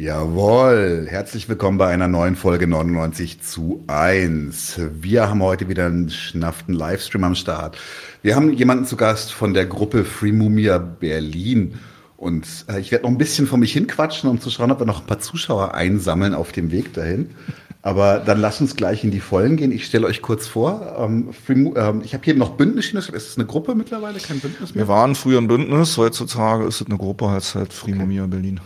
Jawohl, herzlich willkommen bei einer neuen Folge 99 zu 1. Wir haben heute wieder einen schnafften Livestream am Start. Wir haben jemanden zu Gast von der Gruppe Free Mumia Berlin. Und äh, ich werde noch ein bisschen vor mich hinquatschen, um zu schauen, ob wir noch ein paar Zuschauer einsammeln auf dem Weg dahin. Aber dann lasst uns gleich in die Vollen gehen. Ich stelle euch kurz vor. Ähm, Free, ähm, ich habe hier noch Bündnis. Ist es eine Gruppe mittlerweile, kein Bündnis mehr? Wir waren früher ein Bündnis. Heutzutage ist es eine Gruppe, heißt halt Free okay. Mumia Berlin.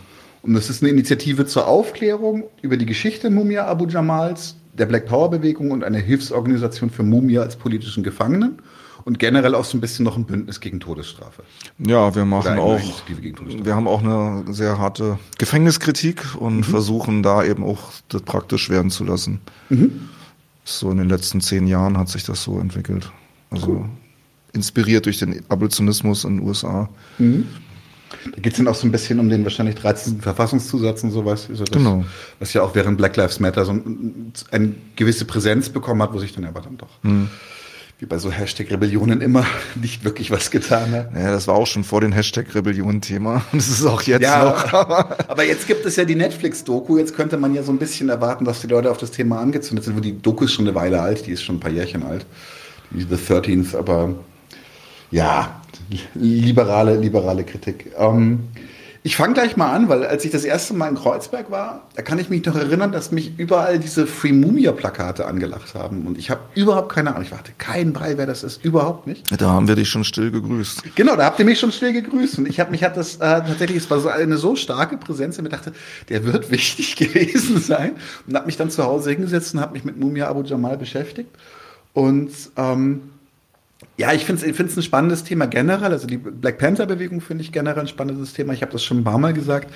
Und das ist eine Initiative zur Aufklärung über die Geschichte Mumia Abu Jamals, der Black Power Bewegung und eine Hilfsorganisation für Mumia als politischen Gefangenen und generell auch so ein bisschen noch ein Bündnis gegen Todesstrafe. Ja, wir machen auch, wir haben auch eine sehr harte Gefängniskritik und mhm. versuchen da eben auch das praktisch werden zu lassen. Mhm. So in den letzten zehn Jahren hat sich das so entwickelt. Also cool. inspiriert durch den Abolitionismus in den USA. Mhm. Da geht es dann auch so ein bisschen um den wahrscheinlich 13. Verfassungszusatz und sowas. Also das, genau. Was ja auch während Black Lives Matter so ein, eine gewisse Präsenz bekommen hat, wo sich dann aber dann doch, mhm. wie bei so Hashtag-Rebellionen immer, nicht wirklich was getan hat. Ja, das war auch schon vor den Hashtag-Rebellionen-Thema. Das ist auch jetzt ja, noch. aber jetzt gibt es ja die Netflix-Doku. Jetzt könnte man ja so ein bisschen erwarten, dass die Leute auf das Thema angezündet sind. Die Doku ist schon eine Weile alt, die ist schon ein paar Jährchen alt. Die The 13th, aber ja, liberale, liberale Kritik. Ähm, ich fange gleich mal an, weil als ich das erste Mal in Kreuzberg war, da kann ich mich noch erinnern, dass mich überall diese Free Mumia-Plakate angelacht haben. Und ich habe überhaupt keine Ahnung. Ich warte keinen Brei, wer das ist. Überhaupt nicht. Da haben wir dich schon still gegrüßt. Genau, da habt ihr mich schon still gegrüßt. Und ich habe mich hat das äh, tatsächlich, es war so eine so starke Präsenz, ich dachte, der wird wichtig gewesen sein. Und habe mich dann zu Hause hingesetzt und habe mich mit Mumia Abu Jamal beschäftigt. Und ähm, ja, ich finde es ein spannendes Thema generell. Also die Black Panther-Bewegung finde ich generell ein spannendes Thema. Ich habe das schon ein paar Mal gesagt.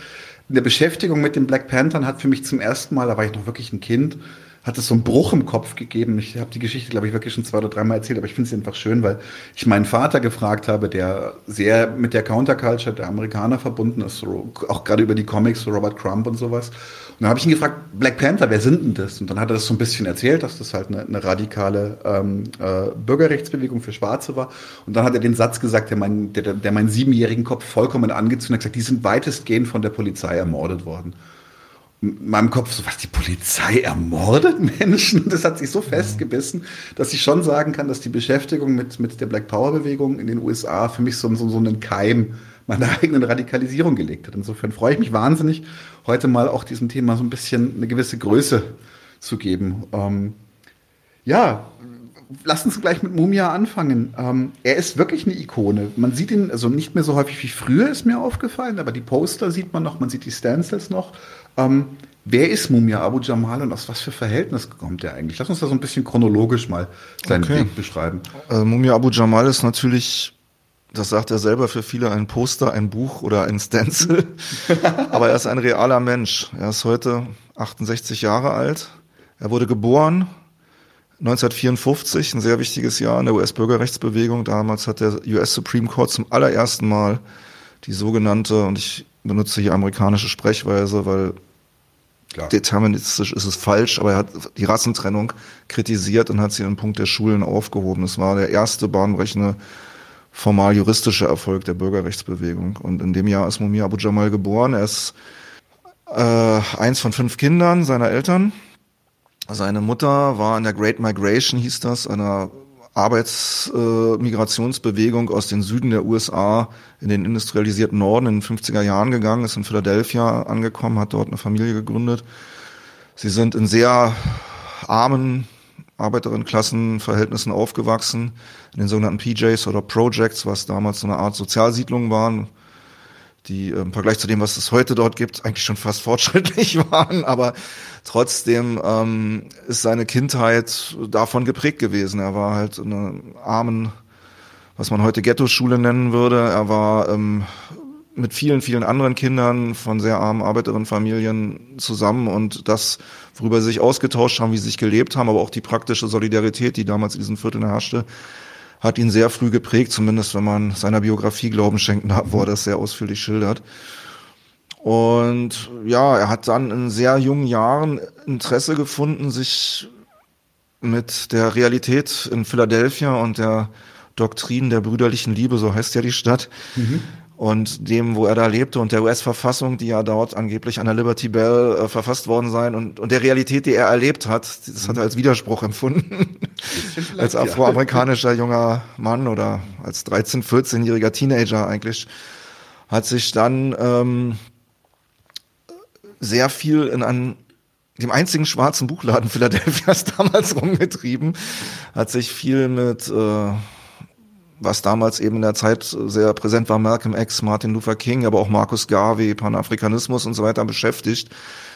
In der Beschäftigung mit den Black Panthern hat für mich zum ersten Mal, da war ich noch wirklich ein Kind, hat es so einen Bruch im Kopf gegeben. Ich habe die Geschichte, glaube ich, wirklich schon zwei oder dreimal erzählt, aber ich finde es einfach schön, weil ich meinen Vater gefragt habe, der sehr mit der Counterculture der Amerikaner verbunden ist, so, auch gerade über die Comics, so Robert Crumb und sowas. Und dann habe ich ihn gefragt, Black Panther, wer sind denn das? Und dann hat er das so ein bisschen erzählt, dass das halt eine, eine radikale ähm, äh, Bürgerrechtsbewegung für Schwarze war. Und dann hat er den Satz gesagt, der, mein, der, der meinen siebenjährigen Kopf vollkommen angezündet hat, gesagt, die sind weitestgehend von der Polizei ermordet worden in meinem Kopf so, was, die Polizei ermordet Menschen? Das hat sich so festgebissen, dass ich schon sagen kann, dass die Beschäftigung mit, mit der Black Power Bewegung in den USA für mich so, so, so einen Keim meiner eigenen Radikalisierung gelegt hat. Insofern freue ich mich wahnsinnig, heute mal auch diesem Thema so ein bisschen eine gewisse Größe zu geben. Ähm, ja, lass uns gleich mit Mumia anfangen. Ähm, er ist wirklich eine Ikone. Man sieht ihn also nicht mehr so häufig wie früher, ist mir aufgefallen, aber die Poster sieht man noch, man sieht die Stencils noch. Ähm, wer ist Mumia Abu Jamal und aus was für Verhältnis kommt er eigentlich? Lass uns da so ein bisschen chronologisch mal seinen okay. Weg beschreiben. Also Mumia Abu Jamal ist natürlich, das sagt er selber, für viele ein Poster, ein Buch oder ein Stencil. Aber er ist ein realer Mensch. Er ist heute 68 Jahre alt. Er wurde geboren 1954, ein sehr wichtiges Jahr in der US-Bürgerrechtsbewegung. Damals hat der US Supreme Court zum allerersten Mal die sogenannte, und ich benutze hier amerikanische Sprechweise, weil. Deterministisch ist es falsch, aber er hat die Rassentrennung kritisiert und hat sie im Punkt der Schulen aufgehoben. Das war der erste bahnbrechende formal juristische Erfolg der Bürgerrechtsbewegung. Und in dem Jahr ist Mumia Abu Jamal geboren. Er ist äh, eins von fünf Kindern seiner Eltern. Seine Mutter war in der Great Migration, hieß das, einer Arbeitsmigrationsbewegung äh, aus den Süden der USA in den industrialisierten Norden in den 50er Jahren gegangen, ist in Philadelphia angekommen, hat dort eine Familie gegründet. Sie sind in sehr armen Arbeiterinnenklassenverhältnissen aufgewachsen, in den sogenannten PJs oder Projects, was damals so eine Art Sozialsiedlung waren, die äh, im Vergleich zu dem, was es heute dort gibt, eigentlich schon fast fortschrittlich waren, aber trotzdem ähm, ist seine Kindheit davon geprägt gewesen. Er war halt in einer armen, was man heute Ghetto-Schule nennen würde. Er war ähm, mit vielen, vielen anderen Kindern von sehr armen Arbeiterinnenfamilien zusammen und das, worüber sie sich ausgetauscht haben, wie sie sich gelebt haben, aber auch die praktische Solidarität, die damals in diesen Vierteln herrschte, hat ihn sehr früh geprägt, zumindest wenn man seiner Biografie Glauben schenken darf, wo er das sehr ausführlich schildert. Und ja, er hat dann in sehr jungen Jahren Interesse gefunden, sich mit der Realität in Philadelphia und der Doktrin der brüderlichen Liebe, so heißt ja die Stadt, mhm. und dem, wo er da lebte und der US-Verfassung, die ja dort angeblich an der Liberty Bell äh, verfasst worden sein und, und der Realität, die er erlebt hat, das hat er als Widerspruch empfunden. als afroamerikanischer junger Mann oder als 13-, 14-jähriger Teenager eigentlich, hat sich dann ähm, sehr viel in einem dem einzigen schwarzen Buchladen Philadelphias damals rumgetrieben, hat sich viel mit äh, was damals eben in der Zeit sehr präsent war, Malcolm X, Martin Luther King, aber auch Marcus Garvey, Panafrikanismus und so weiter beschäftigt.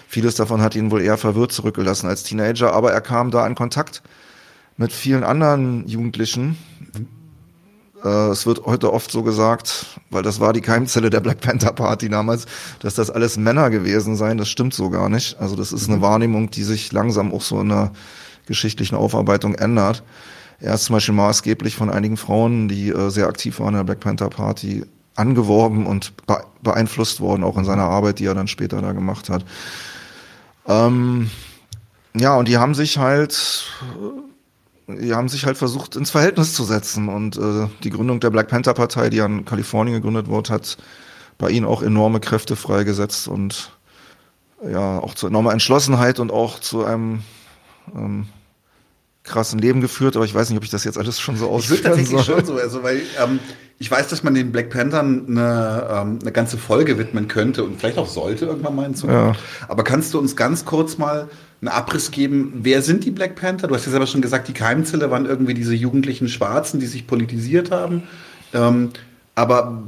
Vieles davon hat ihn wohl eher verwirrt zurückgelassen als Teenager, aber er kam da in Kontakt mit vielen anderen Jugendlichen. Äh, es wird heute oft so gesagt, weil das war die Keimzelle der Black Panther Party damals, dass das alles Männer gewesen seien. Das stimmt so gar nicht. Also das ist eine mhm. Wahrnehmung, die sich langsam auch so in der geschichtlichen Aufarbeitung ändert. Er ist zum Beispiel maßgeblich von einigen Frauen, die äh, sehr aktiv waren in der Black Panther Party, angeworben und beeinflusst worden, auch in seiner Arbeit, die er dann später da gemacht hat. Ähm, ja, und die haben sich halt, die haben sich halt versucht ins Verhältnis zu setzen und äh, die Gründung der Black Panther Partei, die an Kalifornien gegründet wurde, hat bei ihnen auch enorme Kräfte freigesetzt und ja, auch zu enormer Entschlossenheit und auch zu einem ähm, krassen Leben geführt, aber ich weiß nicht, ob ich das jetzt alles schon so ausführen Ich würde tatsächlich soll. schon so, also weil ähm, ich weiß, dass man den Black Panthern eine, ähm, eine ganze Folge widmen könnte und vielleicht auch sollte irgendwann mal in Zukunft. Ja. Aber kannst du uns ganz kurz mal einen Abriss geben, wer sind die Black Panther? Du hast ja selber schon gesagt, die Keimzelle waren irgendwie diese jugendlichen Schwarzen, die sich politisiert haben. Ähm, aber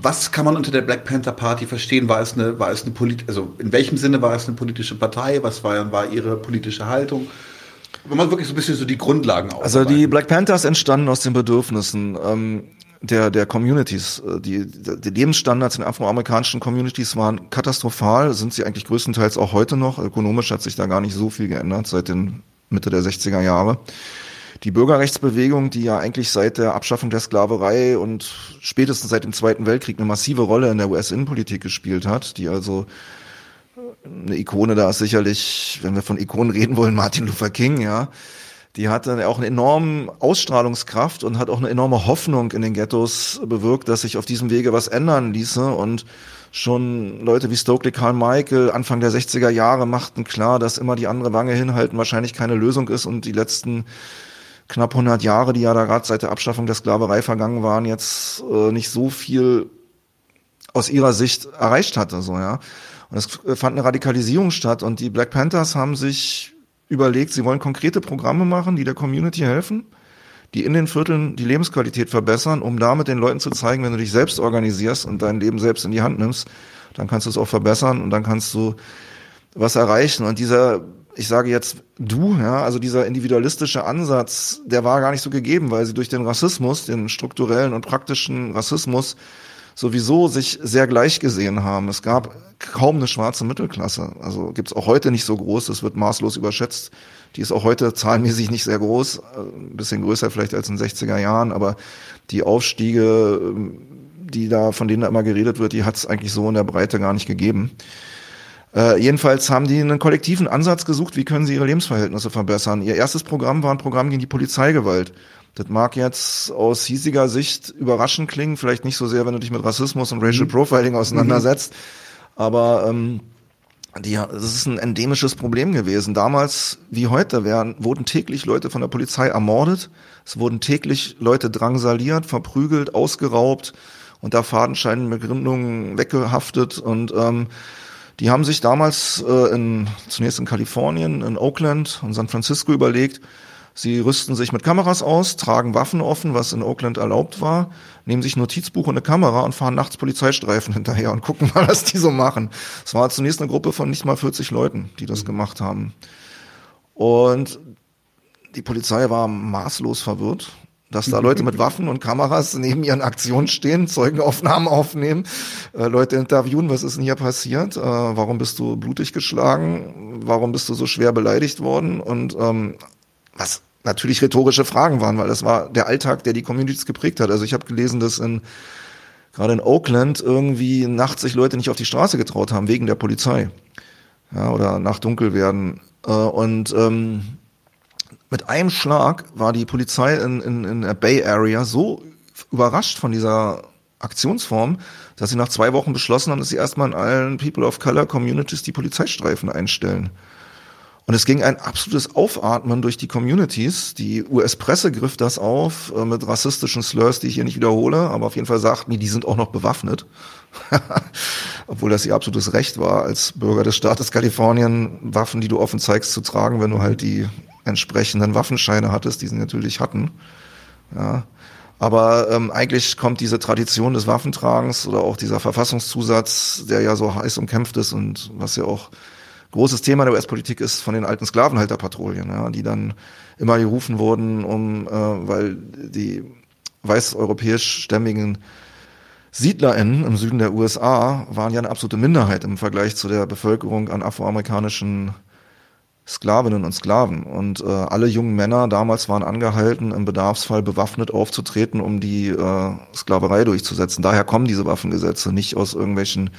was kann man unter der Black Panther Party verstehen? War es eine, war es eine Polit also in welchem Sinne war es eine politische Partei? Was war, war ihre politische Haltung? wenn man wirklich so ein bisschen so die Grundlagen auf. Also die Black Panthers entstanden aus den Bedürfnissen ähm, der, der Communities. Äh, die, die Lebensstandards in afroamerikanischen Communities waren katastrophal, sind sie eigentlich größtenteils auch heute noch. Ökonomisch hat sich da gar nicht so viel geändert seit den Mitte der 60er Jahre. Die Bürgerrechtsbewegung, die ja eigentlich seit der Abschaffung der Sklaverei und spätestens seit dem Zweiten Weltkrieg eine massive Rolle in der US-Innenpolitik gespielt hat, die also eine Ikone da ist sicherlich, wenn wir von Ikonen reden wollen, Martin Luther King, ja. Die hatte auch eine enorme Ausstrahlungskraft und hat auch eine enorme Hoffnung in den Ghettos bewirkt, dass sich auf diesem Wege was ändern ließe. Und schon Leute wie Stokely Carmichael Anfang der 60er Jahre machten klar, dass immer die andere Wange hinhalten wahrscheinlich keine Lösung ist. Und die letzten knapp 100 Jahre, die ja da gerade seit der Abschaffung der Sklaverei vergangen waren, jetzt äh, nicht so viel aus ihrer Sicht erreicht hatte, so, ja. Und es fand eine Radikalisierung statt. Und die Black Panthers haben sich überlegt, sie wollen konkrete Programme machen, die der Community helfen, die in den Vierteln die Lebensqualität verbessern, um damit den Leuten zu zeigen, wenn du dich selbst organisierst und dein Leben selbst in die Hand nimmst, dann kannst du es auch verbessern und dann kannst du was erreichen. Und dieser, ich sage jetzt du, ja, also dieser individualistische Ansatz, der war gar nicht so gegeben, weil sie durch den Rassismus, den strukturellen und praktischen Rassismus, sowieso sich sehr gleich gesehen haben. Es gab kaum eine schwarze Mittelklasse. Also gibt es auch heute nicht so groß, das wird maßlos überschätzt. Die ist auch heute zahlenmäßig nicht sehr groß, äh, ein bisschen größer vielleicht als in den 60er Jahren, aber die Aufstiege, ähm, die da, von denen da immer geredet wird, die hat es eigentlich so in der Breite gar nicht gegeben. Äh, jedenfalls haben die einen kollektiven Ansatz gesucht, wie können sie ihre Lebensverhältnisse verbessern. Ihr erstes Programm war ein Programm gegen die Polizeigewalt. Das mag jetzt aus hiesiger Sicht überraschend klingen, vielleicht nicht so sehr, wenn du dich mit Rassismus und Racial mhm. Profiling auseinandersetzt, mhm. aber ähm, die, das ist ein endemisches Problem gewesen. Damals wie heute werden, wurden täglich Leute von der Polizei ermordet, es wurden täglich Leute drangsaliert, verprügelt, ausgeraubt, unter Fadenscheinbegründungen weggehaftet und ähm, die haben sich damals äh, in, zunächst in Kalifornien, in Oakland und San Francisco überlegt, Sie rüsten sich mit Kameras aus, tragen Waffen offen, was in Oakland erlaubt war, nehmen sich Notizbuch und eine Kamera und fahren nachts Polizeistreifen hinterher und gucken mal, was die so machen. Es war zunächst eine Gruppe von nicht mal 40 Leuten, die das gemacht haben. Und die Polizei war maßlos verwirrt, dass da Leute mit Waffen und Kameras neben ihren Aktionen stehen, Zeugenaufnahmen aufnehmen, äh, Leute interviewen, was ist denn hier passiert, äh, warum bist du blutig geschlagen, warum bist du so schwer beleidigt worden und ähm, was natürlich rhetorische Fragen waren, weil das war der Alltag, der die Communities geprägt hat. Also ich habe gelesen, dass in gerade in Oakland irgendwie nachts sich Leute nicht auf die Straße getraut haben wegen der Polizei. Ja, oder nach dunkel werden. Äh, und ähm, mit einem Schlag war die Polizei in, in, in der Bay Area so überrascht von dieser Aktionsform, dass sie nach zwei Wochen beschlossen haben, dass sie erstmal in allen People of Color Communities die Polizeistreifen einstellen. Und es ging ein absolutes Aufatmen durch die Communities. Die US-Presse griff das auf äh, mit rassistischen Slurs, die ich hier nicht wiederhole, aber auf jeden Fall sagten die, die sind auch noch bewaffnet. Obwohl das ihr absolutes Recht war, als Bürger des Staates Kalifornien Waffen, die du offen zeigst, zu tragen, wenn du halt die entsprechenden Waffenscheine hattest, die sie natürlich hatten. Ja. Aber ähm, eigentlich kommt diese Tradition des Waffentragens oder auch dieser Verfassungszusatz, der ja so heiß umkämpft ist und was ja auch großes Thema der US-Politik ist von den alten Sklavenhalterpatrouillen, ja, die dann immer gerufen wurden, um, äh, weil die weißeuropäisch stämmigen SiedlerInnen im Süden der USA waren ja eine absolute Minderheit im Vergleich zu der Bevölkerung an afroamerikanischen Sklavinnen und Sklaven. Und äh, alle jungen Männer damals waren angehalten, im Bedarfsfall bewaffnet aufzutreten, um die äh, Sklaverei durchzusetzen. Daher kommen diese Waffengesetze nicht aus irgendwelchen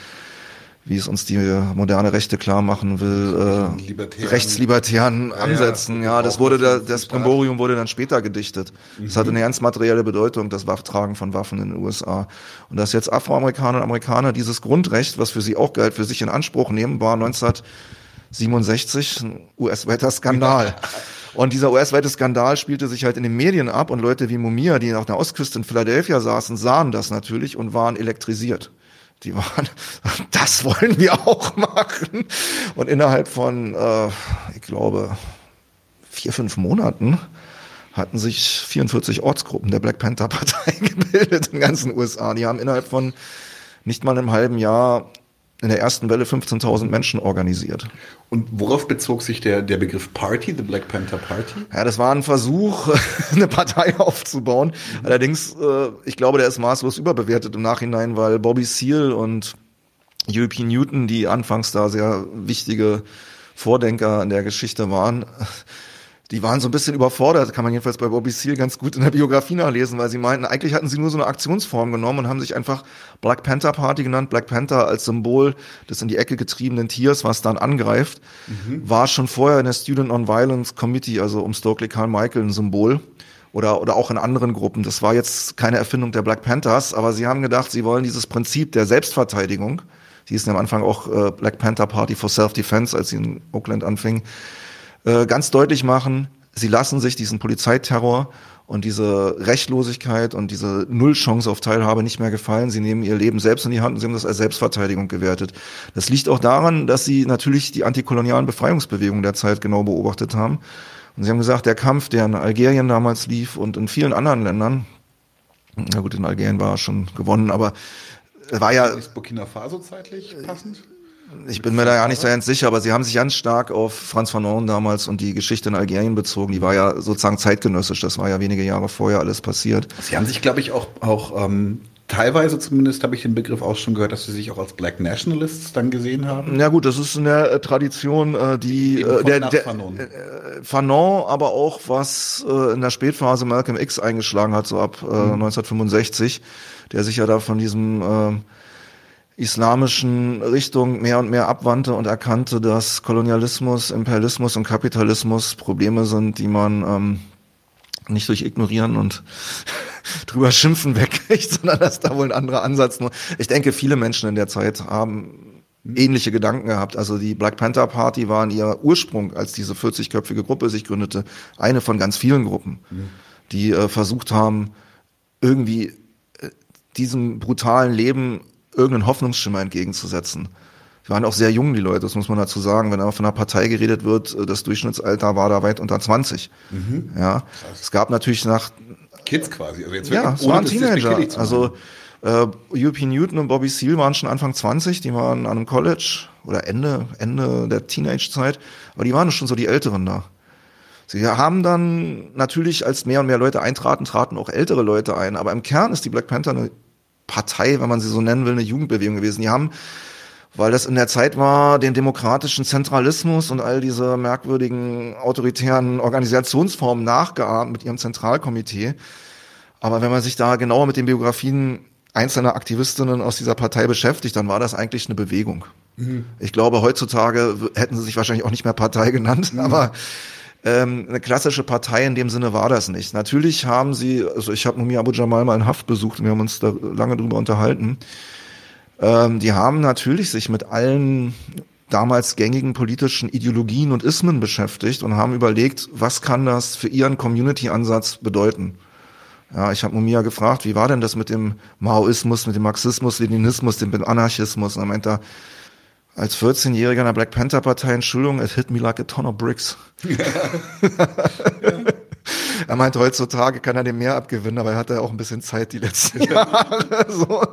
wie es uns die moderne Rechte klar machen will, äh, rechtslibertären Ansätzen. Ja, ja das wurde da, das Primborium wurde dann später gedichtet. Mhm. Das hatte eine ganz materielle Bedeutung, das Tragen von Waffen in den USA. Und dass jetzt Afroamerikaner und Amerikaner dieses Grundrecht, was für sie auch galt, für sich in Anspruch nehmen, war 1967 ein US-weiter Skandal. Und dieser US-weite Skandal spielte sich halt in den Medien ab und Leute wie Mumia, die auf der Ostküste in Philadelphia saßen, sahen das natürlich und waren elektrisiert. Die waren, das wollen wir auch machen. Und innerhalb von, äh, ich glaube, vier, fünf Monaten hatten sich 44 Ortsgruppen der Black Panther Partei gebildet in ganzen USA. Die haben innerhalb von nicht mal einem halben Jahr in der ersten Welle 15.000 Menschen organisiert. Und worauf bezog sich der, der Begriff Party, the Black Panther Party? Ja, das war ein Versuch, eine Partei aufzubauen. Mhm. Allerdings, äh, ich glaube, der ist maßlos überbewertet im Nachhinein, weil Bobby Seale und European Newton, die anfangs da sehr wichtige Vordenker in der Geschichte waren, die waren so ein bisschen überfordert, kann man jedenfalls bei Bobby Seale ganz gut in der Biografie nachlesen, weil sie meinten, eigentlich hatten sie nur so eine Aktionsform genommen und haben sich einfach Black Panther Party genannt. Black Panther als Symbol des in die Ecke getriebenen Tiers, was dann angreift, mhm. war schon vorher in der Student on Violence Committee, also um Stokely Carmichael, ein Symbol. Oder, oder auch in anderen Gruppen. Das war jetzt keine Erfindung der Black Panthers, aber sie haben gedacht, sie wollen dieses Prinzip der Selbstverteidigung, sie hießen am Anfang auch äh, Black Panther Party for Self-Defense, als sie in Oakland anfing, äh, ganz deutlich machen, sie lassen sich diesen Polizeiterror und diese Rechtlosigkeit und diese Nullchance auf Teilhabe nicht mehr gefallen. Sie nehmen ihr Leben selbst in die Hand und sie haben das als Selbstverteidigung gewertet. Das liegt auch daran, dass sie natürlich die antikolonialen Befreiungsbewegungen der Zeit genau beobachtet haben. Und sie haben gesagt, der Kampf, der in Algerien damals lief und in vielen anderen Ländern, na gut, in Algerien war er schon gewonnen, aber war ja. Ist Burkina Faso zeitlich passend? Ich bin mir da ja nicht so ganz sicher, aber sie haben sich ganz stark auf Franz Fanon damals und die Geschichte in Algerien bezogen. Die war ja sozusagen zeitgenössisch. Das war ja wenige Jahre vorher alles passiert. Sie haben sich, glaube ich, auch, auch ähm, teilweise zumindest habe ich den Begriff auch schon gehört, dass sie sich auch als Black Nationalists dann gesehen haben. Ja gut, das ist eine äh, Tradition, äh, die äh, der, der Fanon. Äh, Fanon, aber auch was äh, in der Spätphase Malcolm X eingeschlagen hat, so ab äh, mhm. 1965, der sich ja da von diesem äh, islamischen Richtung mehr und mehr abwandte und erkannte, dass Kolonialismus, Imperialismus und Kapitalismus Probleme sind, die man ähm, nicht durch Ignorieren und drüber schimpfen wegkriegt, sondern dass da wohl ein anderer Ansatz nur. Ich denke, viele Menschen in der Zeit haben ähnliche Gedanken gehabt. Also die Black Panther Party war in ihr Ursprung, als diese 40-köpfige Gruppe sich gründete, eine von ganz vielen Gruppen, die äh, versucht haben, irgendwie äh, diesem brutalen Leben irgendeinen Hoffnungsschimmer entgegenzusetzen. Sie waren auch sehr jung, die Leute, das muss man dazu sagen. Wenn aber von einer Partei geredet wird, äh, das Durchschnittsalter war da weit unter 20. Mhm. Ja, Krass. es gab natürlich nach Kids quasi, also jetzt ja, es waren Teenager. Also äh, European Newton und Bobby Seale waren schon Anfang 20, die waren an einem College oder Ende Ende der Teenage-Zeit, aber die waren schon so die Älteren da. Sie haben dann natürlich, als mehr und mehr Leute eintraten, traten auch ältere Leute ein. Aber im Kern ist die Black Panther eine Partei, wenn man sie so nennen will, eine Jugendbewegung gewesen. Die haben, weil das in der Zeit war, den demokratischen Zentralismus und all diese merkwürdigen autoritären Organisationsformen nachgeahmt mit ihrem Zentralkomitee. Aber wenn man sich da genauer mit den Biografien einzelner Aktivistinnen aus dieser Partei beschäftigt, dann war das eigentlich eine Bewegung. Mhm. Ich glaube, heutzutage hätten sie sich wahrscheinlich auch nicht mehr Partei genannt, mhm. aber Ähm, eine klassische Partei in dem Sinne war das nicht. Natürlich haben sie, also ich habe Mumia Abu Jamal mal in Haft besucht und wir haben uns da lange drüber unterhalten. Ähm, die haben natürlich sich mit allen damals gängigen politischen Ideologien und Ismen beschäftigt und haben überlegt, was kann das für ihren Community-Ansatz bedeuten. Ja, ich habe Mumia gefragt, wie war denn das mit dem Maoismus, mit dem Marxismus, Leninismus, dem Anarchismus? Und er meinte, als 14-Jähriger in der Black Panther Partei, Entschuldigung, it hit me like a ton of bricks. Ja. er meinte, heutzutage kann er dem mehr abgewinnen, aber er hatte auch ein bisschen Zeit die letzten Jahre. so.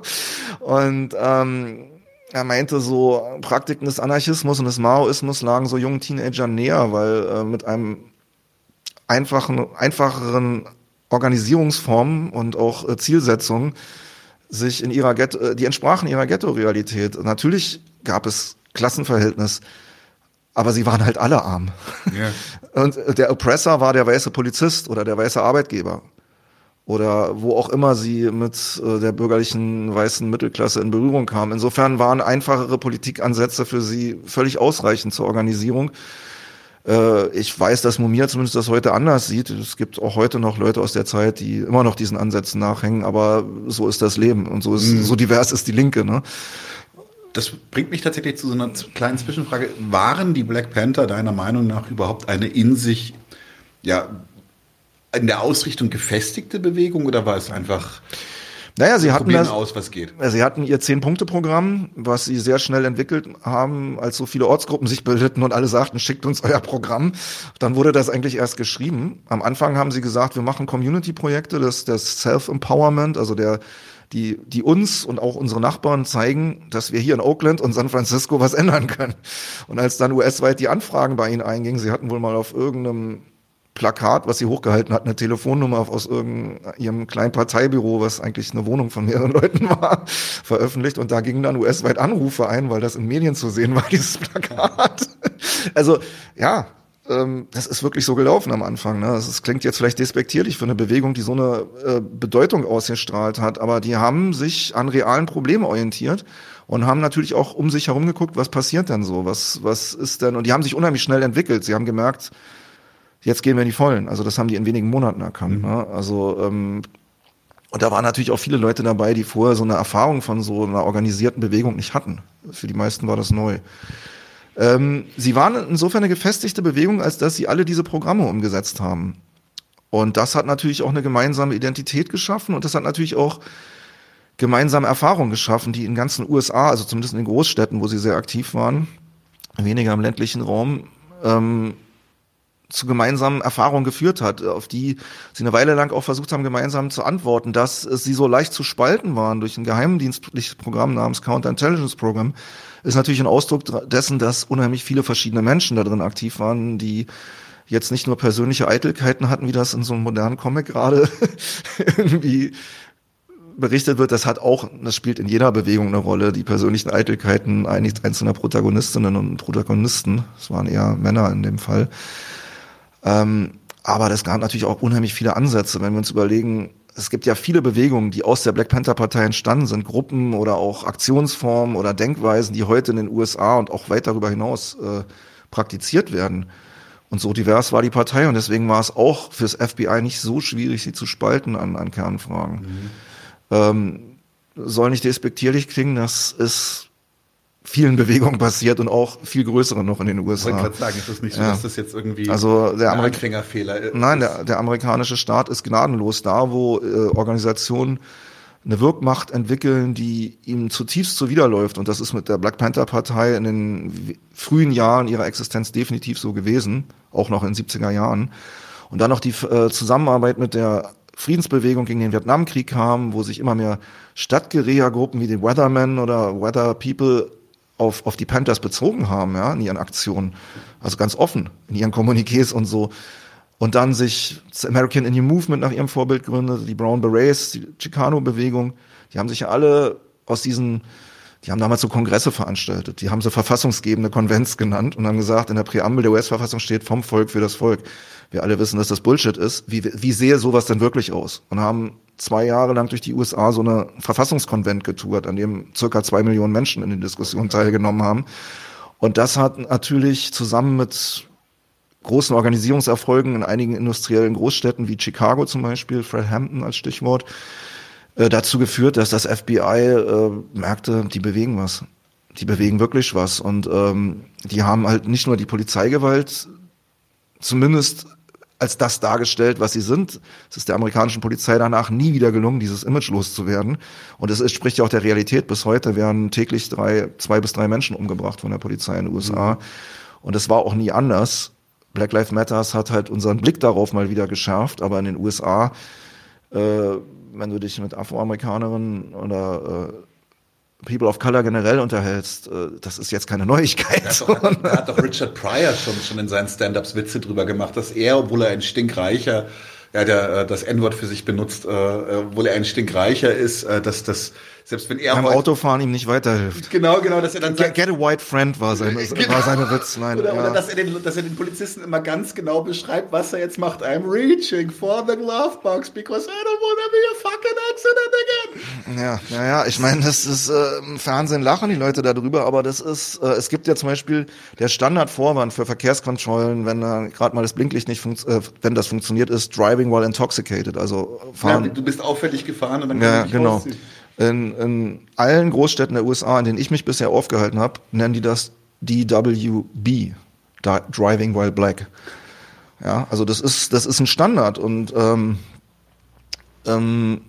Und ähm, er meinte so, Praktiken des Anarchismus und des Maoismus lagen so jungen Teenagern näher, weil äh, mit einem einfachen, einfacheren Organisierungsformen und auch äh, Zielsetzungen sich in ihrer Ghetto, äh, die entsprachen ihrer Ghetto-Realität. Natürlich gab es Klassenverhältnis, aber sie waren halt alle arm. Yeah. Und der Oppressor war der weiße Polizist oder der weiße Arbeitgeber oder wo auch immer sie mit äh, der bürgerlichen weißen Mittelklasse in Berührung kamen. Insofern waren einfachere Politikansätze für sie völlig ausreichend zur Organisierung. Äh, ich weiß, dass Mumia zumindest das heute anders sieht. Es gibt auch heute noch Leute aus der Zeit, die immer noch diesen Ansätzen nachhängen, aber so ist das Leben und so ist, mhm. so divers ist die Linke, ne? Das bringt mich tatsächlich zu so einer kleinen Zwischenfrage. Waren die Black Panther deiner Meinung nach überhaupt eine in sich, ja, in der Ausrichtung gefestigte Bewegung oder war es einfach naja, sie hatten das, aus, was geht. Sie hatten ihr Zehn-Punkte-Programm, was sie sehr schnell entwickelt haben, als so viele Ortsgruppen sich bildeten und alle sagten, schickt uns euer Programm. Dann wurde das eigentlich erst geschrieben. Am Anfang haben sie gesagt, wir machen Community-Projekte, das, das Self-Empowerment, also der, die, die uns und auch unsere Nachbarn zeigen, dass wir hier in Oakland und San Francisco was ändern können. Und als dann US-weit die Anfragen bei ihnen eingingen, sie hatten wohl mal auf irgendeinem Plakat, was sie hochgehalten hat, eine Telefonnummer aus irgendeinem kleinen Parteibüro, was eigentlich eine Wohnung von mehreren Leuten war, veröffentlicht. Und da gingen dann US-weit Anrufe ein, weil das in Medien zu sehen war, dieses Plakat. Also ja, ähm, das ist wirklich so gelaufen am Anfang. Ne? Das klingt jetzt vielleicht despektierlich für eine Bewegung, die so eine äh, Bedeutung ausgestrahlt hat, aber die haben sich an realen Problemen orientiert und haben natürlich auch um sich herum geguckt, was passiert denn so, was, was ist denn, und die haben sich unheimlich schnell entwickelt. Sie haben gemerkt, jetzt gehen wir in die Vollen. Also das haben die in wenigen Monaten erkannt. Mhm. Ne? Also ähm, und da waren natürlich auch viele Leute dabei, die vorher so eine Erfahrung von so einer organisierten Bewegung nicht hatten. Für die meisten war das neu. Ähm, sie waren insofern eine gefestigte Bewegung, als dass sie alle diese Programme umgesetzt haben. Und das hat natürlich auch eine gemeinsame Identität geschaffen und das hat natürlich auch gemeinsame Erfahrungen geschaffen, die in ganzen USA, also zumindest in den Großstädten, wo sie sehr aktiv waren, weniger im ländlichen Raum, ähm, zu gemeinsamen Erfahrungen geführt hat, auf die sie eine Weile lang auch versucht haben, gemeinsam zu antworten, dass sie so leicht zu spalten waren durch ein geheimdienstliches Programm namens Counterintelligence Program, ist natürlich ein Ausdruck dessen, dass unheimlich viele verschiedene Menschen da drin aktiv waren, die jetzt nicht nur persönliche Eitelkeiten hatten, wie das in so einem modernen Comic gerade irgendwie berichtet wird, das hat auch, das spielt in jeder Bewegung eine Rolle, die persönlichen Eitelkeiten einzelner Protagonistinnen und Protagonisten, es waren eher Männer in dem Fall, ähm, aber das gab natürlich auch unheimlich viele Ansätze, wenn wir uns überlegen, es gibt ja viele Bewegungen, die aus der Black Panther Partei entstanden sind, Gruppen oder auch Aktionsformen oder Denkweisen, die heute in den USA und auch weit darüber hinaus äh, praktiziert werden. Und so divers war die Partei und deswegen war es auch fürs FBI nicht so schwierig, sie zu spalten an, an Kernfragen. Mhm. Ähm, soll nicht despektierlich klingen, das ist vielen Bewegungen passiert und auch viel größere noch in den USA. Ich wollte gerade sagen, ist das nicht so, ja. dass das jetzt irgendwie also der ein Anfängerfehler ist? Nein, der, der amerikanische Staat ist gnadenlos da, wo äh, Organisationen eine Wirkmacht entwickeln, die ihm zutiefst zuwiderläuft. Und das ist mit der Black Panther Partei in den frühen Jahren ihrer Existenz definitiv so gewesen, auch noch in 70er Jahren. Und dann noch die äh, Zusammenarbeit mit der Friedensbewegung gegen den Vietnamkrieg kam, wo sich immer mehr Stadtguerilla-Gruppen wie die Weathermen oder Weather People auf, auf die Panthers bezogen haben, ja, in ihren Aktionen. Also ganz offen, in ihren Kommuniqués und so. Und dann sich das American Indian Movement nach ihrem Vorbild gründet, die Brown Berets, die Chicano-Bewegung. Die haben sich ja alle aus diesen, die haben damals so Kongresse veranstaltet. Die haben so verfassungsgebende Konvents genannt und haben gesagt, in der Präambel der US-Verfassung steht vom Volk für das Volk. Wir alle wissen, dass das Bullshit ist. Wie, wie sehe sowas denn wirklich aus? Und haben zwei Jahre lang durch die USA so eine Verfassungskonvent getourt, an dem circa zwei Millionen Menschen in den Diskussionen teilgenommen haben. Und das hat natürlich zusammen mit großen Organisierungserfolgen in einigen industriellen Großstädten wie Chicago zum Beispiel, Fred Hampton als Stichwort, äh, dazu geführt, dass das FBI äh, merkte, die bewegen was. Die bewegen wirklich was. Und ähm, die haben halt nicht nur die Polizeigewalt zumindest als das dargestellt, was sie sind. Es ist der amerikanischen Polizei danach nie wieder gelungen, dieses Image loszuwerden. Und es entspricht ja auch der Realität. Bis heute werden täglich drei, zwei bis drei Menschen umgebracht von der Polizei in den USA. Mhm. Und es war auch nie anders. Black Lives Matters hat halt unseren Blick darauf mal wieder geschärft, aber in den USA, äh, wenn du dich mit Afroamerikanerinnen oder äh, People of Color generell unterhältst, äh, das ist jetzt keine Neuigkeit. Da hat, doch, hat, hat doch Richard Pryor schon, schon in seinen Stand-Ups Witze drüber gemacht, dass er, obwohl er ein stinkreicher, ja, der äh, das N-Wort für sich benutzt, äh, obwohl er ein stinkreicher ist, dass das selbst wenn er beim Autofahren ihm nicht weiterhilft. Genau, genau, dass er dann sagt, Get a white friend war seine, genau. war seine Witzline. Oder, ja. oder dass, er den, dass er den Polizisten immer ganz genau beschreibt, was er jetzt macht. I'm reaching for the glove box because I don't want to be a fucking accident again. Ja, ja, ja. Ich meine, das ist äh, im Fernsehen lachen die Leute darüber, aber das ist, äh, es gibt ja zum Beispiel der Standardvorwand für Verkehrskontrollen, wenn äh, gerade mal das Blinklicht nicht funktioniert, äh, wenn das funktioniert ist, driving while intoxicated, also fahren. Ja, du bist auffällig gefahren und dann kann ja, genau. Rausziehen. In, in allen Großstädten der USA, in denen ich mich bisher aufgehalten habe, nennen die das DWB, Driving While Black. Ja, also das ist, das ist ein Standard und ähm, ähm,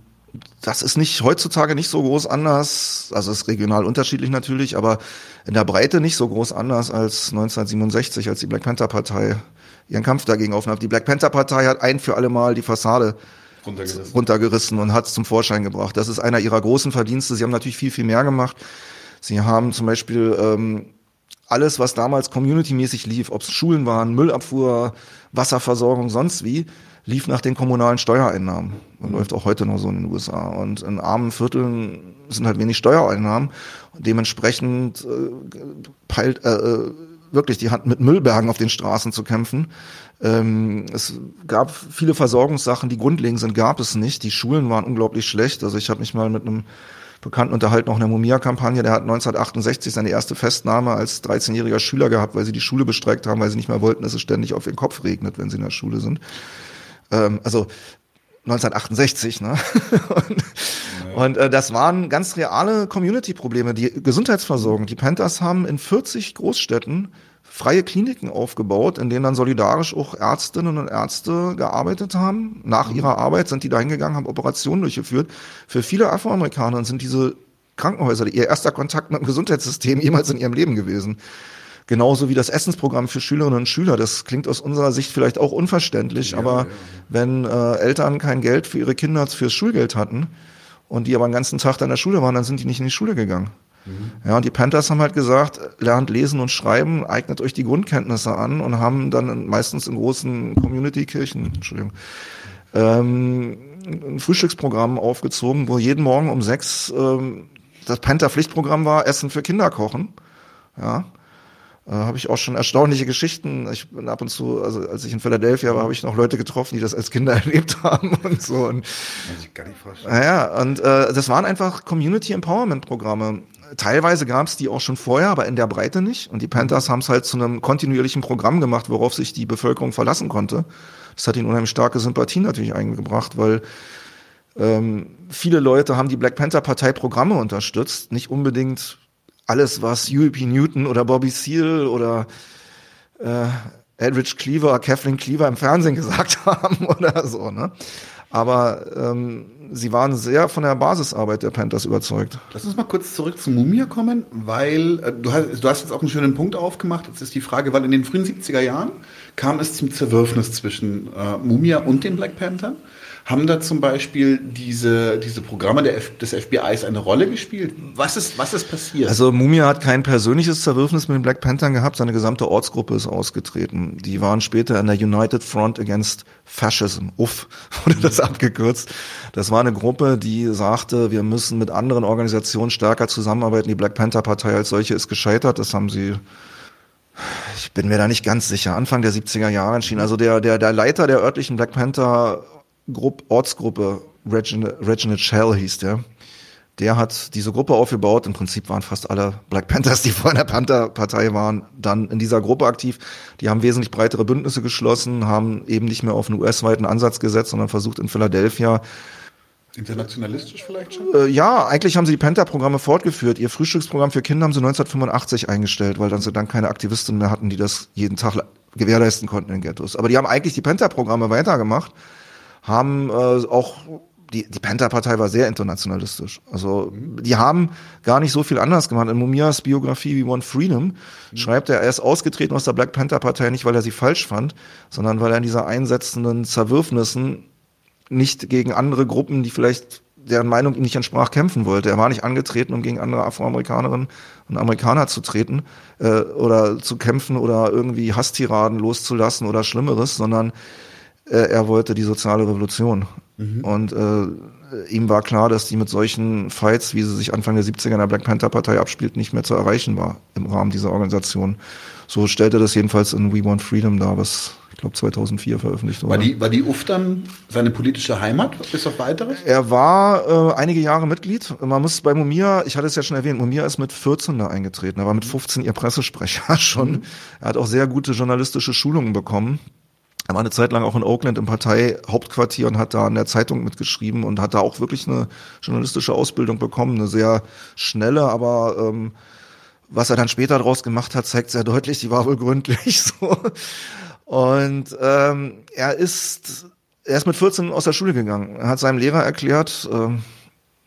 das ist nicht heutzutage nicht so groß anders, also ist regional unterschiedlich natürlich, aber in der Breite nicht so groß anders als 1967, als die Black Panther Partei ihren Kampf dagegen aufnahm. Die Black Panther Partei hat ein für alle Mal die Fassade runtergerissen, runtergerissen und hat es zum Vorschein gebracht. Das ist einer ihrer großen Verdienste. Sie haben natürlich viel, viel mehr gemacht. Sie haben zum Beispiel ähm, alles, was damals communitymäßig lief, ob es Schulen waren, Müllabfuhr, Wasserversorgung, sonst wie, lief nach den kommunalen Steuereinnahmen. Und mhm. läuft auch heute noch so in den USA. Und in armen Vierteln sind halt wenig Steuereinnahmen. Und dementsprechend äh, peilt, äh, äh wirklich die Hand mit Müllbergen auf den Straßen zu kämpfen. Ähm, es gab viele Versorgungssachen, die grundlegend sind, gab es nicht. Die Schulen waren unglaublich schlecht. Also ich habe mich mal mit einem Bekannten unterhalten, auch in der Mumia-Kampagne, der hat 1968 seine erste Festnahme als 13-jähriger Schüler gehabt, weil sie die Schule bestreikt haben, weil sie nicht mehr wollten, dass es ständig auf ihren Kopf regnet, wenn sie in der Schule sind. Ähm, also 1968, ne? und, und äh, das waren ganz reale Community-Probleme, die Gesundheitsversorgung. Die Panthers haben in 40 Großstädten freie Kliniken aufgebaut, in denen dann solidarisch auch Ärztinnen und Ärzte gearbeitet haben. Nach mhm. ihrer Arbeit sind die da hingegangen, haben Operationen durchgeführt. Für viele Afroamerikaner sind diese Krankenhäuser ihr erster Kontakt mit dem Gesundheitssystem jemals in ihrem Leben gewesen. Genauso wie das Essensprogramm für Schülerinnen und Schüler. Das klingt aus unserer Sicht vielleicht auch unverständlich, ja, aber ja. wenn äh, Eltern kein Geld für ihre Kinder fürs Schulgeld hatten und die aber den ganzen Tag da in der Schule waren, dann sind die nicht in die Schule gegangen. Mhm. Ja, und die Panthers haben halt gesagt, lernt lesen und schreiben, eignet euch die Grundkenntnisse an und haben dann meistens in großen Community-Kirchen, Entschuldigung, ähm, ein Frühstücksprogramm aufgezogen, wo jeden Morgen um sechs ähm, das Panther-Pflichtprogramm war, Essen für Kinder kochen. Ja. Äh, habe ich auch schon erstaunliche Geschichten. Ich bin ab und zu, also als ich in Philadelphia war, habe ich noch Leute getroffen, die das als Kinder erlebt haben und so. Und, Muss ich gar nicht vorstellen. Naja, und äh, das waren einfach Community Empowerment Programme teilweise gab es die auch schon vorher, aber in der Breite nicht. Und die Panthers haben es halt zu einem kontinuierlichen Programm gemacht, worauf sich die Bevölkerung verlassen konnte. Das hat ihnen unheimlich starke Sympathie natürlich eingebracht, weil ähm, viele Leute haben die Black Panther Partei Programme unterstützt, nicht unbedingt alles, was UEP Newton oder Bobby Seale oder äh, Eldridge Cleaver, Kathleen Cleaver im Fernsehen gesagt haben oder so. Ne? Aber ähm, sie waren sehr von der Basisarbeit der Panthers überzeugt. Lass uns mal kurz zurück zu Mumia kommen, weil äh, du, hast, du hast jetzt auch einen schönen Punkt aufgemacht. Jetzt ist die Frage, weil in den frühen 70er Jahren kam es zum Zerwürfnis zwischen äh, Mumia und den Black Panthers. Haben da zum Beispiel diese, diese Programme F des FBIs eine Rolle gespielt? Was ist, was ist passiert? Also Mumia hat kein persönliches Zerwürfnis mit den Black Panthers gehabt, seine gesamte Ortsgruppe ist ausgetreten. Die waren später in der United Front Against Fascism, UF wurde das mhm. abgekürzt. Das war eine Gruppe, die sagte, wir müssen mit anderen Organisationen stärker zusammenarbeiten. Die Black Panther Partei als solche ist gescheitert, das haben sie ich bin mir da nicht ganz sicher, Anfang der 70er Jahre entschieden. Also der, der, der Leiter der örtlichen Black Panther Grupp, Ortsgruppe, Reginald, Reginald Shell hieß der, der hat diese Gruppe aufgebaut. Im Prinzip waren fast alle Black Panthers, die vor der Panther-Partei waren, dann in dieser Gruppe aktiv. Die haben wesentlich breitere Bündnisse geschlossen, haben eben nicht mehr auf einen US-weiten Ansatz gesetzt, sondern versucht in Philadelphia Internationalistisch vielleicht schon? Äh, ja, eigentlich haben sie die Panther-Programme fortgeführt. Ihr Frühstücksprogramm für Kinder haben sie 1985 eingestellt, weil dann sie dann keine Aktivistinnen mehr hatten, die das jeden Tag gewährleisten konnten in Ghettos. Aber die haben eigentlich die Panther-Programme weitergemacht, haben äh, auch die, die Panther-Partei war sehr internationalistisch. Also die haben gar nicht so viel anders gemacht. In Mumias Biografie We Want Freedom mhm. schreibt er, er ist ausgetreten aus der Black Panther-Partei nicht, weil er sie falsch fand, sondern weil er in dieser einsetzenden Zerwürfnissen nicht gegen andere Gruppen, die vielleicht deren Meinung ihm nicht entsprach, kämpfen wollte. Er war nicht angetreten, um gegen andere Afroamerikanerinnen und Amerikaner zu treten äh, oder zu kämpfen oder irgendwie Hasstiraden loszulassen oder Schlimmeres, sondern er wollte die soziale Revolution. Mhm. Und äh, ihm war klar, dass die mit solchen Fights, wie sie sich Anfang der 70er in der Black Panther Partei abspielt, nicht mehr zu erreichen war im Rahmen dieser Organisation. So stellte das jedenfalls in We Want Freedom dar, was ich glaube 2004 veröffentlicht wurde. War die, war die UF dann seine politische Heimat bis auf weiteres? Er war äh, einige Jahre Mitglied. Man muss bei Mumia, ich hatte es ja schon erwähnt, Mumia ist mit 14 da eingetreten. Er war mit 15 ihr Pressesprecher schon. Mhm. Er hat auch sehr gute journalistische Schulungen bekommen. Er war eine Zeit lang auch in Oakland im Parteihauptquartier und hat da in der Zeitung mitgeschrieben und hat da auch wirklich eine journalistische Ausbildung bekommen, eine sehr schnelle, aber ähm, was er dann später daraus gemacht hat, zeigt sehr deutlich, die war wohl gründlich so. Und ähm, er ist er ist mit 14 aus der Schule gegangen. Er hat seinem Lehrer erklärt, ähm,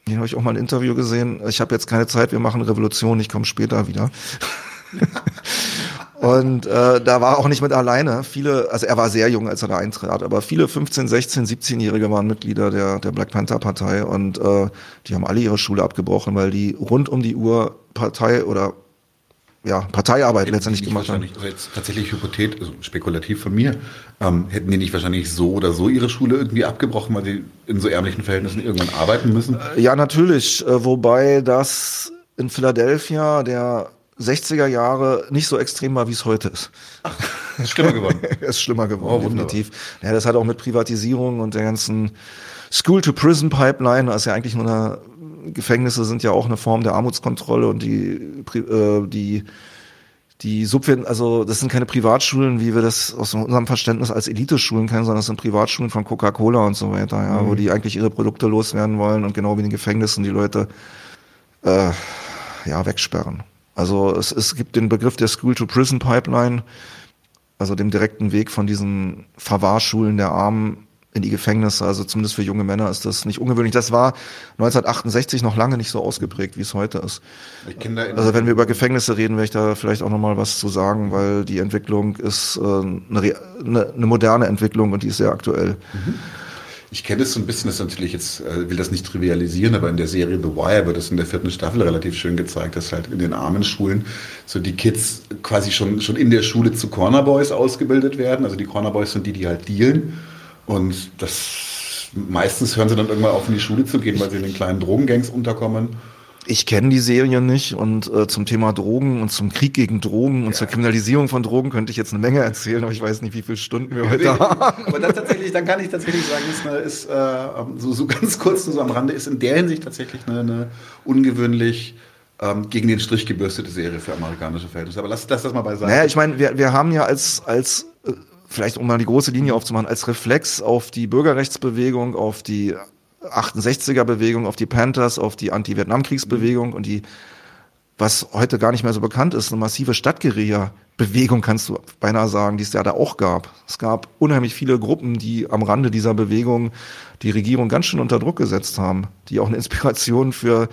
den habe ich auch mal ein Interview gesehen, ich habe jetzt keine Zeit, wir machen Revolution, ich komme später wieder. Und äh, da war auch nicht mit alleine. Viele, also er war sehr jung, als er da eintrat, aber viele 15, 16, 17-Jährige waren Mitglieder der, der Black Panther Partei und äh, die haben alle ihre Schule abgebrochen, weil die rund um die Uhr Partei oder ja, Parteiarbeit hätten letztendlich gemacht haben. Also jetzt tatsächlich hypothet, also spekulativ von mir, ähm, hätten die nicht wahrscheinlich so oder so ihre Schule irgendwie abgebrochen, weil sie in so ärmlichen Verhältnissen irgendwann arbeiten müssen? Ja, natürlich, äh, wobei das in Philadelphia der 60er Jahre nicht so extrem war, wie es heute ist. Ach, ist schlimmer geworden. ist schlimmer geworden, oh, definitiv. Ja, das hat auch mit Privatisierung und der ganzen School-to-Prison-Pipeline, also ja eigentlich nur eine, Gefängnisse sind ja auch eine Form der Armutskontrolle und die, äh, die, die Subven also das sind keine Privatschulen, wie wir das aus unserem Verständnis als Eliteschulen kennen, sondern das sind Privatschulen von Coca-Cola und so weiter, ja, mhm. wo die eigentlich ihre Produkte loswerden wollen und genau wie in den Gefängnissen die Leute äh, ja wegsperren. Also es, es gibt den Begriff der School-to-Prison-Pipeline, also dem direkten Weg von diesen Verwahrschulen der Armen in die Gefängnisse. Also zumindest für junge Männer ist das nicht ungewöhnlich. Das war 1968 noch lange nicht so ausgeprägt, wie es heute ist. Also wenn wir über Gefängnisse reden, werde ich da vielleicht auch nochmal was zu sagen, weil die Entwicklung ist äh, eine, eine, moderne Entwicklung und die ist sehr aktuell. Mhm. Ich kenne es so ein bisschen, das natürlich jetzt, äh, will das nicht trivialisieren, aber in der Serie The Wire wird das in der vierten Staffel relativ schön gezeigt, dass halt in den armen Schulen so die Kids quasi schon, schon in der Schule zu Corner Boys ausgebildet werden. Also die Corner Boys sind die, die halt dealen. Und das meistens hören sie dann irgendwann auf, in die Schule zu gehen, weil sie in den kleinen Drogengangs unterkommen. Ich kenne die Serie nicht und äh, zum Thema Drogen und zum Krieg gegen Drogen und ja. zur Kriminalisierung von Drogen könnte ich jetzt eine Menge erzählen, aber ich weiß nicht, wie viele Stunden wir heute haben. Aber dann tatsächlich, dann kann ich tatsächlich sagen, ist, eine, ist äh, so, so ganz kurz nur so am Rande, ist in der Hinsicht tatsächlich eine, eine ungewöhnlich ähm, gegen den Strich gebürstete Serie für amerikanische Verhältnisse. Aber lass, lass das mal beiseite. Naja, ich meine, wir, wir haben ja als, als äh, vielleicht um mal die große Linie aufzumachen, als Reflex auf die Bürgerrechtsbewegung, auf die 68er Bewegung, auf die Panthers, auf die Anti-Vietnam-Kriegsbewegung und die, was heute gar nicht mehr so bekannt ist, eine massive Stadtguerilla-Bewegung, kannst du beinahe sagen, die es ja da auch gab. Es gab unheimlich viele Gruppen, die am Rande dieser Bewegung die Regierung ganz schön unter Druck gesetzt haben, die auch eine Inspiration für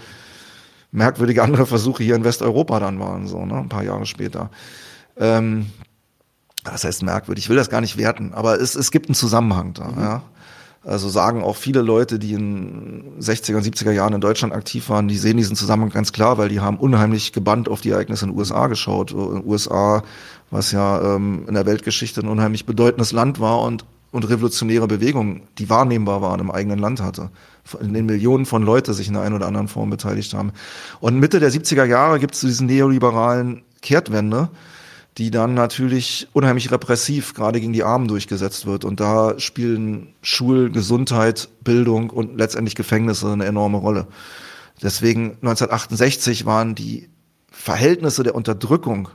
merkwürdige andere Versuche hier in Westeuropa dann waren, so, ne, ein paar Jahre später. Ähm, das heißt merkwürdig, ich will das gar nicht werten, aber es, es gibt einen Zusammenhang da, mhm. ja. Also sagen auch viele Leute, die in 60er und 70er Jahren in Deutschland aktiv waren, die sehen diesen Zusammenhang ganz klar, weil die haben unheimlich gebannt auf die Ereignisse in den USA geschaut. In den USA, was ja ähm, in der Weltgeschichte ein unheimlich bedeutendes Land war und, und revolutionäre Bewegungen, die wahrnehmbar waren im eigenen Land hatte. In den Millionen von Leute sich in der einen oder anderen Form beteiligt haben. Und Mitte der 70er Jahre gibt es diesen neoliberalen Kehrtwende, die dann natürlich unheimlich repressiv gerade gegen die Armen durchgesetzt wird. Und da spielen Schul, Gesundheit, Bildung und letztendlich Gefängnisse eine enorme Rolle. Deswegen 1968 waren die Verhältnisse der Unterdrückung,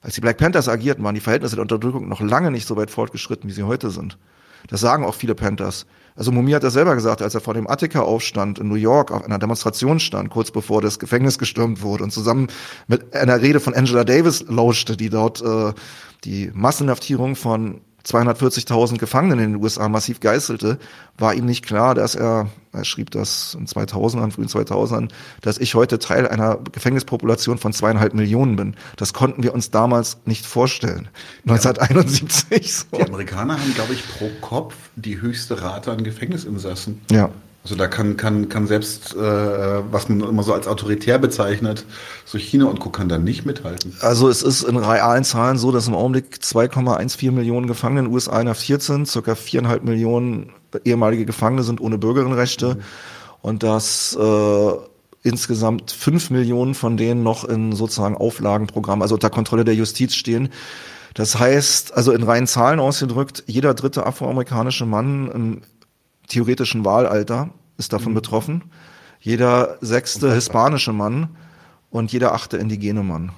als die Black Panthers agierten, waren die Verhältnisse der Unterdrückung noch lange nicht so weit fortgeschritten, wie sie heute sind. Das sagen auch viele Panthers. Also Mumi hat das selber gesagt, als er vor dem Attica-Aufstand in New York auf einer Demonstration stand, kurz bevor das Gefängnis gestürmt wurde und zusammen mit einer Rede von Angela Davis lauschte, die dort äh, die Massenhaftierung von 240.000 Gefangenen in den USA massiv geißelte, war ihm nicht klar, dass er, er schrieb das in 2000ern, frühen 2000ern, dass ich heute Teil einer Gefängnispopulation von zweieinhalb Millionen bin. Das konnten wir uns damals nicht vorstellen. 1971. So. Die Amerikaner haben, glaube ich, pro Kopf die höchste Rate an Gefängnisinsassen. Ja. Also da kann, kann, kann selbst, äh, was man immer so als autoritär bezeichnet, so China und Co. kann da nicht mithalten. Also es ist in realen Zahlen so, dass im Augenblick 2,14 Millionen Gefangene in den USA inhaftiert sind, circa viereinhalb Millionen ehemalige Gefangene sind ohne Bürgerinnenrechte mhm. und dass äh, insgesamt fünf Millionen von denen noch in sozusagen Auflagenprogramm, also unter Kontrolle der Justiz stehen. Das heißt, also in reinen Zahlen ausgedrückt, jeder dritte afroamerikanische Mann im theoretischen Wahlalter ist davon mhm. betroffen. Jeder sechste hispanische Mann und jeder achte indigene Mann.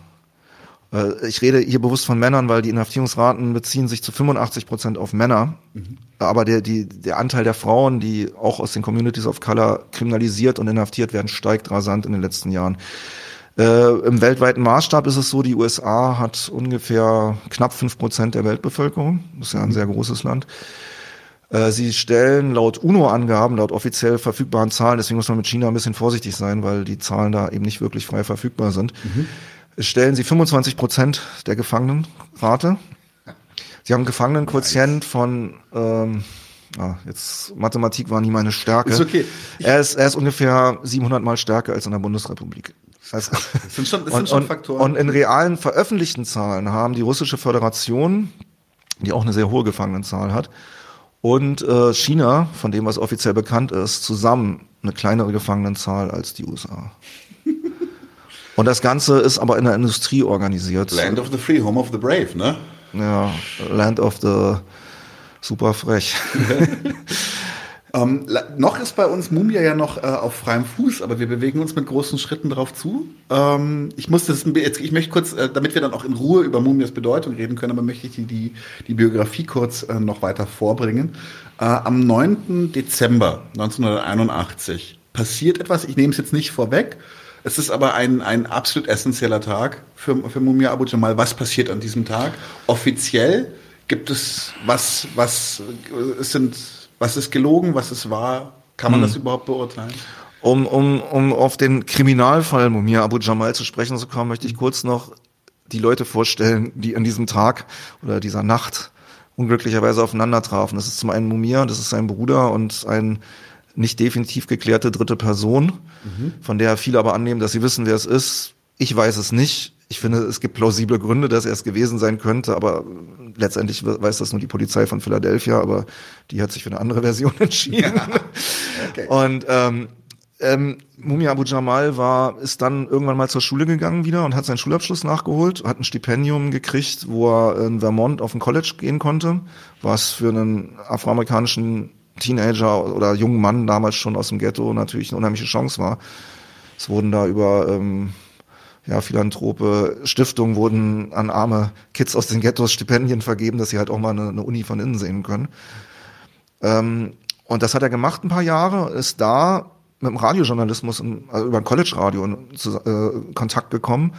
Äh, ich rede hier bewusst von Männern, weil die Inhaftierungsraten beziehen sich zu 85 Prozent auf Männer. Mhm. Aber der, die, der Anteil der Frauen, die auch aus den Communities of Color kriminalisiert und inhaftiert werden, steigt rasant in den letzten Jahren. Äh, Im weltweiten Maßstab ist es so, die USA hat ungefähr knapp fünf Prozent der Weltbevölkerung. Das ist ja ein mhm. sehr großes Land. Äh, sie stellen laut UNO-Angaben, laut offiziell verfügbaren Zahlen, deswegen muss man mit China ein bisschen vorsichtig sein, weil die Zahlen da eben nicht wirklich frei verfügbar sind, mhm. stellen sie 25 Prozent der Gefangenenrate. Sie haben einen Gefangenenquotient von, ähm, ah, jetzt Mathematik war nie meine Stärke. Ist okay. er, ist, er ist ungefähr 700 Mal stärker als in der Bundesrepublik. Also, das sind schon, das sind schon Faktoren. Und in realen veröffentlichten Zahlen haben die russische Föderation, die auch eine sehr hohe Gefangenenzahl hat, und äh, China, von dem was offiziell bekannt ist, zusammen eine kleinere Gefangenenzahl als die USA. Und das Ganze ist aber in der Industrie organisiert. Land of the Free, Home of the Brave, ne? Ja, Land of the super frech. Ähm, noch ist bei uns Mumia ja noch äh, auf freiem Fuß, aber wir bewegen uns mit großen Schritten darauf zu. Ähm, ich muss das jetzt, ich möchte kurz, äh, damit wir dann auch in Ruhe über Mumias Bedeutung reden können, aber möchte ich die, die, die Biografie kurz äh, noch weiter vorbringen. Äh, am 9. Dezember 1981 passiert etwas, ich nehme es jetzt nicht vorweg, es ist aber ein, ein absolut essentieller Tag für, für Mumia Abu Jamal. Was passiert an diesem Tag? Offiziell gibt es was, was, äh, es sind was ist gelogen, was ist wahr? Kann man hm. das überhaupt beurteilen? Um, um, um auf den Kriminalfall Mumia Abu Jamal zu sprechen zu kommen, möchte ich kurz noch die Leute vorstellen, die an diesem Tag oder dieser Nacht unglücklicherweise aufeinander trafen. Das ist zum einen Mumia, das ist sein Bruder und ein nicht definitiv geklärte dritte Person, mhm. von der viele aber annehmen, dass sie wissen, wer es ist. Ich weiß es nicht. Ich finde, es gibt plausible Gründe, dass er es gewesen sein könnte, aber letztendlich weiß das nur die Polizei von Philadelphia, aber die hat sich für eine andere Version entschieden. Ja. Okay. Und ähm, ähm, Mumia Abu Jamal war, ist dann irgendwann mal zur Schule gegangen wieder und hat seinen Schulabschluss nachgeholt, hat ein Stipendium gekriegt, wo er in Vermont auf ein College gehen konnte, was für einen afroamerikanischen Teenager oder jungen Mann damals schon aus dem Ghetto natürlich eine unheimliche Chance war. Es wurden da über ähm, ja, philanthrope Stiftungen wurden an arme Kids aus den Ghettos Stipendien vergeben, dass sie halt auch mal eine, eine Uni von innen sehen können. Ähm, und das hat er gemacht ein paar Jahre, ist da mit dem Radiojournalismus, also über ein College-Radio in äh, Kontakt gekommen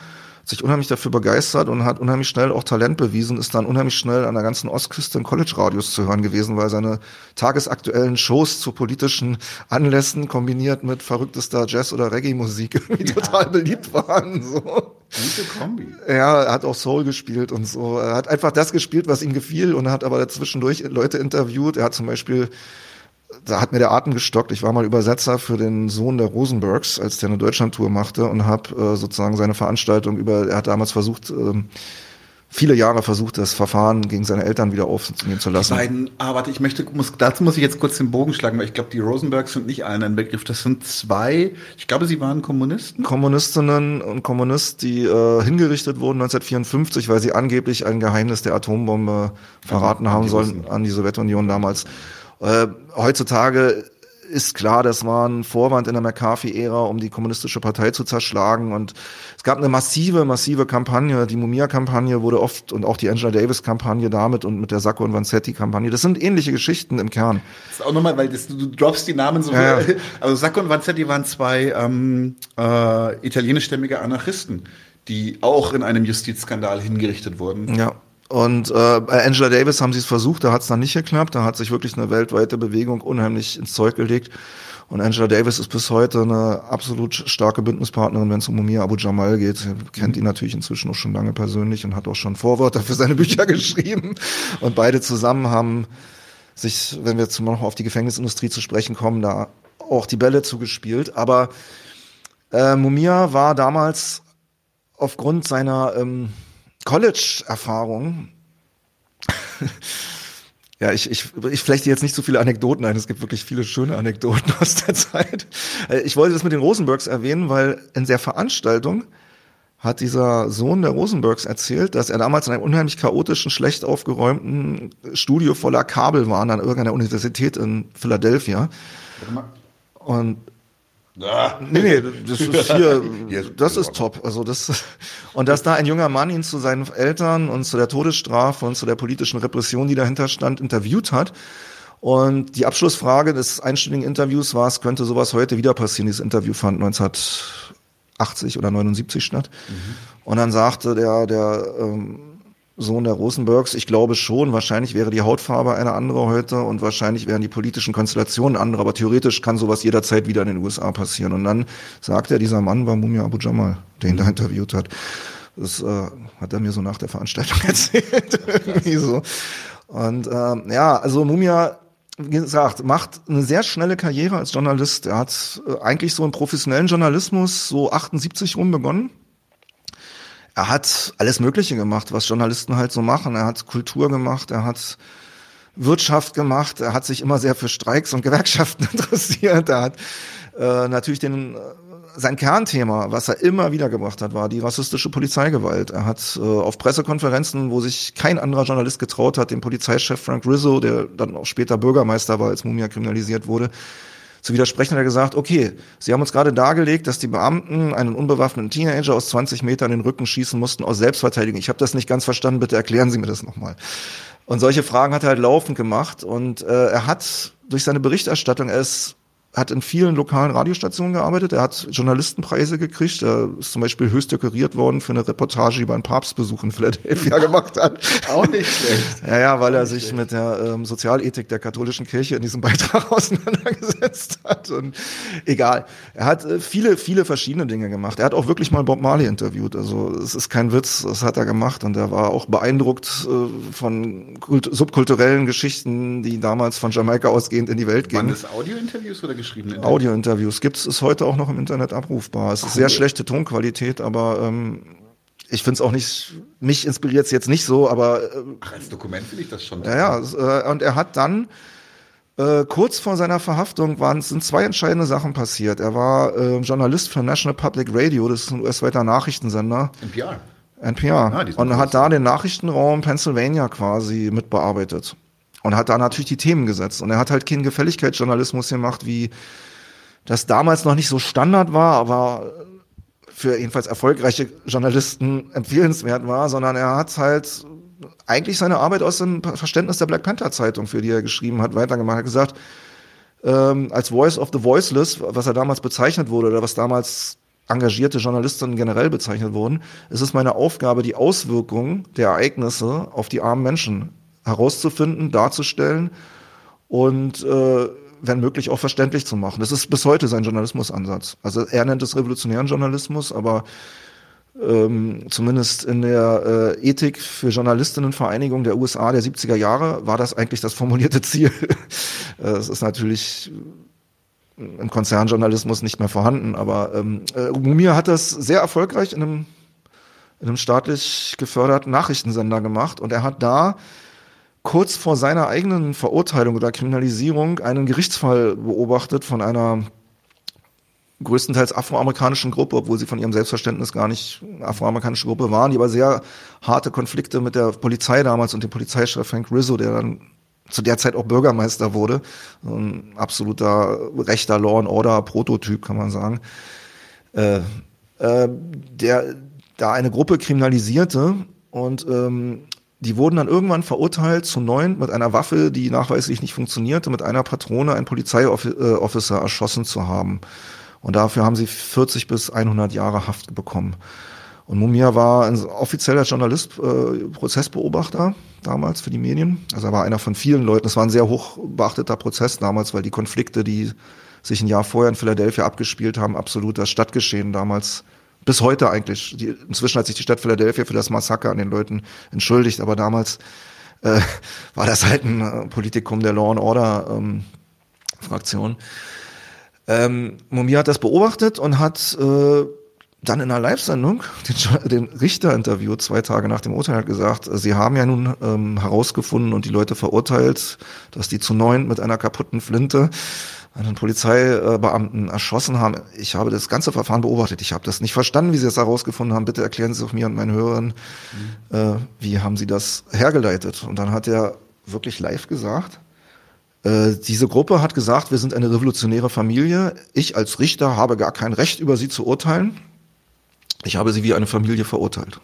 sich unheimlich dafür begeistert und hat unheimlich schnell auch Talent bewiesen, ist dann unheimlich schnell an der ganzen Ostküste in College-Radios zu hören gewesen, weil seine tagesaktuellen Shows zu politischen Anlässen kombiniert mit verrücktester Jazz- oder Reggae-Musik irgendwie ja. total beliebt waren. So. Gute Kombi. Ja, er hat auch Soul gespielt und so. Er hat einfach das gespielt, was ihm gefiel und hat aber dazwischendurch Leute interviewt. Er hat zum Beispiel da hat mir der Atem gestockt. Ich war mal Übersetzer für den Sohn der Rosenbergs, als der eine Deutschlandtour machte und habe äh, sozusagen seine Veranstaltung über, er hat damals versucht, ähm, viele Jahre versucht, das Verfahren gegen seine Eltern wieder aufnehmen zu lassen. Die beiden, ah, warte, ich möchte, muss, dazu muss ich jetzt kurz den Bogen schlagen, weil ich glaube, die Rosenbergs sind nicht allen ein Begriff. Das sind zwei, ich glaube, sie waren Kommunisten. Kommunistinnen und Kommunist, die äh, hingerichtet wurden 1954, weil sie angeblich ein Geheimnis der Atombombe verraten haben sollen an die Sowjetunion damals. Äh, heutzutage ist klar, das war ein Vorwand in der McCarthy-Ära, um die kommunistische Partei zu zerschlagen. Und es gab eine massive, massive Kampagne. Die Mumia-Kampagne wurde oft und auch die Angela Davis-Kampagne damit und mit der Sacco und Vanzetti-Kampagne. Das sind ähnliche Geschichten im Kern. Das ist auch nochmal, weil das, du droppst die Namen so. Ja, ja. Also Sacco und Vanzetti waren zwei ähm, äh, italienischstämmige Anarchisten, die auch in einem Justizskandal hingerichtet wurden. Ja. Und äh, bei Angela Davis haben sie es versucht, da hat es dann nicht geklappt. Da hat sich wirklich eine weltweite Bewegung unheimlich ins Zeug gelegt. Und Angela Davis ist bis heute eine absolut starke Bündnispartnerin, wenn es um Mumia Abu Jamal geht. Kennt ihn natürlich inzwischen auch schon lange persönlich und hat auch schon Vorwörter für seine Bücher geschrieben. Und beide zusammen haben sich, wenn wir jetzt noch auf die Gefängnisindustrie zu sprechen kommen, da auch die Bälle zugespielt. Aber äh, Mumia war damals aufgrund seiner ähm, College-Erfahrung. ja, ich, ich, ich flechte jetzt nicht so viele Anekdoten ein. Es gibt wirklich viele schöne Anekdoten aus der Zeit. Äh, Ich wollte das mit den Rosenbergs erwähnen, weil in der Veranstaltung hat dieser Sohn der Rosenbergs erzählt, dass er damals in einem unheimlich chaotischen, schlecht aufgeräumten Studio voller Kabel war an irgendeiner Universität in Philadelphia. Und Ah. Nee, nee, das ist hier, das ist top. Also das, und dass da ein junger Mann ihn zu seinen Eltern und zu der Todesstrafe und zu der politischen Repression, die dahinter stand, interviewt hat. Und die Abschlussfrage des einstündigen Interviews war, es könnte sowas heute wieder passieren. Dieses Interview fand 1980 oder 79 statt. Und dann sagte der, der ähm, Sohn der Rosenbergs, ich glaube schon, wahrscheinlich wäre die Hautfarbe eine andere heute und wahrscheinlich wären die politischen Konstellationen andere, aber theoretisch kann sowas jederzeit wieder in den USA passieren. Und dann sagt er, dieser Mann war Mumia Abu Jamal, der ihn da interviewt hat. Das äh, hat er mir so nach der Veranstaltung erzählt. Irgendwie so. Und ähm, ja, also Mumia, wie gesagt, macht eine sehr schnelle Karriere als Journalist. Er hat äh, eigentlich so im professionellen Journalismus so 78 rum begonnen er hat alles Mögliche gemacht, was Journalisten halt so machen. Er hat Kultur gemacht, er hat Wirtschaft gemacht, er hat sich immer sehr für Streiks und Gewerkschaften interessiert. Er hat äh, natürlich den äh, sein Kernthema, was er immer wieder gebracht hat, war die rassistische Polizeigewalt. Er hat äh, auf Pressekonferenzen, wo sich kein anderer Journalist getraut hat, dem Polizeichef Frank Rizzo, der dann auch später Bürgermeister war, als Mumia kriminalisiert wurde, zu widersprechen, hat er gesagt, okay, Sie haben uns gerade dargelegt, dass die Beamten einen unbewaffneten Teenager aus 20 Metern in den Rücken schießen mussten aus Selbstverteidigung. Ich habe das nicht ganz verstanden, bitte erklären Sie mir das nochmal. Und solche Fragen hat er halt laufend gemacht und äh, er hat durch seine Berichterstattung, er ist hat in vielen lokalen Radiostationen gearbeitet, er hat Journalistenpreise gekriegt, er ist zum Beispiel höchst dekoriert worden für eine Reportage, die über einen Papstbesuch in Philadelphia gemacht hat. Auch nicht schlecht. Ja, ja, weil er sich mit der ähm, Sozialethik der katholischen Kirche in diesem Beitrag auseinandergesetzt hat. Und egal. Er hat äh, viele, viele verschiedene Dinge gemacht. Er hat auch wirklich mal Bob Marley interviewt. Also es ist kein Witz, das hat er gemacht. Und er war auch beeindruckt äh, von kult subkulturellen Geschichten, die damals von Jamaika ausgehend in die Welt Waren gingen. das Audiointerviews oder geschriebene Audiointerviews gibt es, ist heute auch noch im Internet abrufbar. Es ist sehr schlechte Tonqualität, aber ähm, ich finde es auch nicht, mich inspiriert es jetzt nicht so, aber äh, Ach, als Dokument finde ich das schon. ja, ja, äh, und er hat dann äh, kurz vor seiner Verhaftung waren sind zwei entscheidende Sachen passiert. Er war äh, Journalist für National Public Radio, das ist ein US-weiter Nachrichtensender, NPR. NPR, Ah, und hat da den Nachrichtenraum Pennsylvania quasi mitbearbeitet und hat da natürlich die Themen gesetzt. Und er hat halt keinen Gefälligkeitsjournalismus gemacht, wie das damals noch nicht so Standard war, aber für jedenfalls erfolgreiche Journalisten empfehlenswert war, sondern er hat halt eigentlich seine Arbeit aus dem Verständnis der Black Panther Zeitung, für die er geschrieben hat, weitergemacht. Er hat gesagt, ähm, als Voice of the Voiceless, was er damals bezeichnet wurde oder was damals engagierte Journalistinnen generell bezeichnet wurden, ist es meine Aufgabe, die Auswirkungen der Ereignisse auf die armen Menschen herauszufinden, darzustellen und äh, wenn möglich auch verständlich zu machen. Das ist bis heute sein Journalismusansatz. Also er nennt es revolutionären Journalismus, aber ähm, zumindest in der äh, Ethik für Journalistinnenvereinigung der USA der 70er Jahre war das eigentlich das formulierte Ziel. Äh, Es ist natürlich im Konzernjournalismus nicht mehr vorhanden, aber ähm, äh, Mumia hat das sehr erfolgreich in einem, in einem staatlich geförderten Nachrichtensender gemacht und er hat da kurz vor seiner eigenen Verurteilung oder Kriminalisierung einen Gerichtsfall beobachtet von einer größtenteils afroamerikanischen Gruppe, obwohl sie von ihrem Selbstverständnis gar nicht afroamerikanische Gruppe waren, die aber sehr harte Konflikte mit der Polizei damals und dem Polizeichef Frank Rizzo, der dann zu der Zeit auch Bürgermeister wurde. Ein absoluter rechter Law and Order Prototyp, kann man sagen. Äh, äh, der da eine Gruppe kriminalisierte und ähm, die wurden dann irgendwann verurteilt zu neun mit einer Waffe, die nachweislich nicht funktionierte, mit einer Patrone einen Polizeiofficer erschossen zu haben. Und dafür haben sie 40 bis 100 Jahre Haft bekommen. Und Mumia war ein offizieller Journalist, äh, Prozessbeobachter damals für die Medien. Also er war einer von vielen Leuten. Es war ein sehr hoch beachteter Prozess damals, weil die Konflikte, die sich ein Jahr vorher in Philadelphia abgespielt haben, absolut das Stadtgeschehen damals bis heute eigentlich. Die, inzwischen hat sich die Stadt Philadelphia für das Massaker an den Leuten entschuldigt, aber damals äh, war das halt ein äh, Politikum der Law and Order ähm, Fraktion. Ähm, Mumia hat das beobachtet und hat äh, dann in einer Live-Sendung den, den Richter interviewt, zwei Tage nach dem Urteil, hat gesagt, sie haben ja nun ähm, herausgefunden und die Leute verurteilt, dass die zu neun mit einer kaputten Flinte einen Polizeibeamten erschossen haben. Ich habe das ganze Verfahren beobachtet. Ich habe das nicht verstanden, wie Sie das herausgefunden haben. Bitte erklären Sie es mir und meinen Hörern, mhm. äh, wie haben Sie das hergeleitet? Und dann hat er wirklich live gesagt, äh, diese Gruppe hat gesagt, wir sind eine revolutionäre Familie. Ich als Richter habe gar kein Recht, über sie zu urteilen. Ich habe sie wie eine Familie verurteilt.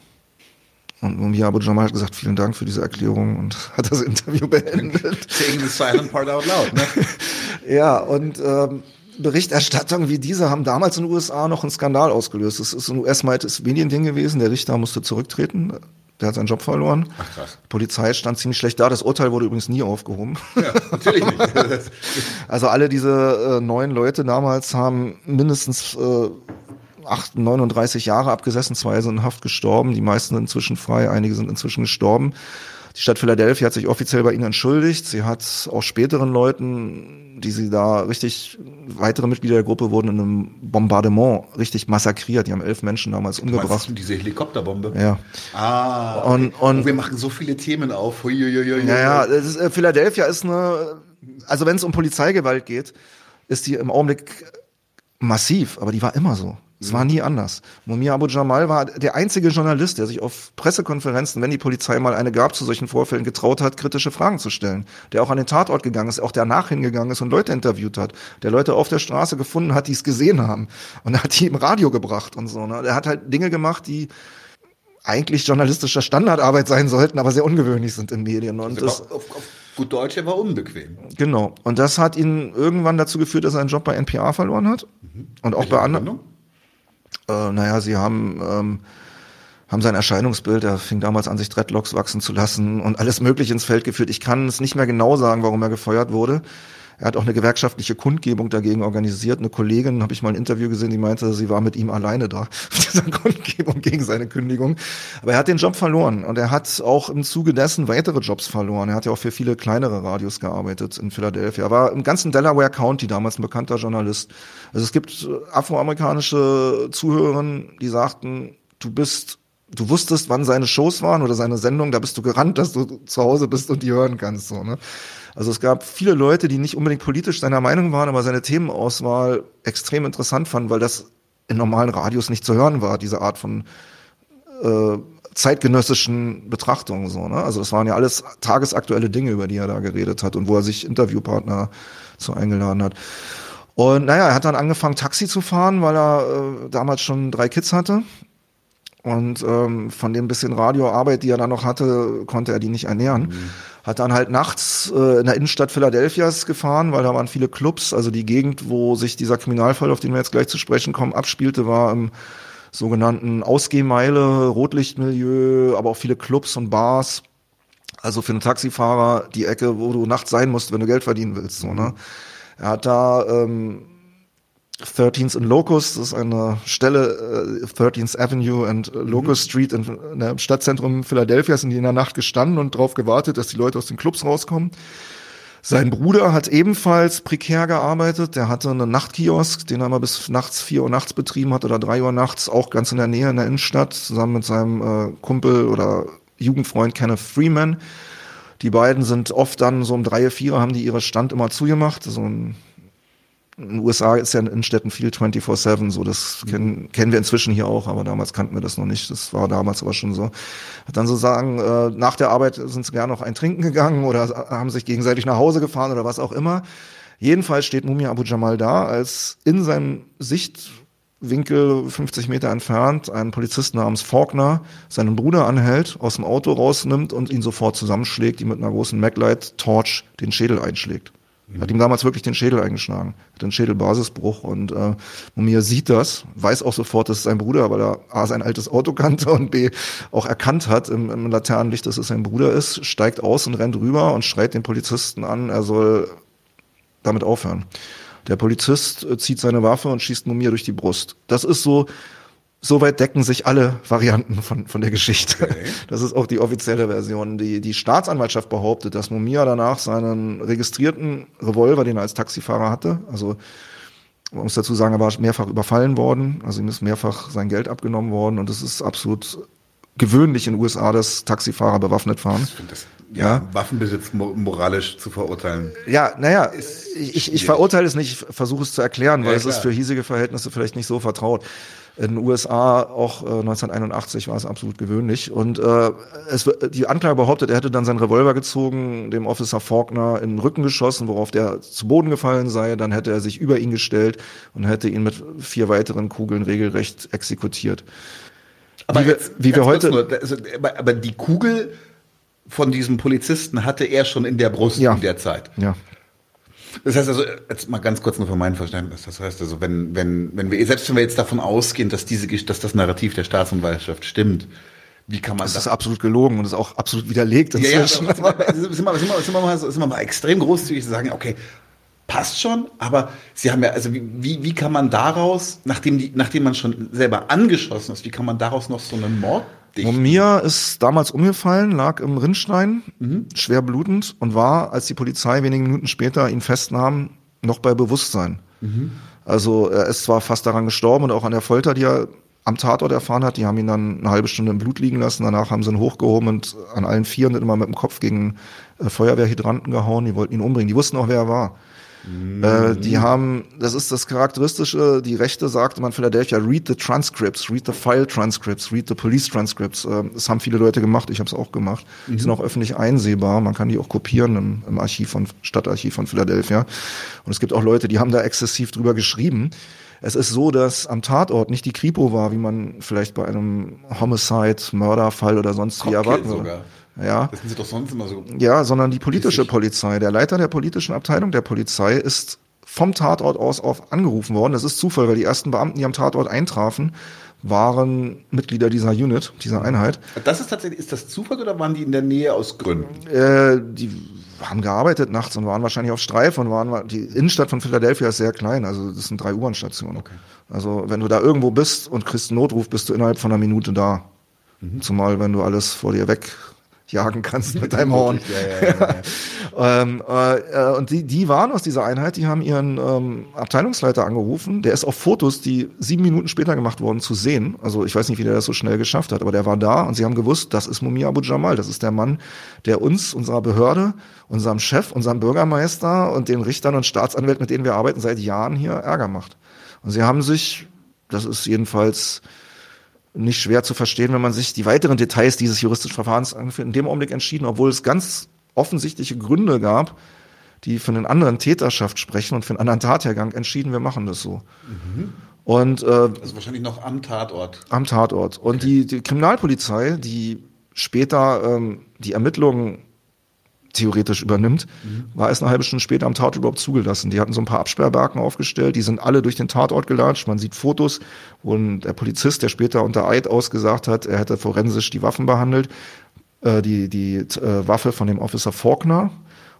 Und Mumia Abu Jamal hat gesagt, vielen Dank für diese Erklärung und hat das Interview beendet. Saying the silent part out loud, ne? ja, und ähm, Berichterstattungen wie diese haben damals in den USA noch einen Skandal ausgelöst. Es ist ein US-weites Mediending gewesen. Der Richter musste zurücktreten. Der hat seinen Job verloren. Ach krass. Die Polizei stand ziemlich schlecht da. Das Urteil wurde übrigens nie aufgehoben. Ja, natürlich nicht. also alle diese äh, neun Leute damals haben mindestens äh, 8, 39 Jahre abgesessen, zwei sind in Haft gestorben, die meisten sind inzwischen frei, einige sind inzwischen gestorben. Die Stadt Philadelphia hat sich offiziell bei ihnen entschuldigt. Sie hat auch späteren Leuten, die sie da richtig, weitere Mitglieder der Gruppe wurden in einem Bombardement richtig massakriert. Die haben elf Menschen damals umgebracht. Meinst diese Helikopterbombe? Ja. Ah, und, und oh, wir machen so viele Themen auf. Huiuiui. Ja, ja, ist, äh, Philadelphia ist eine, also wenn es um Polizeigewalt geht, ist die im Augenblick massiv, aber die war immer so. Es war nie anders. Mumia Abu Jamal war der einzige Journalist, der sich auf Pressekonferenzen, wenn die Polizei mal eine gab, zu solchen Vorfällen getraut hat, kritische Fragen zu stellen. Der auch an den Tatort gegangen ist, auch danach hingegangen ist und Leute interviewt hat. Der Leute auf der Straße gefunden hat, die es gesehen haben. Und hat die im Radio gebracht und so. Ne? Er hat halt Dinge gemacht, die eigentlich journalistischer Standardarbeit sein sollten, aber sehr ungewöhnlich sind in Medien. Und das, auf, auf gut Deutsch, er war unbequem. Genau. Und das hat ihn irgendwann dazu geführt, dass er seinen Job bei NPR verloren hat. Mhm. Und auch Welche bei anderen äh, naja, sie haben, ähm, haben sein Erscheinungsbild, er fing damals an, sich Dreadlocks wachsen zu lassen und alles mögliche ins Feld geführt. Ich kann es nicht mehr genau sagen, warum er gefeuert wurde. Er hat auch eine gewerkschaftliche Kundgebung dagegen organisiert. Eine Kollegin, habe ich mal ein Interview gesehen, die meinte, sie war mit ihm alleine da, auf dieser Kundgebung gegen seine Kündigung. Aber er hat den Job verloren und er hat auch im Zuge dessen weitere Jobs verloren. Er hat ja auch für viele kleinere Radios gearbeitet in Philadelphia. Er war im ganzen Delaware County damals ein bekannter Journalist. Also es gibt afroamerikanische Zuhörerinnen, die sagten, du bist du wusstest, wann seine Shows waren oder seine Sendung, da bist du gerannt, dass du zu Hause bist und die hören kannst. So, ne? Also es gab viele Leute, die nicht unbedingt politisch seiner Meinung waren, aber seine Themenauswahl extrem interessant fanden, weil das in normalen Radios nicht zu hören war, diese Art von äh, zeitgenössischen Betrachtungen. So, ne? Also das waren ja alles tagesaktuelle Dinge, über die er da geredet hat und wo er sich Interviewpartner zu eingeladen hat. Und naja, er hat dann angefangen, Taxi zu fahren, weil er äh, damals schon drei Kids hatte und ähm, von dem bisschen Radioarbeit, die er dann noch hatte, konnte er die nicht ernähren. Mhm. Hat dann halt nachts äh, in der Innenstadt Philadelphias gefahren, weil da waren viele Clubs. Also die Gegend, wo sich dieser Kriminalfall, auf den wir jetzt gleich zu sprechen kommen, abspielte, war im sogenannten Ausgehmeile, Rotlichtmilieu, aber auch viele Clubs und Bars. Also für einen Taxifahrer die Ecke, wo du nachts sein musst, wenn du Geld verdienen willst. So, ne? Er hat da ähm, 13th and Locust, das ist eine Stelle, äh, 13th Avenue and Locust mhm. Street in, in der Stadtzentrum Philadelphia sind die in der Nacht gestanden und darauf gewartet, dass die Leute aus den Clubs rauskommen. Sein Bruder hat ebenfalls prekär gearbeitet. Der hatte einen Nachtkiosk, den er mal bis nachts vier Uhr nachts betrieben hat oder drei Uhr nachts, auch ganz in der Nähe in der Innenstadt, zusammen mit seinem äh, Kumpel oder Jugendfreund Kenneth Freeman. Die beiden sind oft dann so um drei, vier haben die ihre Stand immer zugemacht. So ein in den USA ist ja in Innenstädten viel 24-7, so das mhm. kennen, kennen wir inzwischen hier auch, aber damals kannten wir das noch nicht. Das war damals aber schon so. Dann so sagen, äh, nach der Arbeit sind sie gerne noch ein Trinken gegangen oder haben sich gegenseitig nach Hause gefahren oder was auch immer. Jedenfalls steht Mumia Abu Jamal da, als in seinem Sichtwinkel 50 Meter entfernt ein Polizist namens Faulkner seinen Bruder anhält, aus dem Auto rausnimmt und ihn sofort zusammenschlägt, ihm mit einer großen Maglite Torch den Schädel einschlägt. Hat ihm damals wirklich den Schädel eingeschlagen, hat einen Schädelbasisbruch und äh, Mumia sieht das, weiß auch sofort, dass es sein Bruder, weil er A sein altes Auto kannte und B auch erkannt hat im, im Laternenlicht, dass es sein Bruder ist, steigt aus und rennt rüber und schreit den Polizisten an, er soll damit aufhören. Der Polizist äh, zieht seine Waffe und schießt Mumia durch die Brust. Das ist so Soweit decken sich alle Varianten von, von der Geschichte. Okay. Das ist auch die offizielle Version. Die, die Staatsanwaltschaft behauptet, dass Mumia danach seinen registrierten Revolver, den er als Taxifahrer hatte, also man muss dazu sagen, er war mehrfach überfallen worden, also ihm ist mehrfach sein Geld abgenommen worden und es ist absolut gewöhnlich in den USA, dass Taxifahrer bewaffnet fahren. Das, ja, ja, Waffenbesitz moralisch zu verurteilen. Ja, naja, ich, ich, ich verurteile es nicht, ich versuche es zu erklären, weil ja, es ist für hiesige Verhältnisse vielleicht nicht so vertraut. In den USA auch äh, 1981 war es absolut gewöhnlich. Und äh, es, die Anklage behauptet, er hätte dann seinen Revolver gezogen, dem Officer Faulkner in den Rücken geschossen, worauf der zu Boden gefallen sei. Dann hätte er sich über ihn gestellt und hätte ihn mit vier weiteren Kugeln regelrecht exekutiert. Aber wie, jetzt, wir, wie wir heute. Nur, also, aber die Kugel von diesem Polizisten hatte er schon in der Brust ja. in der Zeit. Ja. Das heißt also, jetzt mal ganz kurz nur für mein Verständnis. Das heißt also, wenn, wenn, wenn wir, selbst wenn wir jetzt davon ausgehen, dass diese, dass das Narrativ der Staatsanwaltschaft stimmt, wie kann man das? Das ist absolut gelogen und ist auch absolut widerlegt. Ja, ja, aber, sind, wir, sind, wir, sind, wir mal, sind wir mal extrem großzügig zu sagen, okay, passt schon, aber sie haben ja, also wie, wie, kann man daraus, nachdem, die, nachdem man schon selber angeschossen ist, wie kann man daraus noch so einen Mord dichten? Mia ist damals umgefallen, lag im Rinnstein, mhm. schwer blutend und war, als die Polizei wenige Minuten später ihn festnahm, noch bei Bewusstsein. Mhm. Also er ist zwar fast daran gestorben und auch an der Folter, die er am Tatort erfahren hat. Die haben ihn dann eine halbe Stunde im Blut liegen lassen. Danach haben sie ihn hochgehoben und an allen Vieren immer mit dem Kopf gegen äh, Feuerwehrhydranten gehauen. Die wollten ihn umbringen. Die wussten auch, wer er war. Äh, die haben, das ist das Charakteristische, die Rechte sagte man Philadelphia, read the transcripts, read the file transcripts, read the police transcripts. Äh, das haben viele Leute gemacht, ich habe es auch gemacht. Die mhm. sind auch öffentlich einsehbar, man kann die auch kopieren im, im Archiv von, Stadtarchiv von Philadelphia. Und es gibt auch Leute, die haben da exzessiv drüber geschrieben. Es ist so, dass am Tatort nicht die Kripo war, wie man vielleicht bei einem Homicide, Mörderfall oder sonst wie erwarten würde. Ja. Das sind sie doch sonst immer so. Ja, sondern die politische richtig. Polizei. Der Leiter der politischen Abteilung der Polizei ist vom Tatort aus auf angerufen worden. Das ist Zufall, weil die ersten Beamten, die am Tatort eintrafen, waren Mitglieder dieser Unit, dieser Einheit. Das ist tatsächlich, ist das Zufall oder waren die in der Nähe aus Gründen? Äh, die haben gearbeitet nachts und waren wahrscheinlich auf Streif und waren, die Innenstadt von Philadelphia ist sehr klein, also das sind drei U-Bahn-Stationen. Okay. Also wenn du da irgendwo bist und kriegst einen Notruf, bist du innerhalb von einer Minute da. Mhm. Zumal wenn du alles vor dir weg jagen kannst mit deinem Horn. Ja, ja, ja, ähm, äh, und die, die waren aus dieser Einheit, die haben ihren ähm, Abteilungsleiter angerufen. Der ist auf Fotos, die sieben Minuten später gemacht wurden, zu sehen. Also ich weiß nicht, wie der das so schnell geschafft hat, aber der war da und sie haben gewusst, das ist Mumia Abu Jamal. Das ist der Mann, der uns, unserer Behörde, unserem Chef, unserem Bürgermeister und den Richtern und Staatsanwälten, mit denen wir arbeiten, seit Jahren hier Ärger macht. Und sie haben sich, das ist jedenfalls nicht schwer zu verstehen, wenn man sich die weiteren Details dieses juristischen Verfahrens anführt. In dem Augenblick entschieden, obwohl es ganz offensichtliche Gründe gab, die für einen anderen Täterschaft sprechen und für einen anderen Tathergang, entschieden, wir machen das so. Mhm. Und äh, also wahrscheinlich noch am Tatort. Am Tatort. Und okay. die, die Kriminalpolizei, die später ähm, die Ermittlungen theoretisch übernimmt, mhm. war es eine halbe Stunde später am Tatort überhaupt zugelassen. Die hatten so ein paar Absperrbarken aufgestellt, die sind alle durch den Tatort gelatscht. Man sieht Fotos, wo der Polizist, der später unter Eid ausgesagt hat, er hätte forensisch die Waffen behandelt, äh, die, die äh, Waffe von dem Officer Faulkner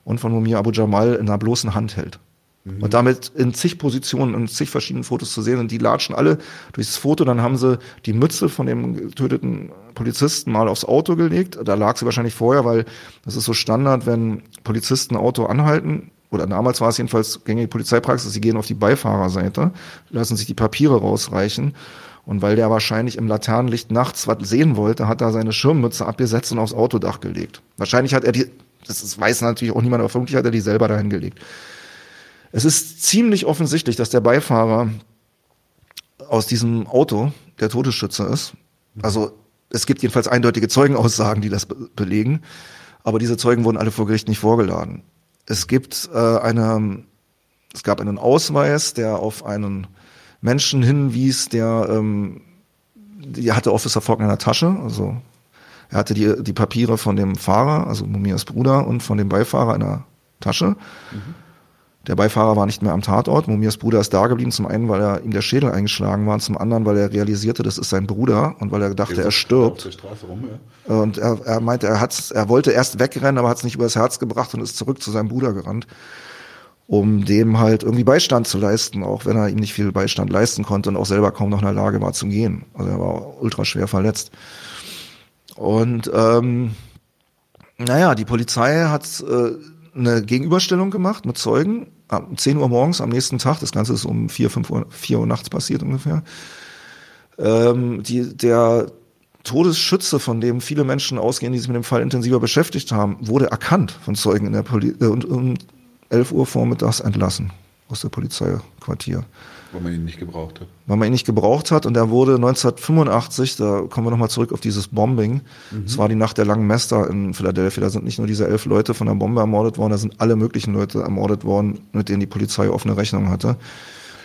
und von Mumia Abu Jamal in einer bloßen Hand hält. Mhm. Und damit in zig Positionen, in zig verschiedenen Fotos zu sehen. Und die latschen alle durchs Foto. Dann haben sie die Mütze von dem getöteten Polizisten mal aufs Auto gelegt. Da lag sie wahrscheinlich vorher, weil das ist so Standard, wenn Polizisten ein Auto anhalten. Oder damals war es jedenfalls gängige Polizeipraxis, sie gehen auf die Beifahrerseite, lassen sich die Papiere rausreichen. Und weil der wahrscheinlich im Laternenlicht nachts was sehen wollte, hat er seine Schirmmütze abgesetzt und aufs Autodach gelegt. Wahrscheinlich hat er die, das weiß natürlich auch niemand, aber vermutlich hat er die selber dahin gelegt. Es ist ziemlich offensichtlich, dass der Beifahrer aus diesem Auto der Todesschütze ist. Also es gibt jedenfalls eindeutige Zeugenaussagen, die das be belegen, aber diese Zeugen wurden alle vor Gericht nicht vorgeladen. Es gibt äh, eine, es gab einen Ausweis, der auf einen Menschen hinwies, der ähm, die hatte Officer Fogg in der Tasche, also er hatte die, die Papiere von dem Fahrer, also Mumias Bruder, und von dem Beifahrer in der Tasche. Mhm. Der Beifahrer war nicht mehr am Tatort. Mumias Bruder ist da geblieben, zum einen, weil er ihm der Schädel eingeschlagen war, und zum anderen, weil er realisierte, das ist sein Bruder und weil er dachte, er stirbt. Rum, ja. Und er, er meinte, er, hat's, er wollte erst wegrennen, aber hat es nicht übers Herz gebracht und ist zurück zu seinem Bruder gerannt, um dem halt irgendwie Beistand zu leisten, auch wenn er ihm nicht viel Beistand leisten konnte und auch selber kaum noch in der Lage war zu gehen. Also er war ultra schwer verletzt. Und ähm, naja, die Polizei hat äh, eine Gegenüberstellung gemacht mit Zeugen um 10 Uhr morgens am nächsten Tag, das Ganze ist um 4, 5 Uhr, 4 Uhr nachts passiert ungefähr. Ähm, die, der Todesschütze, von dem viele Menschen ausgehen, die sich mit dem Fall intensiver beschäftigt haben, wurde erkannt von Zeugen in der Poli und um 11 Uhr vormittags entlassen aus der Polizeiquartier. Weil man ihn nicht gebraucht hat. Weil man ihn nicht gebraucht hat und er wurde 1985, da kommen wir nochmal zurück auf dieses Bombing, mhm. das war die Nacht der langen Mester in Philadelphia, da sind nicht nur diese elf Leute von der Bombe ermordet worden, da sind alle möglichen Leute ermordet worden, mit denen die Polizei offene Rechnung hatte.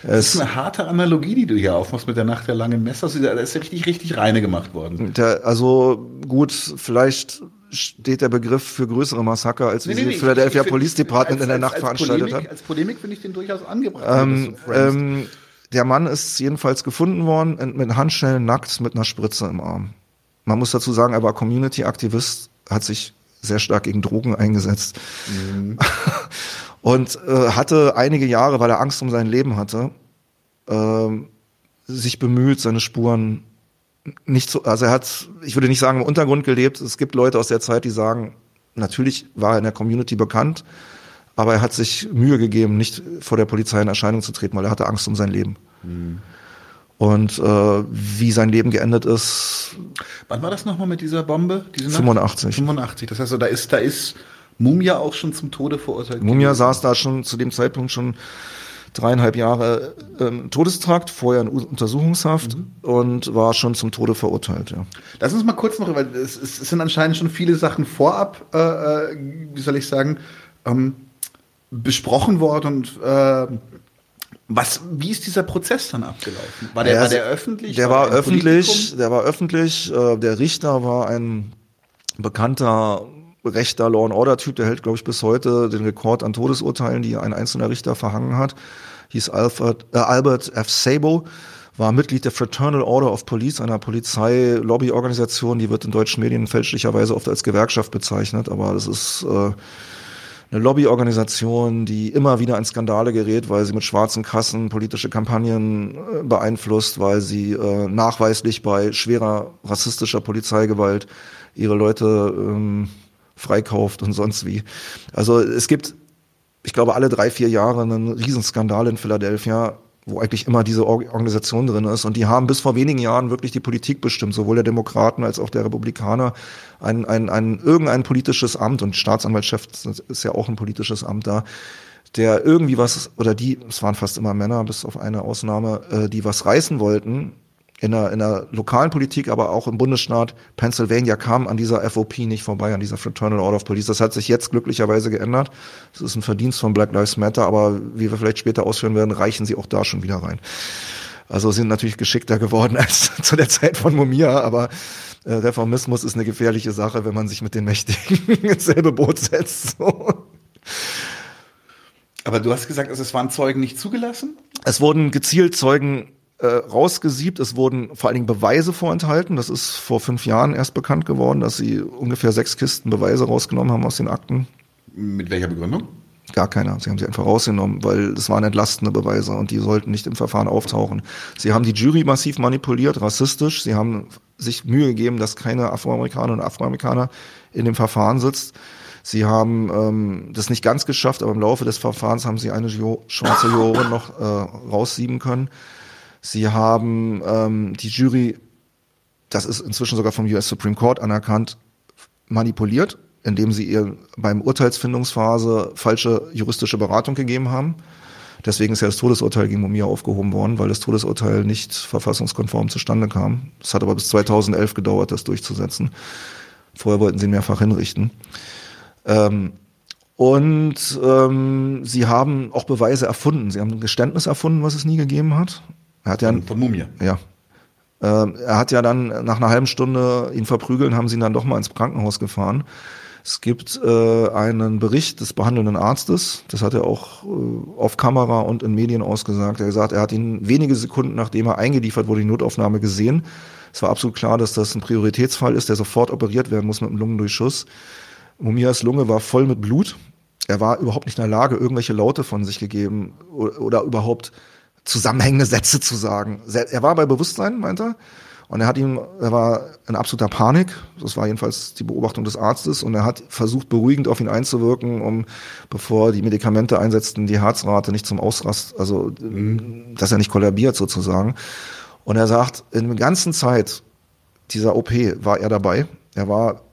Es das ist eine harte Analogie, die du hier aufmachst mit der Nacht der langen Messer. Da ist ja richtig, richtig reine gemacht worden. Der, also gut, vielleicht steht der Begriff für größere Massaker, als wie nee, nee, sie Philadelphia Police Department als, in der als, Nacht als veranstaltet Polemik, hat. Als Polemik finde ich den durchaus angebracht. Ähm, ähm, der Mann ist jedenfalls gefunden worden mit Handschellen nackt mit einer Spritze im Arm. Man muss dazu sagen, er war Community-Aktivist, hat sich sehr stark gegen Drogen eingesetzt mhm. und äh, hatte einige Jahre, weil er Angst um sein Leben hatte, äh, sich bemüht, seine Spuren nicht so, also er hat, ich würde nicht sagen im Untergrund gelebt. Es gibt Leute aus der Zeit, die sagen, natürlich war er in der Community bekannt, aber er hat sich Mühe gegeben, nicht vor der Polizei in Erscheinung zu treten, weil er hatte Angst um sein Leben. Mhm. Und äh, wie sein Leben geendet ist. Wann war das nochmal mit dieser Bombe? Diese 85. 85. Das heißt, da ist, da ist Mumia auch schon zum Tode verurteilt. Mumia gewesen. saß da schon zu dem Zeitpunkt schon dreieinhalb Jahre ähm, Todestrakt, vorher in Untersuchungshaft mhm. und war schon zum Tode verurteilt. Ja. Lass uns mal kurz noch, weil es, es sind anscheinend schon viele Sachen vorab, äh, äh wie soll ich sagen, ähm, besprochen worden und äh, was, wie ist dieser Prozess dann abgelaufen? War der, ja, war der öffentlich? Der war, war öffentlich, Politikum? der war öffentlich. Äh, der Richter war ein bekannter rechter Law and Order Typ, der hält, glaube ich, bis heute den Rekord an Todesurteilen, die ein einzelner Richter verhangen hat. Hieß Alfred, äh, Albert F. Sabo, war Mitglied der Fraternal Order of Police, einer Polizei-Lobbyorganisation, die wird in deutschen Medien fälschlicherweise oft als Gewerkschaft bezeichnet, aber das ist äh, eine Lobbyorganisation, die immer wieder in Skandale gerät, weil sie mit schwarzen Kassen politische Kampagnen äh, beeinflusst, weil sie äh, nachweislich bei schwerer rassistischer Polizeigewalt ihre Leute ähm, freikauft und sonst wie. Also es gibt, ich glaube, alle drei, vier Jahre einen Riesenskandal in Philadelphia, wo eigentlich immer diese Organisation drin ist. Und die haben bis vor wenigen Jahren wirklich die Politik bestimmt, sowohl der Demokraten als auch der Republikaner, ein, ein, ein irgendein politisches Amt und Staatsanwaltschef ist ja auch ein politisches Amt da, der irgendwie was, oder die, es waren fast immer Männer, bis auf eine Ausnahme, äh, die was reißen wollten, in der, in der lokalen Politik, aber auch im Bundesstaat Pennsylvania kam an dieser FOP nicht vorbei, an dieser Fraternal Order of Police. Das hat sich jetzt glücklicherweise geändert. Das ist ein Verdienst von Black Lives Matter, aber wie wir vielleicht später ausführen werden, reichen sie auch da schon wieder rein. Also sind natürlich geschickter geworden als zu der Zeit von Mumia, aber äh, Reformismus ist eine gefährliche Sache, wenn man sich mit den Mächtigen ins selbe Boot setzt. So. Aber du hast gesagt, es waren Zeugen nicht zugelassen? Es wurden gezielt Zeugen äh, rausgesiebt. Es wurden vor allen Dingen Beweise vorenthalten. Das ist vor fünf Jahren erst bekannt geworden, dass sie ungefähr sechs Kisten Beweise rausgenommen haben aus den Akten. Mit welcher Begründung? Gar keiner. Sie haben sie einfach rausgenommen, weil es waren entlastende Beweise und die sollten nicht im Verfahren auftauchen. Sie haben die Jury massiv manipuliert, rassistisch. Sie haben sich Mühe gegeben, dass keine Afroamerikaner und Afroamerikaner in dem Verfahren sitzt. Sie haben ähm, das nicht ganz geschafft, aber im Laufe des Verfahrens haben sie eine schwarze Jurorin noch äh, raussieben können. Sie haben ähm, die Jury, das ist inzwischen sogar vom US Supreme Court anerkannt, manipuliert, indem sie ihr beim Urteilsfindungsphase falsche juristische Beratung gegeben haben. Deswegen ist ja das Todesurteil gegen Mumia aufgehoben worden, weil das Todesurteil nicht verfassungskonform zustande kam. Es hat aber bis 2011 gedauert, das durchzusetzen. Vorher wollten sie ihn mehrfach hinrichten. Ähm, und ähm, sie haben auch Beweise erfunden. Sie haben ein Geständnis erfunden, was es nie gegeben hat. Er hat ja, Von Mumia. ja. Ähm, er hat ja dann nach einer halben Stunde ihn verprügeln, haben sie ihn dann doch mal ins Krankenhaus gefahren. Es gibt äh, einen Bericht des behandelnden Arztes, das hat er auch äh, auf Kamera und in Medien ausgesagt. Er hat gesagt, er hat ihn wenige Sekunden nachdem er eingeliefert wurde, die Notaufnahme gesehen. Es war absolut klar, dass das ein Prioritätsfall ist, der sofort operiert werden muss mit einem Lungendurchschuss. Mumias Lunge war voll mit Blut. Er war überhaupt nicht in der Lage, irgendwelche Laute von sich gegeben oder, oder überhaupt zusammenhängende Sätze zu sagen. Er war bei Bewusstsein, meint er. Und er hat ihm, er war in absoluter Panik. Das war jedenfalls die Beobachtung des Arztes. Und er hat versucht, beruhigend auf ihn einzuwirken, um, bevor die Medikamente einsetzten, die Herzrate nicht zum Ausrast, also, mhm. dass er nicht kollabiert sozusagen. Und er sagt, in der ganzen Zeit dieser OP war er dabei. Er war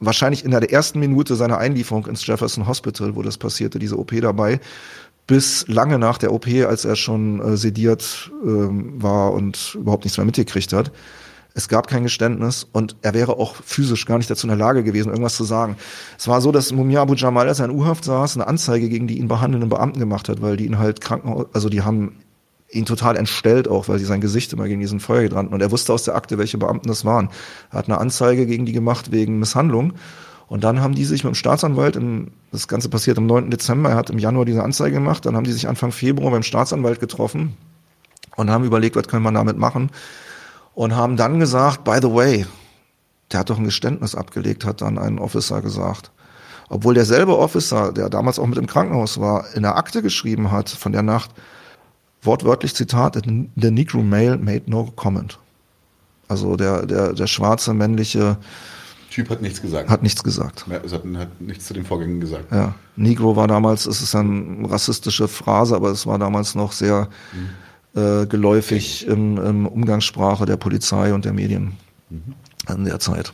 wahrscheinlich in der ersten Minute seiner Einlieferung ins Jefferson Hospital, wo das passierte, diese OP dabei bis lange nach der OP, als er schon äh, sediert ähm, war und überhaupt nichts mehr mitgekriegt hat. Es gab kein Geständnis und er wäre auch physisch gar nicht dazu in der Lage gewesen, irgendwas zu sagen. Es war so, dass Mumia Abu Jamal, als er in U-Haft saß, eine Anzeige gegen die ihn behandelnden Beamten gemacht hat, weil die ihn halt Krankenhaus, also die haben ihn total entstellt auch, weil sie sein Gesicht immer gegen diesen Feuer gedrannt und er wusste aus der Akte, welche Beamten das waren. Er hat eine Anzeige gegen die gemacht wegen Misshandlung und dann haben die sich mit dem Staatsanwalt, im, das Ganze passiert am 9. Dezember, er hat im Januar diese Anzeige gemacht, dann haben die sich Anfang Februar beim Staatsanwalt getroffen und haben überlegt, was können wir damit machen und haben dann gesagt, by the way, der hat doch ein Geständnis abgelegt, hat dann ein Officer gesagt. Obwohl derselbe Officer, der damals auch mit im Krankenhaus war, in der Akte geschrieben hat von der Nacht, wortwörtlich Zitat, the Negro male made no comment. Also der, der, der schwarze männliche Typ hat nichts gesagt. Hat nichts gesagt. Ja, also hat, hat, nichts zu den Vorgängen gesagt. Ja. Negro war damals, es ist eine rassistische Phrase, aber es war damals noch sehr mhm. äh, geläufig im, im, Umgangssprache der Polizei und der Medien mhm. in der Zeit.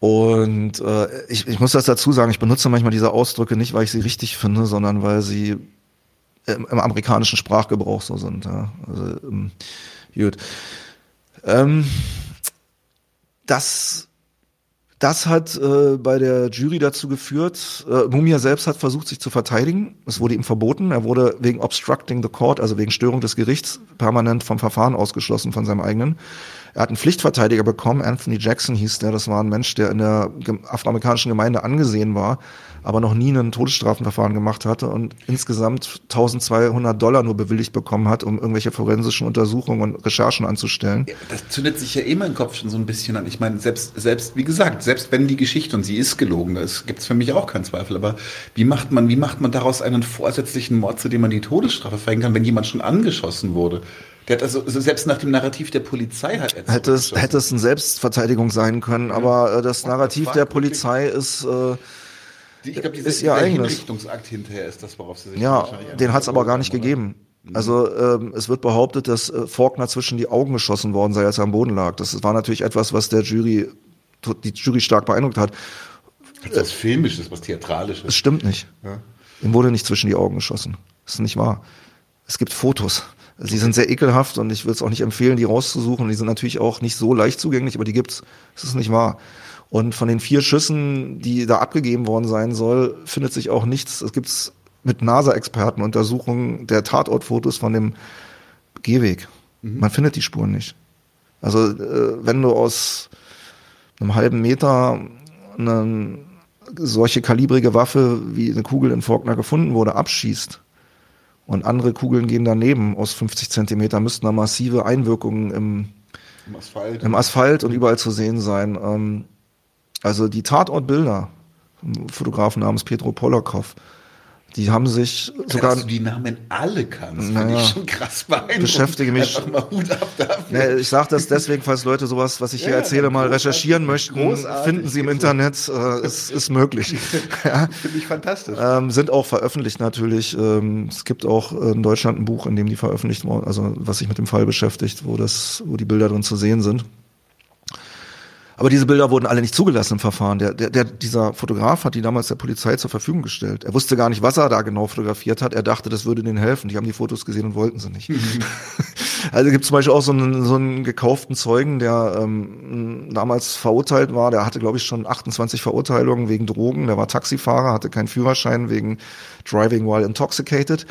Und äh, ich, ich muss das dazu sagen, ich benutze manchmal diese Ausdrücke nicht, weil ich sie richtig finde, sondern weil sie im, im amerikanischen Sprachgebrauch so sind. Ja. Also, ähm, gut. Ähm, das das hat äh, bei der Jury dazu geführt, äh, Mumia selbst hat versucht, sich zu verteidigen. Es wurde ihm verboten. Er wurde wegen Obstructing the Court, also wegen Störung des Gerichts, permanent vom Verfahren ausgeschlossen von seinem eigenen. Er hat einen Pflichtverteidiger bekommen, Anthony Jackson hieß der. Das war ein Mensch, der in der afroamerikanischen Gemeinde angesehen war, aber noch nie ein Todesstrafenverfahren gemacht hatte und insgesamt 1200 Dollar nur bewilligt bekommen hat, um irgendwelche forensischen Untersuchungen und Recherchen anzustellen. Das zündet sich ja eh mein Kopf schon so ein bisschen an. Ich meine, selbst, selbst, wie gesagt, selbst wenn die Geschichte, und sie ist gelogen, da gibt es für mich auch keinen Zweifel, aber wie macht man, wie macht man daraus einen vorsätzlichen Mord, zu dem man die Todesstrafe verhängen kann, wenn jemand schon angeschossen wurde? Der hat also, also selbst nach dem Narrativ der Polizei hat er hätte es, hätte es eine Selbstverteidigung sein können, aber äh, das Narrativ der Polizei ist äh, ich glaube, dieser, ist ihr eigenes. Hinrichtungsakt hinterher ist das, worauf sie sich Ja, den hat es aber gar nicht gegeben. Mhm. Also ähm, es wird behauptet, dass äh, Faulkner zwischen die Augen geschossen worden sei, als er am Boden lag. Das war natürlich etwas, was der Jury, die Jury stark beeindruckt hat. Das ist filmisches, was theatralisches. Es stimmt nicht. Ja. Ihm wurde nicht zwischen die Augen geschossen. Das ist nicht wahr. Es gibt Fotos. Sie sind sehr ekelhaft und ich würde es auch nicht empfehlen, die rauszusuchen. Die sind natürlich auch nicht so leicht zugänglich, aber die gibt's. Das ist nicht wahr. Und von den vier Schüssen, die da abgegeben worden sein soll, findet sich auch nichts. Es gibt mit NASA-Experten Untersuchungen der Tatortfotos von dem Gehweg. Mhm. Man findet die Spuren nicht. Also äh, wenn du aus einem halben Meter eine solche kalibrige Waffe, wie eine Kugel in Faulkner gefunden wurde, abschießt und andere Kugeln gehen daneben aus 50 Zentimeter, müssten da massive Einwirkungen im, Im Asphalt. im Asphalt und überall zu sehen sein. Also die Tatortbilder, Fotografen namens Petro Polakow, die haben sich sogar. Dass du die Namen alle kannst, naja, finde ich schon krass beeindruckend. Beschäftige mich. Einfach mal Hut ab dafür. Nee, ich sage das deswegen, falls Leute sowas, was ich hier ja, erzähle, mal recherchieren möchten, finden sie im Internet, äh, ist, ist möglich. ja. Finde ich fantastisch. Ähm, sind auch veröffentlicht natürlich. Ähm, es gibt auch in Deutschland ein Buch, in dem die veröffentlicht wurden, also was sich mit dem Fall beschäftigt, wo das, wo die Bilder drin zu sehen sind. Aber diese Bilder wurden alle nicht zugelassen im Verfahren. Der, der, der, dieser Fotograf hat die damals der Polizei zur Verfügung gestellt. Er wusste gar nicht, was er da genau fotografiert hat. Er dachte, das würde denen helfen. Die haben die Fotos gesehen und wollten sie nicht. also gibt zum Beispiel auch so einen, so einen gekauften Zeugen, der ähm, damals verurteilt war. Der hatte, glaube ich, schon 28 Verurteilungen wegen Drogen. Der war Taxifahrer, hatte keinen Führerschein wegen Driving while intoxicated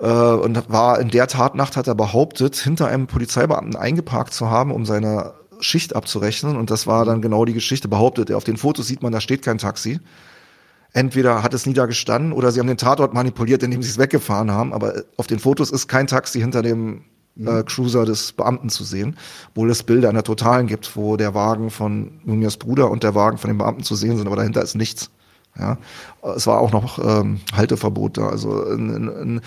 äh, und war in der Tatnacht hat er behauptet, hinter einem Polizeibeamten eingeparkt zu haben, um seine Schicht abzurechnen. Und das war dann genau die Geschichte, behauptet er. Auf den Fotos sieht man, da steht kein Taxi. Entweder hat es nie da gestanden oder sie haben den Tatort manipuliert, indem sie es weggefahren haben. Aber auf den Fotos ist kein Taxi hinter dem äh, Cruiser des Beamten zu sehen, obwohl es Bilder in der Totalen gibt, wo der Wagen von Nunez Bruder und der Wagen von dem Beamten zu sehen sind, aber dahinter ist nichts. Ja, es war auch noch ähm, Halteverbot da. Also ein, ein,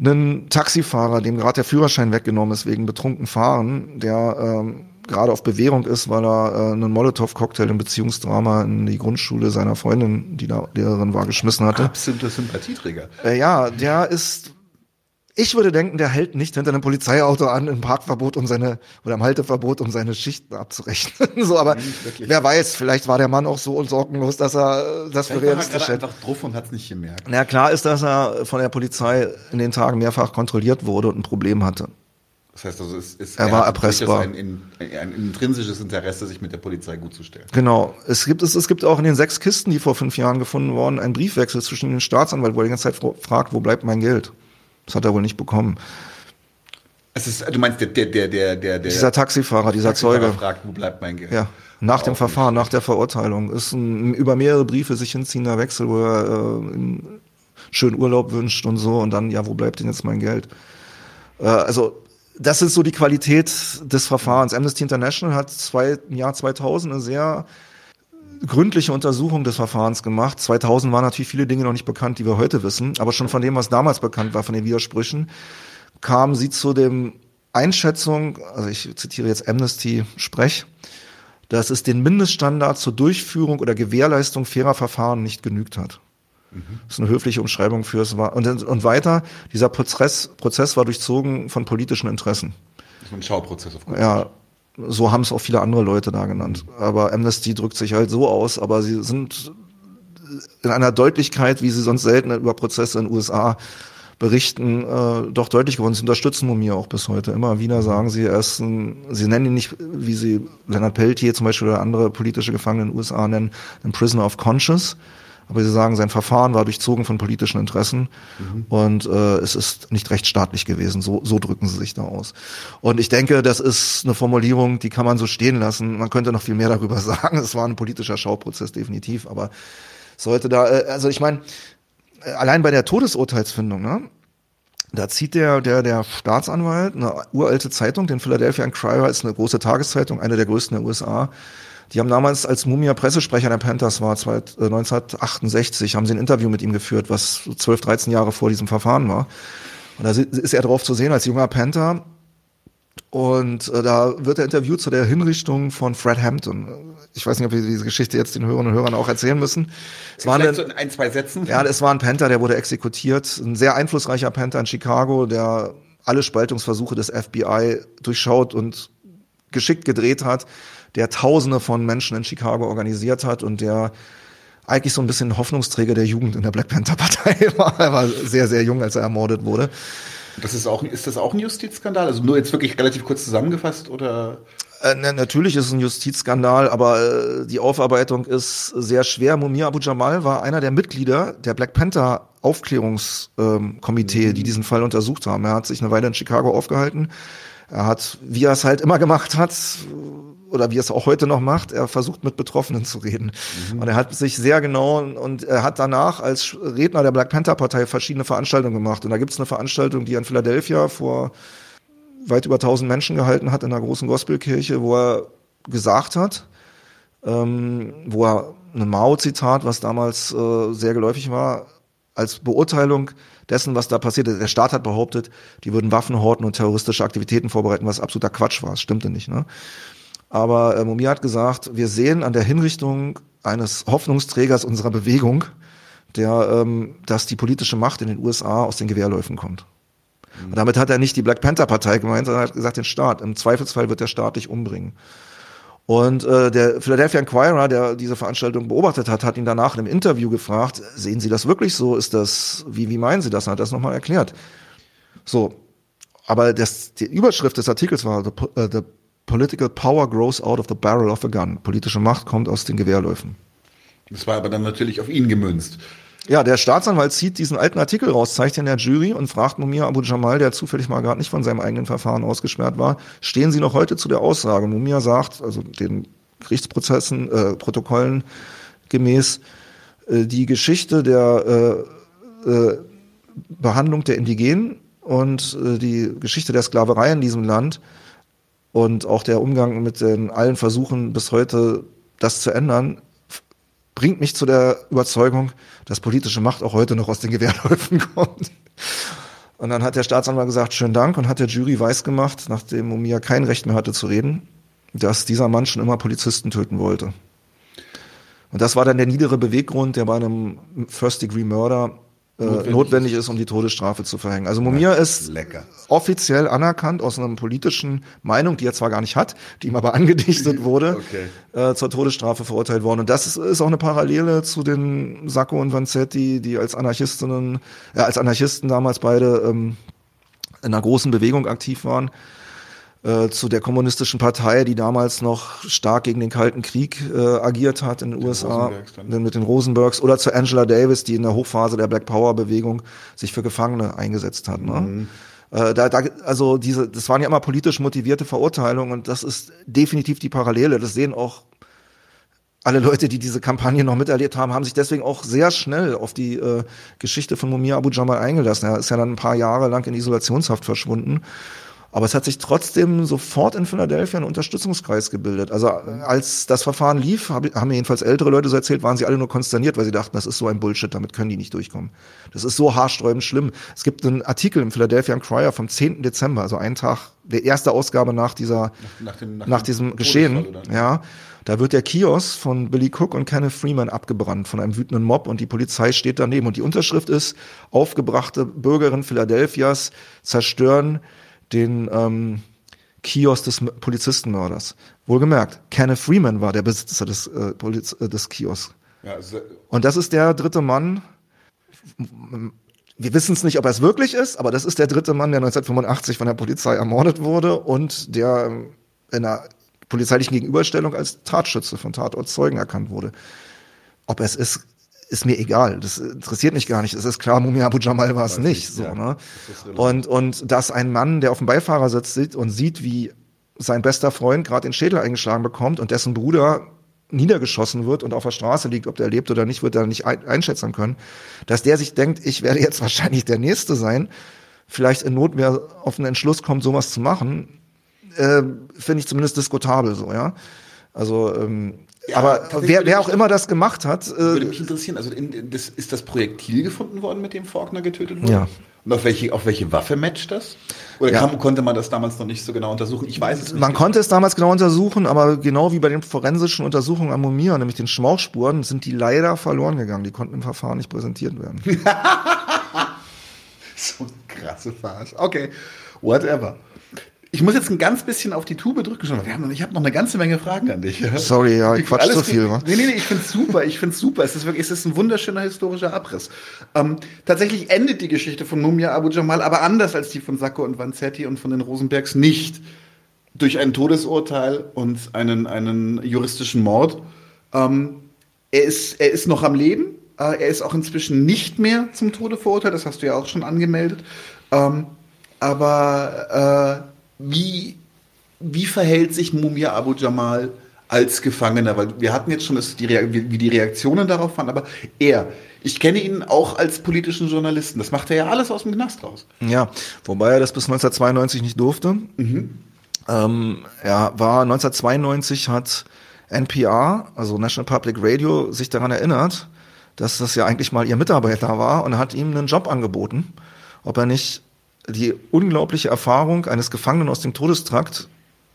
ein Taxifahrer, dem gerade der Führerschein weggenommen ist wegen betrunken Fahren, der ähm, gerade auf Bewährung ist, weil er äh, einen Molotow-Cocktail im Beziehungsdrama in die Grundschule seiner Freundin, die da Lehrerin war, geschmissen hatte. Absoluter Sympathieträger. Äh, ja, der ist ich würde denken, der hält nicht hinter einem Polizeiauto an im Parkverbot, um seine oder im Halteverbot, um seine Schichten abzurechnen. so, aber wer weiß, vielleicht war der Mann auch so sorgenlos, dass er das für realistisch hätte. einfach drauf und hat es nicht gemerkt. Na klar ist, dass er von der Polizei in den Tagen mehrfach kontrolliert wurde und ein Problem hatte. Das heißt also, es ist, er, er war erpressbar. Ein, ein, ein, intrinsisches Interesse, sich mit der Polizei gut zu stellen. Genau. Es gibt, es, es gibt auch in den sechs Kisten, die vor fünf Jahren gefunden wurden, einen Briefwechsel zwischen den Staatsanwalt, wo er die ganze Zeit fragt, wo bleibt mein Geld? Das hat er wohl nicht bekommen. Es ist, du meinst, der, der, der, der, der dieser Taxifahrer, dieser Taxifahrer Zeuge. fragt, wo bleibt mein Geld? Ja. Nach dem Verfahren, nach der Verurteilung. Ist ein über mehrere Briefe sich hinziehender Wechsel, wo er äh, schönen Urlaub wünscht und so und dann, ja, wo bleibt denn jetzt mein Geld? Äh, also das ist so die Qualität des Verfahrens. Amnesty International hat zwei, im Jahr 2000 eine sehr gründliche Untersuchung des Verfahrens gemacht. 2000 waren natürlich viele Dinge noch nicht bekannt, die wir heute wissen, aber schon von dem, was damals bekannt war, von den Widersprüchen, kamen sie zu dem Einschätzung, also ich zitiere jetzt Amnesty Sprech, dass es den Mindeststandard zur Durchführung oder Gewährleistung fairer Verfahren nicht genügt hat. Das ist eine höfliche Umschreibung für es war. Und, und weiter, dieser Prozess, Prozess war durchzogen von politischen Interessen. Das ist ein Schauprozess auf gut Ja, so haben es auch viele andere Leute da genannt. Aber Amnesty drückt sich halt so aus, aber sie sind in einer Deutlichkeit, wie sie sonst selten über Prozesse in den USA berichten, äh, doch deutlich geworden. Sie unterstützen Mumia auch bis heute. Immer wieder sagen sie, er ist ein, sie nennen ihn nicht, wie sie Leonard Peltier zum Beispiel oder andere politische Gefangene in den USA nennen, ein Prisoner of Conscience. Aber sie sagen, sein Verfahren war durchzogen von politischen Interessen mhm. und äh, es ist nicht rechtsstaatlich gewesen. So, so drücken sie sich da aus. Und ich denke, das ist eine Formulierung, die kann man so stehen lassen. Man könnte noch viel mehr darüber sagen. Es war ein politischer Schauprozess, definitiv. Aber sollte da, äh, also ich meine, äh, allein bei der Todesurteilsfindung, ne? Da zieht der, der, der Staatsanwalt eine uralte Zeitung, den Philadelphia Inquirer ist eine große Tageszeitung, eine der größten der USA, die haben damals als Mumia Pressesprecher der Panthers war, 1968, äh, haben sie ein Interview mit ihm geführt, was 12, 13 Jahre vor diesem Verfahren war. Und da ist er drauf zu sehen als junger Panther. Und äh, da wird er interviewt zu der Hinrichtung von Fred Hampton. Ich weiß nicht, ob wir diese Geschichte jetzt den Hörern und Hörern auch erzählen müssen. Es war ein, so in ein, zwei Sätzen. Ja, es war ein Panther, der wurde exekutiert. Ein sehr einflussreicher Panther in Chicago, der alle Spaltungsversuche des FBI durchschaut und geschickt gedreht hat der Tausende von Menschen in Chicago organisiert hat und der eigentlich so ein bisschen Hoffnungsträger der Jugend in der Black Panther Partei war. Er war sehr, sehr jung, als er ermordet wurde. Das ist auch, ist das auch ein Justizskandal? Also nur jetzt wirklich relativ kurz zusammengefasst oder? Äh, na, natürlich ist es ein Justizskandal, aber äh, die Aufarbeitung ist sehr schwer. Mumia Abu Jamal war einer der Mitglieder der Black Panther Aufklärungskomitee, ähm, mhm. die diesen Fall untersucht haben. Er hat sich eine Weile in Chicago aufgehalten. Er hat, wie er es halt immer gemacht hat, oder wie er es auch heute noch macht, er versucht mit Betroffenen zu reden. Mhm. Und er hat sich sehr genau und er hat danach als Redner der Black Panther Partei verschiedene Veranstaltungen gemacht. Und da gibt es eine Veranstaltung, die er in Philadelphia vor weit über 1000 Menschen gehalten hat in einer großen Gospelkirche, wo er gesagt hat, ähm, wo er ein Mao-Zitat, was damals äh, sehr geläufig war, als Beurteilung dessen, was da passiert ist. Der Staat hat behauptet, die würden Waffen horten und terroristische Aktivitäten vorbereiten, was absoluter Quatsch war. Das stimmte nicht. Ne? Aber äh, Mumia hat gesagt, wir sehen an der Hinrichtung eines Hoffnungsträgers unserer Bewegung, der, ähm, dass die politische Macht in den USA aus den Gewehrläufen kommt. Mhm. Und damit hat er nicht die Black Panther Partei gemeint, sondern hat gesagt den Staat. Im Zweifelsfall wird der Staat dich umbringen. Und äh, der Philadelphia Inquirer, der diese Veranstaltung beobachtet hat, hat ihn danach in einem Interview gefragt, sehen Sie das wirklich so? Ist das, wie, wie meinen Sie das? Und hat das nochmal erklärt. So, aber das, die Überschrift des Artikels war the, uh, the Political Power Grows Out of the Barrel of a Gun. Politische Macht kommt aus den Gewehrläufen. Das war aber dann natürlich auf ihn gemünzt. Ja, der Staatsanwalt zieht diesen alten Artikel raus, zeigt ihn der Jury und fragt Mumia Abu Jamal, der zufällig mal gerade nicht von seinem eigenen Verfahren ausgesperrt war, stehen Sie noch heute zu der Aussage? Mumia sagt, also den Gerichtsprozessen, äh, Protokollen gemäß, äh, die Geschichte der äh, äh, Behandlung der Indigenen und äh, die Geschichte der Sklaverei in diesem Land und auch der Umgang mit den allen Versuchen bis heute, das zu ändern, bringt mich zu der Überzeugung, dass politische Macht auch heute noch aus den Gewehrläufen kommt. Und dann hat der Staatsanwalt gesagt, schönen Dank und hat der Jury weisgemacht, nachdem Mumia kein Recht mehr hatte zu reden, dass dieser Mann schon immer Polizisten töten wollte. Und das war dann der niedere Beweggrund, der bei einem First-Degree-Murder äh, notwendig, notwendig ist, um die Todesstrafe zu verhängen. Also Mumia ja, ist lecker. offiziell anerkannt aus einer politischen Meinung, die er zwar gar nicht hat, die ihm aber angedichtet wurde, okay. äh, zur Todesstrafe verurteilt worden. Und das ist, ist, auch eine Parallele zu den Sacco und Vanzetti, die als Anarchistinnen, ja, als Anarchisten damals beide ähm, in einer großen Bewegung aktiv waren. Äh, zu der kommunistischen Partei, die damals noch stark gegen den Kalten Krieg äh, agiert hat in den, den USA, dann. mit den Rosenbergs, oder zu Angela Davis, die in der Hochphase der Black Power Bewegung sich für Gefangene eingesetzt hat. Ne? Mhm. Äh, da, da, also diese, das waren ja immer politisch motivierte Verurteilungen und das ist definitiv die Parallele. Das sehen auch alle Leute, die diese Kampagne noch miterlebt haben, haben sich deswegen auch sehr schnell auf die äh, Geschichte von Mumia Abu Jamal eingelassen. Er ist ja dann ein paar Jahre lang in Isolationshaft verschwunden aber es hat sich trotzdem sofort in Philadelphia ein Unterstützungskreis gebildet. Also als das Verfahren lief, haben mir jedenfalls ältere Leute so erzählt, waren sie alle nur konsterniert, weil sie dachten, das ist so ein Bullshit, damit können die nicht durchkommen. Das ist so haarsträubend schlimm. Es gibt einen Artikel im Philadelphia Inquirer vom 10. Dezember, also einen Tag, der erste Ausgabe nach dieser, nach, nach, dem, nach, nach diesem Geschehen. Ja. Da wird der Kiosk von Billy Cook und Kenneth Freeman abgebrannt von einem wütenden Mob und die Polizei steht daneben. Und die Unterschrift ist, aufgebrachte Bürgerinnen Philadelphias zerstören den ähm, Kiosk des Polizistenmörders. Wohlgemerkt, Kenneth Freeman war der Besitzer des, äh, Poliz äh, des Kiosks. Ja, also, und das ist der dritte Mann. Wir wissen es nicht, ob er es wirklich ist, aber das ist der dritte Mann, der 1985 von der Polizei ermordet wurde und der ähm, in einer polizeilichen Gegenüberstellung als Tatschütze von Tatortzeugen erkannt wurde. Ob es ist, ist mir egal. Das interessiert mich gar nicht. Es ist klar, Mumia Abu Jamal war es nicht. So, ne? Und, und dass ein Mann, der auf dem Beifahrersitz sitzt und sieht, wie sein bester Freund gerade den Schädel eingeschlagen bekommt und dessen Bruder niedergeschossen wird und auf der Straße liegt, ob der lebt oder nicht, wird er nicht einschätzen können, dass der sich denkt, ich werde jetzt wahrscheinlich der Nächste sein, vielleicht in Notwehr auf einen Entschluss kommt, sowas zu machen, äh, finde ich zumindest diskutabel so, ja. Also ähm, ja, aber wer, wer auch immer das gemacht hat. Äh, würde mich interessieren, also in, das, ist das Projektil gefunden worden, mit dem Faulkner getötet wurde? Ja. Und auf welche, auf welche Waffe matcht das? Oder ja. kam, konnte man das damals noch nicht so genau untersuchen? Ich weiß es nicht. Man genau. konnte es damals genau untersuchen, aber genau wie bei den forensischen Untersuchungen am Mumia, nämlich den Schmauchspuren, sind die leider verloren gegangen. Die konnten im Verfahren nicht präsentiert werden. so krasse Farce. Okay, whatever. Ich muss jetzt ein ganz bisschen auf die Tube drücken. Wir haben, ich habe noch eine ganze Menge Fragen an dich. Sorry, ja, ich quatsch zu viel. Wa? Nee, nee, nee, ich finde es super. Ich finde es super. Es ist wirklich, es ist ein wunderschöner historischer Abriss. Ähm, tatsächlich endet die Geschichte von Mumia Abu Jamal aber anders als die von Sacco und Vanzetti und von den Rosenbergs nicht durch ein Todesurteil und einen, einen juristischen Mord. Ähm, er, ist, er ist noch am Leben. Äh, er ist auch inzwischen nicht mehr zum Tode verurteilt. Das hast du ja auch schon angemeldet. Ähm, aber äh, wie, wie verhält sich Mumia Abu Jamal als Gefangener? Weil wir hatten jetzt schon, die wie die Reaktionen darauf waren, aber er, ich kenne ihn auch als politischen Journalisten. Das macht er ja alles aus dem Knast raus. Ja, wobei er das bis 1992 nicht durfte. Mhm. Ähm, er war 1992 hat NPR, also National Public Radio, sich daran erinnert, dass das ja eigentlich mal ihr Mitarbeiter war und hat ihm einen Job angeboten, ob er nicht die unglaubliche Erfahrung eines Gefangenen aus dem Todestrakt,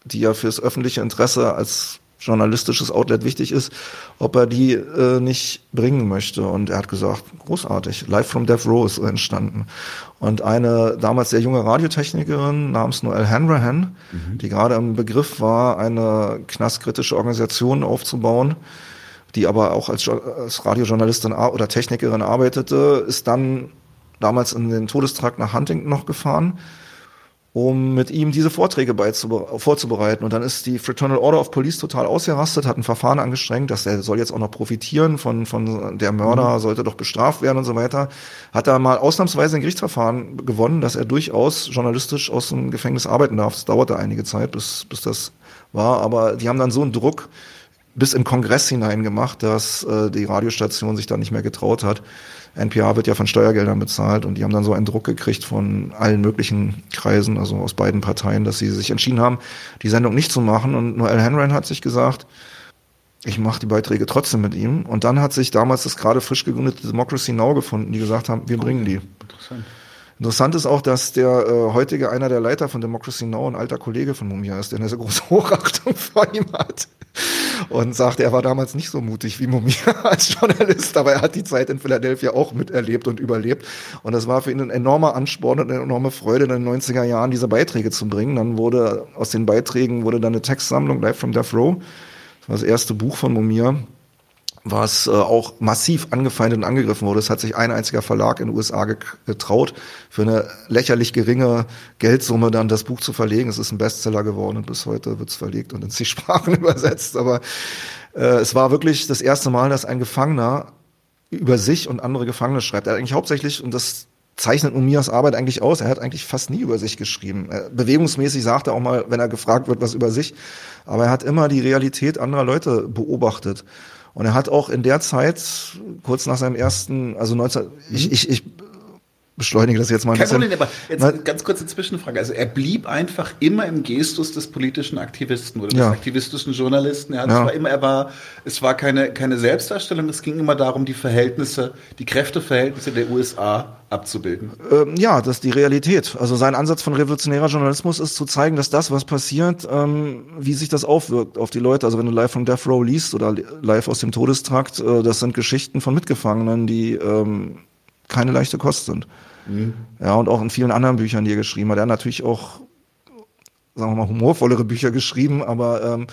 die ja fürs öffentliche Interesse als journalistisches Outlet wichtig ist, ob er die äh, nicht bringen möchte. Und er hat gesagt, großartig, Live from Death Row ist entstanden. Und eine damals sehr junge Radiotechnikerin namens Noel Hanrahan, mhm. die gerade im Begriff war, eine knastkritische Organisation aufzubauen, die aber auch als, als Radiojournalistin oder Technikerin arbeitete, ist dann damals in den Todestrakt nach Huntington noch gefahren um mit ihm diese Vorträge vorzubereiten. Und dann ist die Fraternal Order of Police total ausgerastet, hat ein Verfahren angestrengt, dass er soll jetzt auch noch profitieren von, von der Mörder, mhm. sollte doch bestraft werden und so weiter. Hat da mal ausnahmsweise ein Gerichtsverfahren gewonnen, dass er durchaus journalistisch aus dem Gefängnis arbeiten darf. Das dauerte einige Zeit, bis, bis das war. Aber die haben dann so einen Druck bis im Kongress hinein gemacht, dass äh, die Radiostation sich da nicht mehr getraut hat. NPR wird ja von Steuergeldern bezahlt und die haben dann so einen Druck gekriegt von allen möglichen Kreisen, also aus beiden Parteien, dass sie sich entschieden haben, die Sendung nicht zu machen. Und Noel Hanran hat sich gesagt, ich mache die Beiträge trotzdem mit ihm. Und dann hat sich damals das gerade frisch gegründete Democracy Now gefunden, die gesagt haben, wir bringen die. Interessant. Interessant ist auch, dass der äh, heutige einer der Leiter von Democracy Now ein alter Kollege von Mumia ist, der eine sehr große Hochachtung vor ihm hat und sagte, er war damals nicht so mutig wie Mumia als Journalist, aber er hat die Zeit in Philadelphia auch miterlebt und überlebt. Und das war für ihn ein enormer Ansporn und eine enorme Freude, in den 90er Jahren diese Beiträge zu bringen. Dann wurde aus den Beiträgen wurde dann eine Textsammlung Live from Death Row. Das war das erste Buch von Mumia was äh, auch massiv angefeindet und angegriffen wurde. Es hat sich ein einziger Verlag in den USA getraut, für eine lächerlich geringe Geldsumme dann das Buch zu verlegen. Es ist ein Bestseller geworden und bis heute wird es verlegt und in zig Sprachen übersetzt. Aber äh, es war wirklich das erste Mal, dass ein Gefangener über sich und andere Gefangene schreibt. Er hat eigentlich hauptsächlich, und das zeichnet Umias Arbeit eigentlich aus. Er hat eigentlich fast nie über sich geschrieben. Bewegungsmäßig sagt er auch mal, wenn er gefragt wird, was über sich. Aber er hat immer die Realität anderer Leute beobachtet. Und er hat auch in der Zeit, kurz nach seinem ersten, also 19, mhm. ich, ich, ich beschleunige das jetzt mal ein Kein bisschen. Problem, aber jetzt eine ganz kurze Zwischenfrage. Also er blieb einfach immer im Gestus des politischen Aktivisten oder des ja. aktivistischen Journalisten. Ja, ja. war immer, er war, es war keine, keine Selbstdarstellung, es ging immer darum, die Verhältnisse, die Kräfteverhältnisse der USA abzubilden. Ähm, ja, das ist die Realität. Also sein Ansatz von revolutionärer Journalismus ist zu zeigen, dass das, was passiert, ähm, wie sich das aufwirkt auf die Leute. Also wenn du live von Death Row liest oder live aus dem Todestrakt, äh, das sind Geschichten von Mitgefangenen, die ähm, keine leichte Kost sind. Mhm. Ja, und auch in vielen anderen Büchern, die er geschrieben hat. Er hat natürlich auch, sagen wir mal, humorvollere Bücher geschrieben, aber ähm,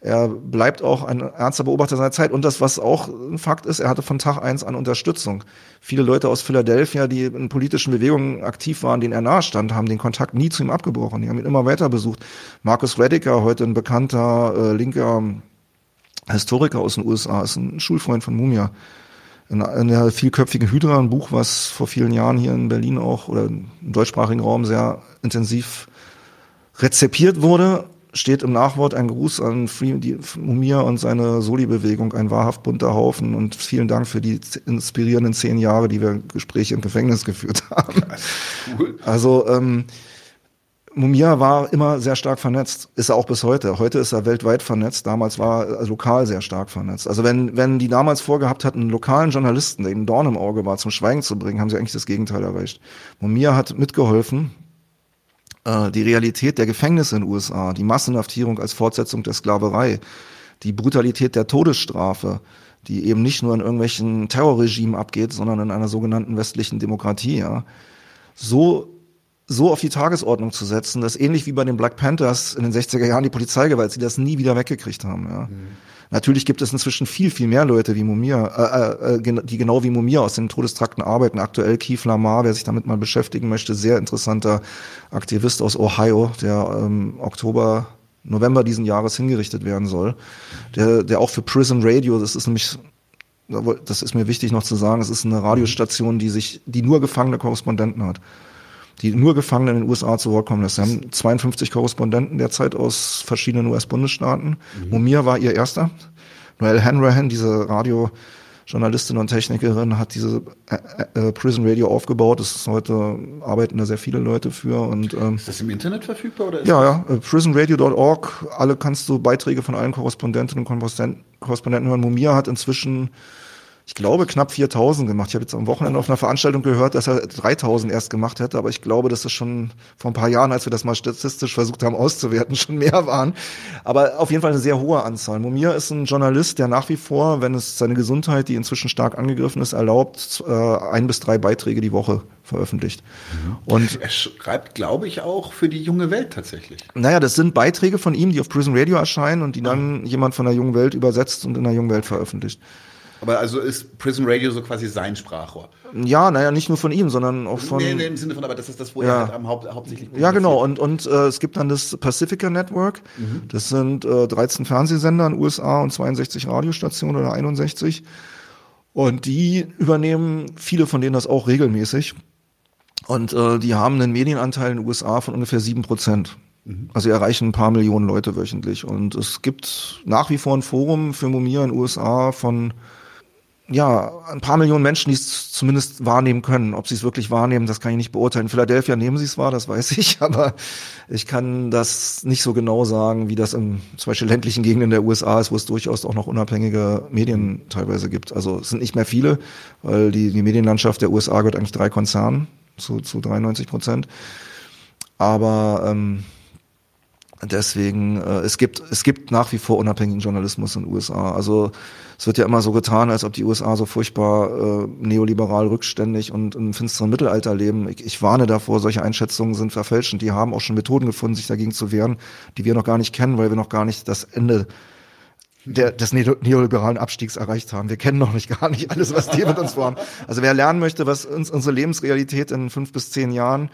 er bleibt auch ein ernster Beobachter seiner Zeit. Und das, was auch ein Fakt ist, er hatte von Tag eins an Unterstützung. Viele Leute aus Philadelphia, die in politischen Bewegungen aktiv waren, denen er nahestand, haben den Kontakt nie zu ihm abgebrochen. Die haben ihn immer weiter besucht. Marcus Rediker, heute ein bekannter äh, linker Historiker aus den USA, ist ein Schulfreund von Mumia in, der vielköpfigen Hydra, ein Buch, was vor vielen Jahren hier in Berlin auch oder im deutschsprachigen Raum sehr intensiv rezipiert wurde, steht im Nachwort ein Gruß an Free, die, Mumia und seine Soli-Bewegung, ein wahrhaft bunter Haufen und vielen Dank für die inspirierenden zehn Jahre, die wir Gespräche im Gefängnis geführt haben. Cool. Also ähm, Mumia war immer sehr stark vernetzt, ist er auch bis heute. Heute ist er weltweit vernetzt, damals war er lokal sehr stark vernetzt. Also wenn, wenn die damals vorgehabt hatten, einen lokalen Journalisten, der ihnen Dorn im Auge war, zum Schweigen zu bringen, haben sie eigentlich das Gegenteil erreicht. Mumia hat mitgeholfen, äh, die Realität der Gefängnisse in den USA, die Massenhaftierung als Fortsetzung der Sklaverei, die Brutalität der Todesstrafe, die eben nicht nur in irgendwelchen Terrorregimen abgeht, sondern in einer sogenannten westlichen Demokratie, ja, so so auf die Tagesordnung zu setzen, dass ähnlich wie bei den Black Panthers in den 60er Jahren die Polizeigewalt, sie das nie wieder weggekriegt haben. Ja. Mhm. Natürlich gibt es inzwischen viel, viel mehr Leute wie Mumia, äh, äh, die genau wie Mumia aus den Todestrakten arbeiten. Aktuell Keith Lamar, wer sich damit mal beschäftigen möchte, sehr interessanter Aktivist aus Ohio, der ähm, Oktober, November diesen Jahres hingerichtet werden soll. Der, der auch für Prison Radio, das ist nämlich das ist mir wichtig noch zu sagen, es ist eine Radiostation, die sich, die nur gefangene Korrespondenten hat die nur Gefangene in den USA zu Wort kommen lässt. Sie haben 52 Korrespondenten derzeit aus verschiedenen US-Bundesstaaten. Mhm. Mumia war ihr erster. Noel Hanrahan, diese Radiojournalistin und Technikerin, hat diese äh, äh, Prison Radio aufgebaut. Das ist heute arbeiten da sehr viele Leute für. Und, ähm, ist das im Internet verfügbar? Oder ja, ja. Äh, prisonradio.org. Alle kannst du Beiträge von allen Korrespondentinnen und Korrespondenten hören. Mumia hat inzwischen ich glaube, knapp 4000 gemacht. Ich habe jetzt am Wochenende auf einer Veranstaltung gehört, dass er 3000 erst gemacht hätte, aber ich glaube, dass das schon vor ein paar Jahren, als wir das mal statistisch versucht haben auszuwerten, schon mehr waren. Aber auf jeden Fall eine sehr hohe Anzahl. Mumir ist ein Journalist, der nach wie vor, wenn es seine Gesundheit, die inzwischen stark angegriffen ist, erlaubt, äh, ein bis drei Beiträge die Woche veröffentlicht. Mhm. Und er schreibt, glaube ich, auch für die junge Welt tatsächlich. Naja, das sind Beiträge von ihm, die auf Prison Radio erscheinen und die dann ah. jemand von der jungen Welt übersetzt und in der jungen Welt veröffentlicht. Aber also ist Prison Radio so quasi sein Sprachrohr? Ja, naja, nicht nur von ihm, sondern auch von. Nee, nee im Sinne von, aber das ist das, wo ja. er halt am Haupt, hauptsächlich. Ja, genau. Und, und äh, es gibt dann das Pacifica Network. Mhm. Das sind äh, 13 Fernsehsender in den USA und 62 Radiostationen oder 61. Und die übernehmen viele von denen das auch regelmäßig. Und äh, die haben einen Medienanteil in den USA von ungefähr sieben Prozent. Mhm. Also erreichen ein paar Millionen Leute wöchentlich. Und es gibt nach wie vor ein Forum für Mumia in den USA von ja, ein paar Millionen Menschen, die es zumindest wahrnehmen können. Ob sie es wirklich wahrnehmen, das kann ich nicht beurteilen. In Philadelphia nehmen sie es wahr, das weiß ich, aber ich kann das nicht so genau sagen, wie das in zum Beispiel ländlichen Gegenden der USA ist, wo es durchaus auch noch unabhängige Medien teilweise gibt. Also es sind nicht mehr viele, weil die, die Medienlandschaft der USA gehört eigentlich drei Konzernen zu, zu 93 Prozent. Aber ähm, deswegen, äh, es gibt, es gibt nach wie vor unabhängigen Journalismus in den USA. Also es wird ja immer so getan, als ob die USA so furchtbar äh, neoliberal rückständig und im finsteren Mittelalter leben. Ich, ich warne davor, solche Einschätzungen sind verfälschend. Die haben auch schon Methoden gefunden, sich dagegen zu wehren, die wir noch gar nicht kennen, weil wir noch gar nicht das Ende der, des neoliberalen Abstiegs erreicht haben. Wir kennen noch nicht gar nicht alles, was die mit uns vorhaben. Also wer lernen möchte, was uns unsere Lebensrealität in fünf bis zehn Jahren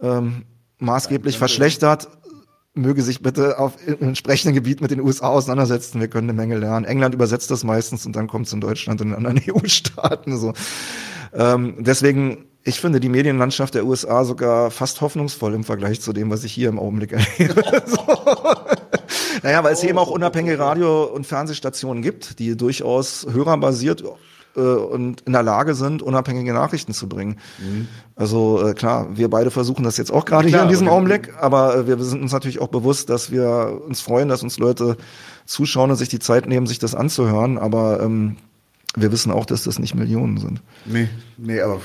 ähm, maßgeblich verschlechtert, möge sich bitte auf entsprechenden Gebiet mit den USA auseinandersetzen. Wir können eine Menge lernen. England übersetzt das meistens und dann kommt es in Deutschland und in anderen EU-Staaten. So. Ähm, deswegen, ich finde die Medienlandschaft der USA sogar fast hoffnungsvoll im Vergleich zu dem, was ich hier im Augenblick erlebe. so. Naja, weil es eben auch unabhängige Radio- und Fernsehstationen gibt, die durchaus hörerbasiert äh, und in der Lage sind, unabhängige Nachrichten zu bringen. Mhm. Also äh, klar, wir beide versuchen das jetzt auch gerade hier in diesem Augenblick, aber äh, wir sind uns natürlich auch bewusst, dass wir uns freuen, dass uns Leute zuschauen und sich die Zeit nehmen, sich das anzuhören, aber ähm, wir wissen auch, dass das nicht Millionen sind. Nee, nee, aber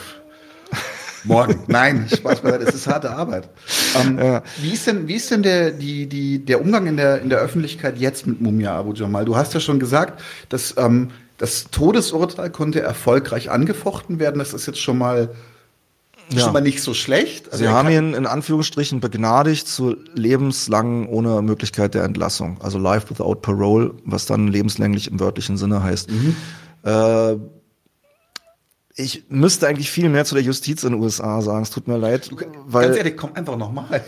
morgen. Nein, Spaß beiseite, es ist harte Arbeit. Ähm, ja. Wie ist denn, wie ist denn der, die, die, der Umgang in der, in der Öffentlichkeit jetzt mit Mumia Abu Jamal? Du hast ja schon gesagt, dass ähm, das Todesurteil konnte erfolgreich angefochten werden. Das ist jetzt schon mal ja. schon mal nicht so schlecht. Also Sie haben ihn in Anführungsstrichen begnadigt zu lebenslang ohne Möglichkeit der Entlassung. Also life without parole, was dann lebenslänglich im wörtlichen Sinne heißt. Mhm. Äh, ich müsste eigentlich viel mehr zu der Justiz in den USA sagen. Es tut mir leid. Du, weil, ganz ehrlich, komm einfach nochmal.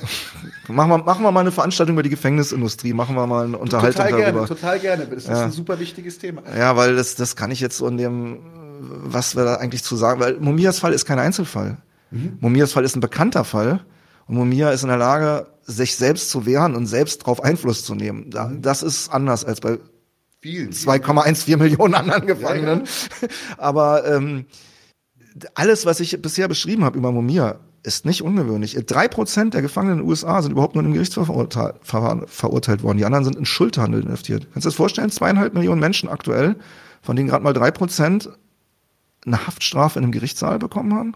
machen, wir, machen wir mal eine Veranstaltung über die Gefängnisindustrie. Machen wir mal eine Unterhaltung total darüber. Total gerne, total gerne. Das ist ja. ein super wichtiges Thema. Ja, weil das, das kann ich jetzt so in dem, was wir da eigentlich zu sagen, weil Mumias Fall ist kein Einzelfall. Mhm. Mumias Fall ist ein bekannter Fall. Und Mumia ist in der Lage, sich selbst zu wehren und selbst darauf Einfluss zu nehmen. Mhm. Das ist anders als bei 2,14 Millionen anderen Gefangenen. Ja, ja. Aber ähm, alles, was ich bisher beschrieben habe über Mumia, ist nicht ungewöhnlich. Drei Prozent der Gefangenen in den USA sind überhaupt nur im Gerichtsverfahren verurteilt worden. Die anderen sind in Schuldhandel inhaftiert. Kannst du dir das vorstellen? Zweieinhalb Millionen Menschen aktuell, von denen gerade mal drei Prozent eine Haftstrafe in einem Gerichtssaal bekommen haben?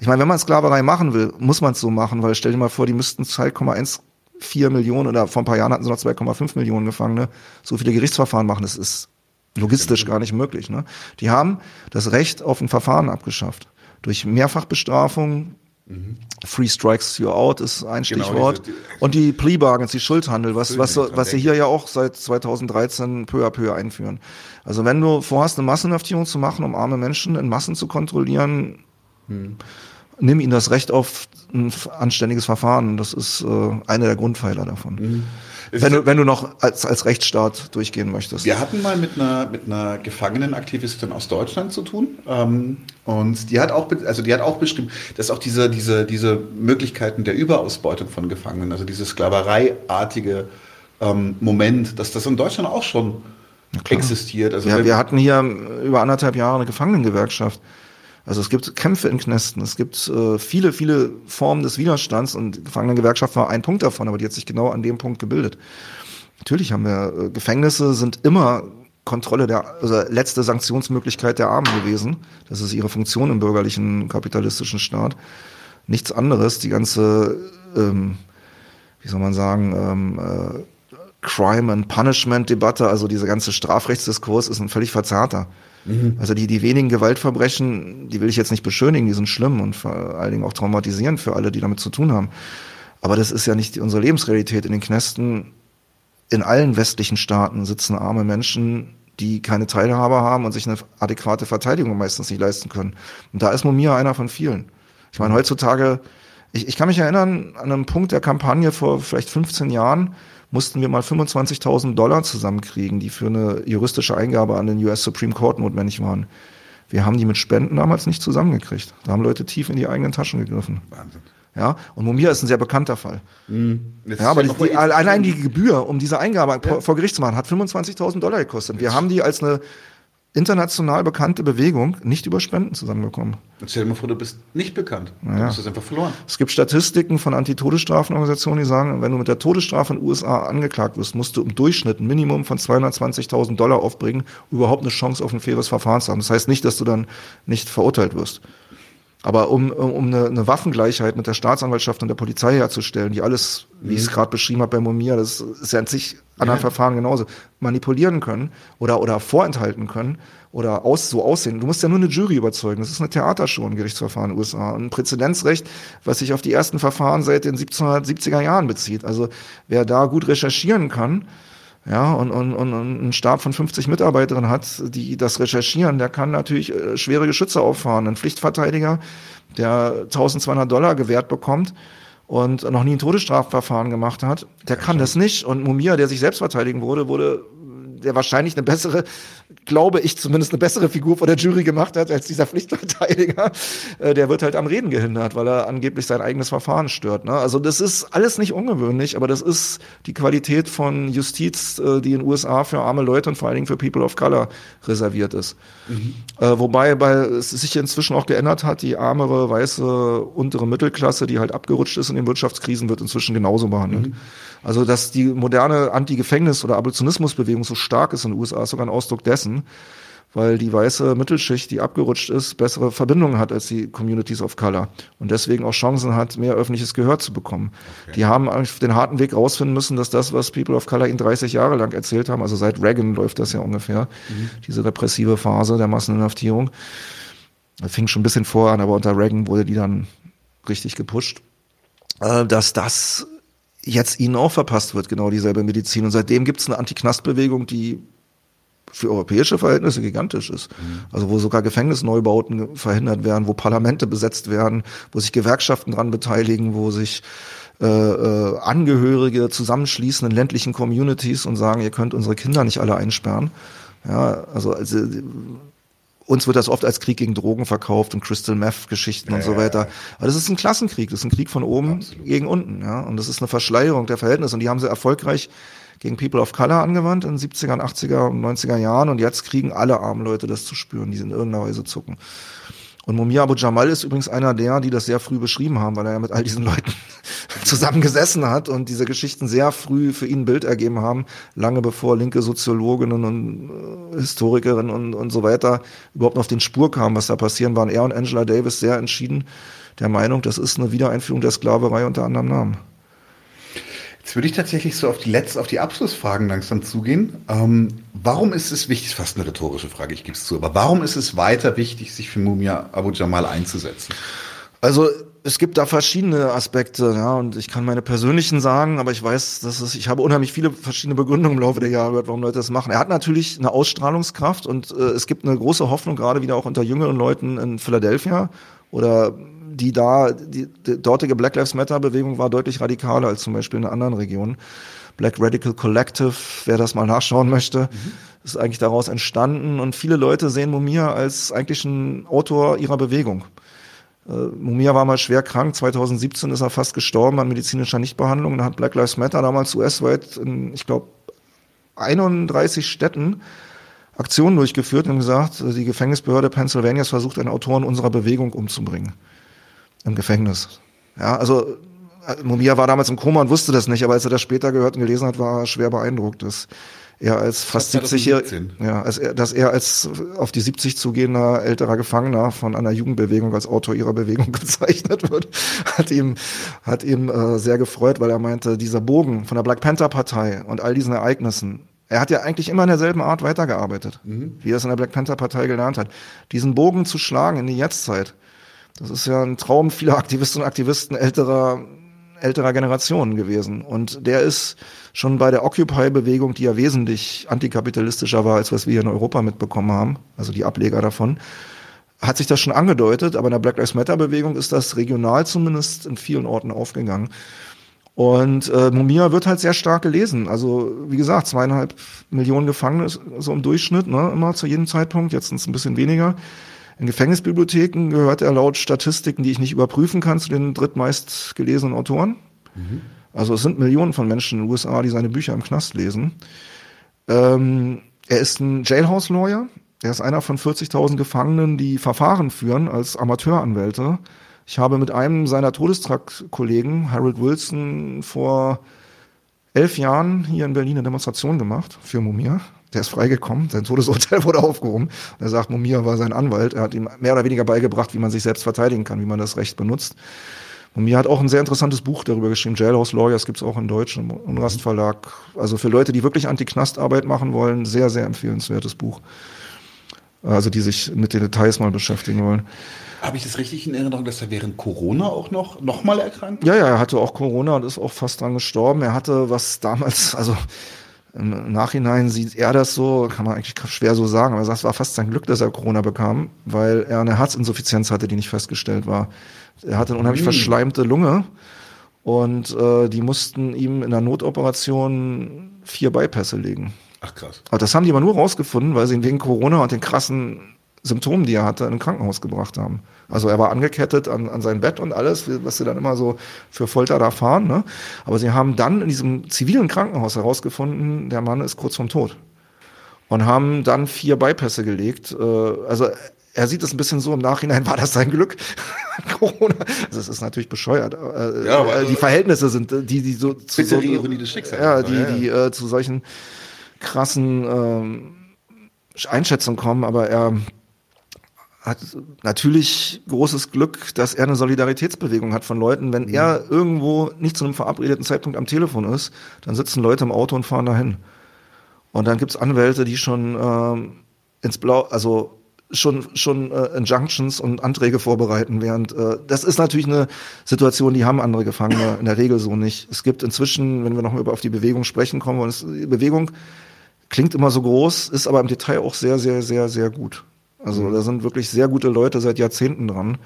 Ich meine, wenn man Sklaverei machen will, muss man es so machen, weil stell dir mal vor, die müssten 2,14 Millionen oder vor ein paar Jahren hatten sie noch 2,5 Millionen Gefangene, so viele Gerichtsverfahren machen. Das ist logistisch gar nicht möglich. Ne? Die haben das Recht auf ein Verfahren abgeschafft. Durch Mehrfachbestrafung, mhm. Free Strikes You Out ist ein genau, Stichwort. Diese, die, und die Plea Bargains, die Schuldhandel, was, was, was sie hier ja auch seit 2013 peu à peu einführen. Also wenn du vorhast, eine Massenhaftierung zu machen, um arme Menschen in Massen zu kontrollieren, mhm. nimm ihnen das Recht auf ein anständiges Verfahren. Das ist äh, einer der Grundpfeiler davon. Mhm. Wenn du, wenn du noch als, als Rechtsstaat durchgehen möchtest. Wir hatten mal mit einer, mit einer Gefangenenaktivistin aus Deutschland zu tun. Ähm, und die hat auch, also die hat auch beschrieben, dass auch diese, diese, diese Möglichkeiten der Überausbeutung von Gefangenen, also dieses Sklavereiartige ähm, Moment, dass das in Deutschland auch schon existiert. Also ja, wir hatten hier über anderthalb Jahre eine Gefangenengewerkschaft. Also es gibt Kämpfe in Knästen, es gibt äh, viele, viele Formen des Widerstands und die Gefangenengewerkschaft war ein Punkt davon, aber die hat sich genau an dem Punkt gebildet. Natürlich haben wir, äh, Gefängnisse sind immer Kontrolle der, also letzte Sanktionsmöglichkeit der Armen gewesen. Das ist ihre Funktion im bürgerlichen kapitalistischen Staat. Nichts anderes. Die ganze, ähm, wie soll man sagen, ähm, äh, Crime and Punishment Debatte, also diese ganze Strafrechtsdiskurs ist ein völlig verzerrter. Mhm. Also die, die wenigen Gewaltverbrechen, die will ich jetzt nicht beschönigen, die sind schlimm und vor allen Dingen auch traumatisierend für alle, die damit zu tun haben. Aber das ist ja nicht unsere Lebensrealität. In den Knästen in allen westlichen Staaten sitzen arme Menschen, die keine Teilhabe haben und sich eine adäquate Verteidigung meistens nicht leisten können. Und da ist Mumia einer von vielen. Ich meine, heutzutage, ich, ich kann mich erinnern, an einem Punkt der Kampagne vor vielleicht 15 Jahren mussten wir mal 25.000 Dollar zusammenkriegen, die für eine juristische Eingabe an den US Supreme Court notwendig waren. Wir haben die mit Spenden damals nicht zusammengekriegt. Da haben Leute tief in die eigenen Taschen gegriffen. Wahnsinn. Ja, und Mumia ist ein sehr bekannter Fall. Mhm. Ja, aber die, die, allein die Gebühr, um diese Eingabe ja. vor Gericht zu machen, hat 25.000 Dollar gekostet. Wir haben die als eine international bekannte Bewegung nicht über Spenden zusammenbekommen. stell dir mal vor, du bist nicht bekannt. Naja. Du hast es einfach verloren. Es gibt Statistiken von Antitodesstrafenorganisationen, die sagen, wenn du mit der Todesstrafe in den USA angeklagt wirst, musst du im Durchschnitt ein Minimum von 220.000 Dollar aufbringen, um überhaupt eine Chance auf ein faires Verfahren zu haben. Das heißt nicht, dass du dann nicht verurteilt wirst. Aber um, um eine, eine Waffengleichheit mit der Staatsanwaltschaft und der Polizei herzustellen, die alles, wie ich es mhm. gerade beschrieben habe bei Momia, das ist ja an sich anderen ja. Verfahren genauso, manipulieren können oder, oder vorenthalten können oder aus, so aussehen. Du musst ja nur eine Jury überzeugen. Das ist eine Theatershow im Gerichtsverfahren in den USA. ein Präzedenzrecht, was sich auf die ersten Verfahren seit den 1770er Jahren bezieht. Also wer da gut recherchieren kann, ja, und, und, und ein Stab von 50 Mitarbeiterinnen hat, die das recherchieren, der kann natürlich äh, schwere Geschütze auffahren. Ein Pflichtverteidiger, der 1200 Dollar gewährt bekommt und noch nie ein Todesstrafverfahren gemacht hat, der kann das nicht. Und Mumia, der sich selbst verteidigen wurde, wurde der wahrscheinlich eine bessere, glaube ich zumindest eine bessere Figur vor der Jury gemacht hat als dieser Pflichtverteidiger, äh, der wird halt am Reden gehindert, weil er angeblich sein eigenes Verfahren stört. Ne? Also das ist alles nicht ungewöhnlich, aber das ist die Qualität von Justiz, äh, die in den USA für arme Leute und vor allen Dingen für People of Color reserviert ist. Mhm. Äh, wobei bei, es sich inzwischen auch geändert hat, die armere, weiße, untere Mittelklasse, die halt abgerutscht ist in den Wirtschaftskrisen, wird inzwischen genauso behandelt. Mhm. Also, dass die moderne Anti-Gefängnis- oder Abolitionismusbewegung so stark ist in den USA, ist sogar ein Ausdruck dessen, weil die weiße Mittelschicht, die abgerutscht ist, bessere Verbindungen hat als die Communities of Color und deswegen auch Chancen hat, mehr öffentliches Gehör zu bekommen. Okay. Die haben eigentlich den harten Weg rausfinden müssen, dass das, was People of Color ihnen 30 Jahre lang erzählt haben, also seit Reagan läuft das ja ungefähr, mhm. diese repressive Phase der Masseninhaftierung, das fing schon ein bisschen vor an, aber unter Reagan wurde die dann richtig gepusht, äh, dass das jetzt ihnen auch verpasst wird, genau dieselbe Medizin. Und seitdem gibt es eine Anti-Knast-Bewegung, die für europäische Verhältnisse gigantisch ist. Mhm. Also wo sogar Gefängnisneubauten verhindert werden, wo Parlamente besetzt werden, wo sich Gewerkschaften dran beteiligen, wo sich äh, äh, Angehörige zusammenschließen in ländlichen Communities und sagen, ihr könnt unsere Kinder nicht alle einsperren. Ja, also, also uns wird das oft als Krieg gegen Drogen verkauft und Crystal Meth Geschichten ja, und so weiter. Aber das ist ein Klassenkrieg, das ist ein Krieg von oben Absolut. gegen unten, ja. Und das ist eine Verschleierung der Verhältnisse. Und die haben sie erfolgreich gegen People of Color angewandt in den 70er, 80er und 90er Jahren. Und jetzt kriegen alle armen Leute das zu spüren, die in irgendeiner Weise zucken. Und Mumia Abu Jamal ist übrigens einer der, die das sehr früh beschrieben haben, weil er ja mit all diesen Leuten zusammengesessen hat und diese Geschichten sehr früh für ihn Bild ergeben haben, lange bevor linke Soziologinnen und äh, Historikerinnen und, und so weiter überhaupt noch auf den Spur kamen, was da passieren, waren er und Angela Davis sehr entschieden der Meinung, das ist eine Wiedereinführung der Sklaverei unter anderem Namen. Jetzt würde ich tatsächlich so auf die letzte, auf die Abschlussfragen langsam zugehen. Ähm, warum ist es wichtig, fast eine rhetorische Frage, ich gebe es zu, aber warum ist es weiter wichtig, sich für Mumia Abu Jamal einzusetzen? Also es gibt da verschiedene Aspekte, ja, und ich kann meine persönlichen sagen, aber ich weiß, dass es, ich habe unheimlich viele verschiedene Begründungen im Laufe der Jahre gehört, warum Leute das machen. Er hat natürlich eine Ausstrahlungskraft und äh, es gibt eine große Hoffnung, gerade wieder auch unter jüngeren Leuten in Philadelphia oder die da, die, die dortige Black Lives Matter Bewegung war deutlich radikaler als zum Beispiel in anderen Regionen. Black Radical Collective, wer das mal nachschauen möchte, mhm. ist eigentlich daraus entstanden und viele Leute sehen Mumia als eigentlich ein Autor ihrer Bewegung. Äh, Mumia war mal schwer krank, 2017 ist er fast gestorben an medizinischer Nichtbehandlung. Da hat Black Lives Matter damals US-weit in, ich glaube, 31 Städten Aktionen durchgeführt und gesagt, die Gefängnisbehörde Pennsylvanias versucht, einen Autoren unserer Bewegung umzubringen im Gefängnis. Ja, also Mumia war damals im Koma und wusste das nicht, aber als er das später gehört und gelesen hat, war er schwer beeindruckt, dass er als fast 70 Jahre, ja, als er, dass er als auf die 70 zugehender älterer Gefangener von einer Jugendbewegung als Autor ihrer Bewegung bezeichnet wird, hat ihm, hat ihm äh, sehr gefreut, weil er meinte, dieser Bogen von der Black Panther Partei und all diesen Ereignissen, er hat ja eigentlich immer in derselben Art weitergearbeitet, mhm. wie er es in der Black Panther Partei gelernt hat. Diesen Bogen zu schlagen in die Jetztzeit, das ist ja ein Traum vieler Aktivisten und Aktivisten älterer, älterer Generationen gewesen. Und der ist schon bei der Occupy-Bewegung, die ja wesentlich antikapitalistischer war, als was wir hier in Europa mitbekommen haben, also die Ableger davon, hat sich das schon angedeutet, aber in der Black Lives Matter-Bewegung ist das regional zumindest in vielen Orten aufgegangen. Und äh, Mumia wird halt sehr stark gelesen. Also wie gesagt, zweieinhalb Millionen Gefangene so im Durchschnitt, ne, immer zu jedem Zeitpunkt. Jetzt sind es ein bisschen weniger. In Gefängnisbibliotheken gehört er laut Statistiken, die ich nicht überprüfen kann, zu den drittmeist gelesenen Autoren. Mhm. Also es sind Millionen von Menschen in den USA, die seine Bücher im Knast lesen. Ähm, er ist ein Jailhouse-Lawyer. Er ist einer von 40.000 Gefangenen, die Verfahren führen als Amateuranwälte. Ich habe mit einem seiner Todestrakt-Kollegen, Harold Wilson, vor elf Jahren hier in Berlin eine Demonstration gemacht für Mumia. Der ist freigekommen, sein Todesurteil wurde aufgehoben. Er sagt, Mumia war sein Anwalt. Er hat ihm mehr oder weniger beigebracht, wie man sich selbst verteidigen kann, wie man das Recht benutzt. Mumia hat auch ein sehr interessantes Buch darüber geschrieben. Jailhouse Lawyers gibt's auch in Deutsch im Unrast Verlag. Also für Leute, die wirklich Anti-Knast-Arbeit machen wollen, sehr, sehr empfehlenswertes Buch. Also die sich mit den Details mal beschäftigen wollen. Habe ich das richtig in Erinnerung, dass er während Corona auch noch, noch mal erkrankt? Ja, ja, er hatte auch Corona und ist auch fast dran gestorben. Er hatte was damals, also im Nachhinein sieht er das so, kann man eigentlich schwer so sagen, aber er sagt, es war fast sein Glück, dass er Corona bekam, weil er eine Herzinsuffizienz hatte, die nicht festgestellt war. Er hatte eine unheimlich mhm. verschleimte Lunge und äh, die mussten ihm in der Notoperation vier Bypässe legen. Ach krass. Aber das haben die aber nur rausgefunden, weil sie ihn wegen Corona und den krassen Symptomen, die er hatte, in ein Krankenhaus gebracht haben. Also er war angekettet an, an sein Bett und alles, was sie dann immer so für Folter da fahren. Ne? Aber sie haben dann in diesem zivilen Krankenhaus herausgefunden, der Mann ist kurz vorm Tod. Und haben dann vier Bypässe gelegt. Äh, also er sieht es ein bisschen so im Nachhinein, war das sein Glück? Corona. Also es ist natürlich bescheuert. Äh, ja, aber die Verhältnisse sind, äh, die, die so zu so, Ironie des Schicksals. Ja, die, die äh, zu solchen krassen ähm, Einschätzungen kommen, aber er hat natürlich großes Glück, dass er eine Solidaritätsbewegung hat von Leuten. Wenn mhm. er irgendwo nicht zu einem verabredeten Zeitpunkt am Telefon ist, dann sitzen Leute im Auto und fahren dahin. Und dann gibt's Anwälte, die schon ähm, ins Blau, also schon schon äh, Injunctions und Anträge vorbereiten, während äh, das ist natürlich eine Situation, die haben andere Gefangene in der Regel so nicht. Es gibt inzwischen, wenn wir noch mal über auf die Bewegung sprechen kommen, und es, die Bewegung klingt immer so groß, ist aber im Detail auch sehr sehr sehr sehr gut. Also mhm. da sind wirklich sehr gute Leute seit Jahrzehnten dran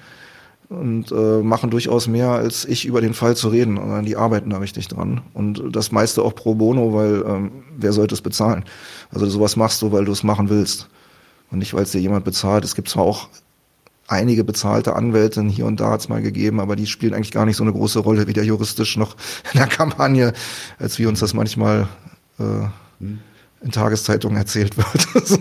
und äh, machen durchaus mehr als ich über den Fall zu reden. Und die arbeiten da richtig dran. Und das meiste auch pro bono, weil ähm, wer sollte es bezahlen? Also sowas machst du, weil du es machen willst. Und nicht, weil es dir jemand bezahlt. Es gibt zwar auch einige bezahlte Anwälte hier und da hat es mal gegeben, aber die spielen eigentlich gar nicht so eine große Rolle, weder juristisch noch in der Kampagne, als wie uns das manchmal äh, mhm. in Tageszeitungen erzählt wird. so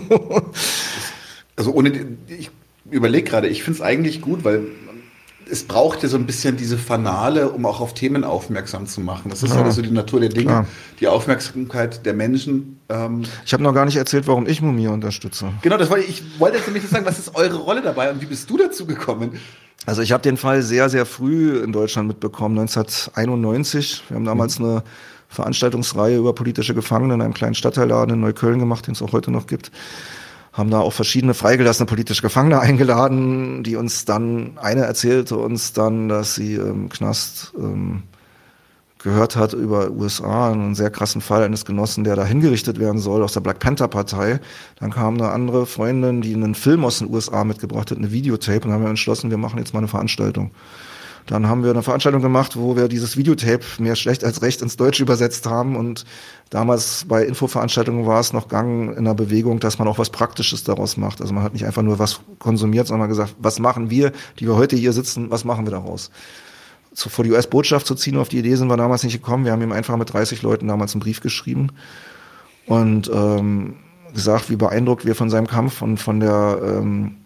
also ohne, ich überlege gerade, ich finde es eigentlich gut, weil es braucht ja so ein bisschen diese Fanale, um auch auf Themen aufmerksam zu machen. Das ist ja, ja so die Natur der Dinge, ja. die Aufmerksamkeit der Menschen. Ähm ich habe noch gar nicht erzählt, warum ich Mumia unterstütze. Genau, das wollte ich, ich wollte jetzt nämlich sagen, was ist eure Rolle dabei und wie bist du dazu gekommen? Also ich habe den Fall sehr, sehr früh in Deutschland mitbekommen, 1991. Wir haben damals mhm. eine Veranstaltungsreihe über politische Gefangene in einem kleinen Stadtteilladen in Neukölln gemacht, den es auch heute noch gibt haben da auch verschiedene freigelassene politische Gefangene eingeladen, die uns dann, eine erzählte uns dann, dass sie im Knast ähm, gehört hat über USA, einen sehr krassen Fall eines Genossen, der da hingerichtet werden soll aus der Black Panther Partei. Dann kam eine andere Freundin, die einen Film aus den USA mitgebracht hat, eine Videotape, und haben wir entschlossen, wir machen jetzt mal eine Veranstaltung. Dann haben wir eine Veranstaltung gemacht, wo wir dieses Videotape mehr schlecht als recht ins Deutsche übersetzt haben. Und damals bei Infoveranstaltungen war es noch gang in der Bewegung, dass man auch was Praktisches daraus macht. Also man hat nicht einfach nur was konsumiert, sondern gesagt, was machen wir, die wir heute hier sitzen, was machen wir daraus? Zu, vor die US-Botschaft zu ziehen, auf die Idee sind wir damals nicht gekommen. Wir haben ihm einfach mit 30 Leuten damals einen Brief geschrieben und ähm, gesagt, wie beeindruckt wir von seinem Kampf und von der ähm,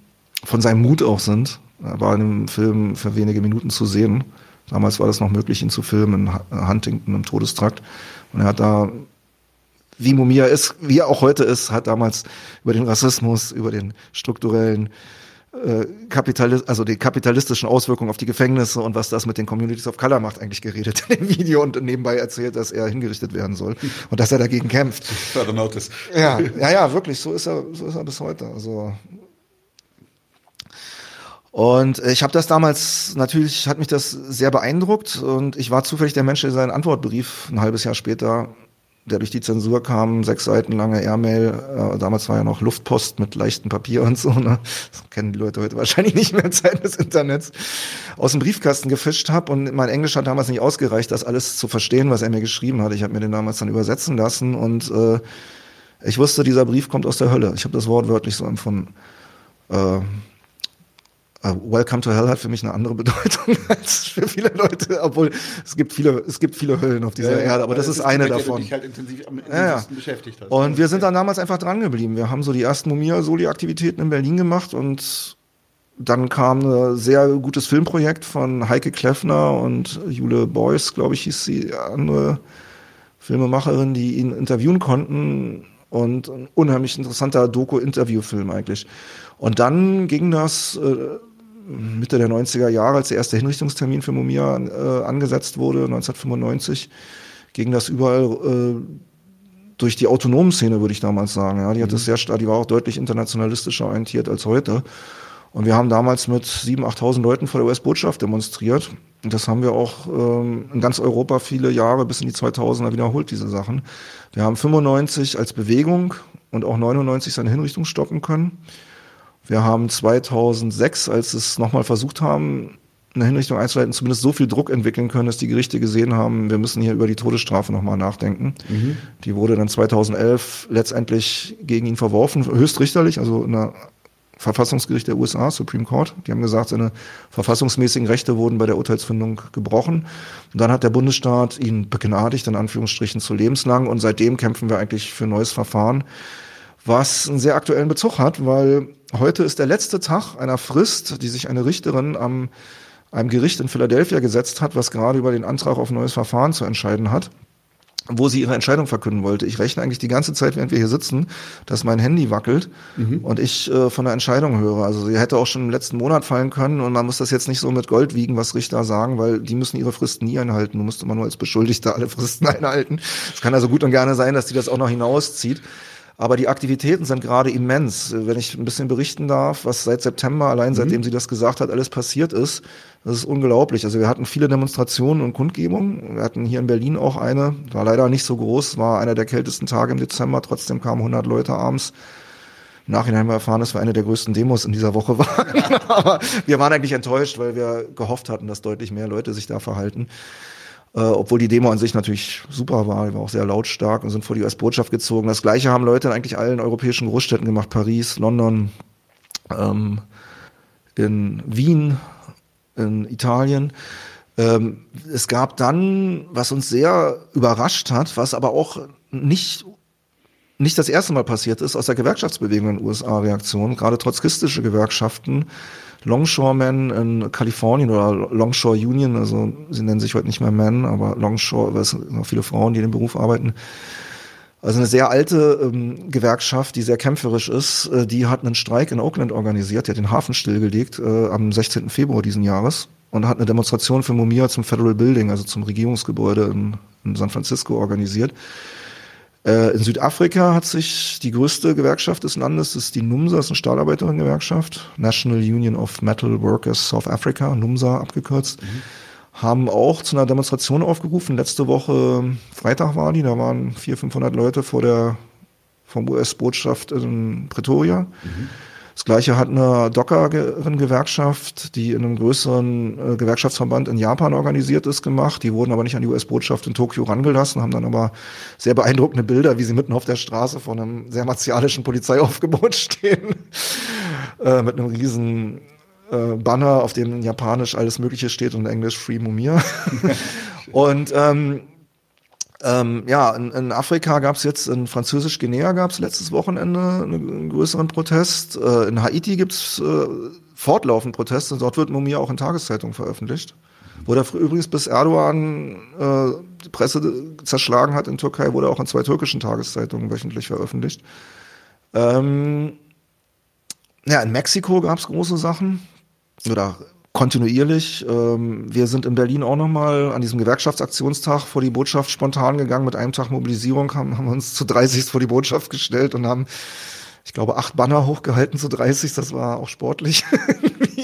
von seinem Mut auch sind er war in dem Film für wenige Minuten zu sehen. Damals war das noch möglich, ihn zu filmen in Huntington im Todestrakt. Und er hat da, wie Mumia ist, wie er auch heute ist, hat damals über den Rassismus, über den strukturellen äh, Kapitalist, also die kapitalistischen Auswirkungen auf die Gefängnisse und was das mit den Communities of Color macht, eigentlich geredet in dem Video und nebenbei erzählt, dass er hingerichtet werden soll und dass er dagegen kämpft. Ja, ja, ja, wirklich, so ist er, so ist er bis heute. Also und ich habe das damals, natürlich hat mich das sehr beeindruckt und ich war zufällig der Mensch, der seinen Antwortbrief ein halbes Jahr später der durch die Zensur kam, sechs Seiten lange Airmail, äh, damals war ja noch Luftpost mit leichtem Papier und so, ne? das kennen die Leute heute wahrscheinlich nicht mehr in Zeiten des Internets, aus dem Briefkasten gefischt habe und mein Englisch hat damals nicht ausgereicht, das alles zu verstehen, was er mir geschrieben hat. Ich habe mir den damals dann übersetzen lassen und äh, ich wusste, dieser Brief kommt aus der Hölle. Ich habe das Wort wörtlich so empfunden. Äh, Uh, Welcome to Hell hat für mich eine andere Bedeutung als für viele Leute, obwohl es gibt viele, es gibt viele Höllen auf dieser ja, Erde, aber das ist, ist eine davon. Dich halt intensiv am ja, ja. beschäftigt hast. Und wir sind dann damals einfach dran geblieben. Wir haben so die ersten Mumia-Soli-Aktivitäten in Berlin gemacht und dann kam ein sehr gutes Filmprojekt von Heike Kleffner und Jule Beuys, glaube ich, hieß sie, andere Filmemacherin, die ihn interviewen konnten und ein unheimlich interessanter Doku-Interviewfilm eigentlich. Und dann ging das äh, Mitte der 90er Jahre, als der erste Hinrichtungstermin für Mumia äh, angesetzt wurde, 1995, ging das überall äh, durch die autonomen Szene, würde ich damals sagen. Ja, die hat mhm. sehr stark, die war auch deutlich internationalistischer orientiert als heute. Und wir haben damals mit 7.000, 8.000 Leuten vor der US-Botschaft demonstriert. Und das haben wir auch ähm, in ganz Europa viele Jahre bis in die 2000er wiederholt, diese Sachen. Wir haben 95 als Bewegung und auch 99 seine Hinrichtung stoppen können. Wir haben 2006, als es nochmal versucht haben, eine Hinrichtung einzuleiten, zumindest so viel Druck entwickeln können, dass die Gerichte gesehen haben, wir müssen hier über die Todesstrafe nochmal nachdenken. Mhm. Die wurde dann 2011 letztendlich gegen ihn verworfen, höchstrichterlich, also in der Verfassungsgericht der USA, Supreme Court. Die haben gesagt, seine verfassungsmäßigen Rechte wurden bei der Urteilsfindung gebrochen. Und dann hat der Bundesstaat ihn begnadigt, in Anführungsstrichen, zu lebenslang. Und seitdem kämpfen wir eigentlich für ein neues Verfahren was einen sehr aktuellen Bezug hat, weil heute ist der letzte Tag einer Frist, die sich eine Richterin am einem Gericht in Philadelphia gesetzt hat, was gerade über den Antrag auf neues Verfahren zu entscheiden hat, wo sie ihre Entscheidung verkünden wollte. Ich rechne eigentlich die ganze Zeit, während wir hier sitzen, dass mein Handy wackelt mhm. und ich äh, von der Entscheidung höre. Also sie hätte auch schon im letzten Monat fallen können und man muss das jetzt nicht so mit Gold wiegen, was Richter sagen, weil die müssen ihre Fristen nie einhalten. Du musst immer nur als Beschuldigter alle Fristen einhalten. Es kann also gut und gerne sein, dass die das auch noch hinauszieht. Aber die Aktivitäten sind gerade immens. Wenn ich ein bisschen berichten darf, was seit September, allein mhm. seitdem sie das gesagt hat, alles passiert ist, das ist unglaublich. Also wir hatten viele Demonstrationen und Kundgebungen. Wir hatten hier in Berlin auch eine, war leider nicht so groß, war einer der kältesten Tage im Dezember. Trotzdem kamen 100 Leute abends. Im Nachhinein haben wir erfahren, dass wir eine der größten Demos in dieser Woche waren. Aber wir waren eigentlich enttäuscht, weil wir gehofft hatten, dass deutlich mehr Leute sich da verhalten. Äh, obwohl die Demo an sich natürlich super war, die war auch sehr lautstark und sind vor die US-Botschaft gezogen. Das gleiche haben Leute in eigentlich allen europäischen Großstädten gemacht, Paris, London, ähm, in Wien, in Italien. Ähm, es gab dann, was uns sehr überrascht hat, was aber auch nicht nicht das erste Mal passiert ist, aus der Gewerkschaftsbewegung in den USA Reaktion, gerade trotzkistische Gewerkschaften, Longshoremen in Kalifornien oder Longshore Union, also sie nennen sich heute nicht mehr Men, aber Longshore, weil es sind noch viele Frauen, die in dem Beruf arbeiten. Also eine sehr alte ähm, Gewerkschaft, die sehr kämpferisch ist, äh, die hat einen Streik in Oakland organisiert, die hat den Hafen stillgelegt äh, am 16. Februar diesen Jahres und hat eine Demonstration für Mumia zum Federal Building, also zum Regierungsgebäude in, in San Francisco organisiert. Äh, in Südafrika hat sich die größte Gewerkschaft des Landes, das ist die NUMSA, das ist eine Stahlarbeiterinnengewerkschaft, National Union of Metal Workers South Africa, NUMSA abgekürzt, mhm. haben auch zu einer Demonstration aufgerufen. Letzte Woche, Freitag war die, da waren 400, 500 Leute vor der vom US-Botschaft in Pretoria. Mhm. Das gleiche hat eine Dockerin-Gewerkschaft, die in einem größeren äh, Gewerkschaftsverband in Japan organisiert ist, gemacht. Die wurden aber nicht an die US-Botschaft in Tokio rangelassen, haben dann aber sehr beeindruckende Bilder, wie sie mitten auf der Straße vor einem sehr martialischen Polizeiaufgebot stehen, äh, mit einem riesen äh, Banner, auf dem in Japanisch alles Mögliche steht und in Englisch Free Mumia. und ähm, ähm, ja, in, in Afrika gab es jetzt, in Französisch-Guinea gab es letztes Wochenende einen größeren Protest. Äh, in Haiti gibt es äh, fortlaufend Proteste. Dort wird Mumia auch in Tageszeitungen veröffentlicht. Wurde übrigens bis Erdogan äh, die Presse zerschlagen hat in Türkei, wurde auch in zwei türkischen Tageszeitungen wöchentlich veröffentlicht. Ähm, ja, in Mexiko gab es große Sachen. Oder kontinuierlich. Ähm, wir sind in Berlin auch nochmal an diesem Gewerkschaftsaktionstag vor die Botschaft spontan gegangen. Mit einem Tag Mobilisierung haben, haben wir uns zu 30 vor die Botschaft gestellt und haben, ich glaube, acht Banner hochgehalten zu 30. Das war auch sportlich.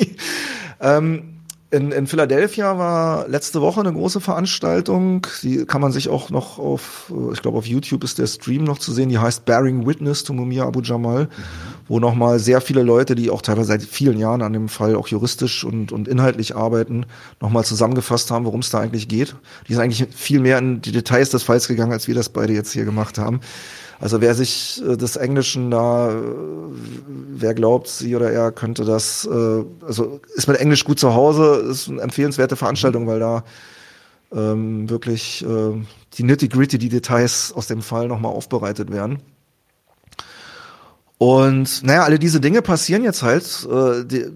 ähm, in, in Philadelphia war letzte Woche eine große Veranstaltung. Die kann man sich auch noch auf, ich glaube auf YouTube ist der Stream noch zu sehen. Die heißt Bearing Witness to Mumia Abu Jamal, mhm. Wo nochmal sehr viele Leute, die auch teilweise seit vielen Jahren an dem Fall auch juristisch und, und inhaltlich arbeiten, nochmal zusammengefasst haben, worum es da eigentlich geht. Die sind eigentlich viel mehr in die Details des Falls gegangen, als wir das beide jetzt hier gemacht haben. Also wer sich äh, des Englischen da, äh, wer glaubt, sie oder er könnte das, äh, also ist mit Englisch gut zu Hause, ist eine empfehlenswerte Veranstaltung, weil da ähm, wirklich äh, die nitty-gritty, die Details aus dem Fall nochmal aufbereitet werden. Und naja, alle diese Dinge passieren jetzt halt. Äh, die,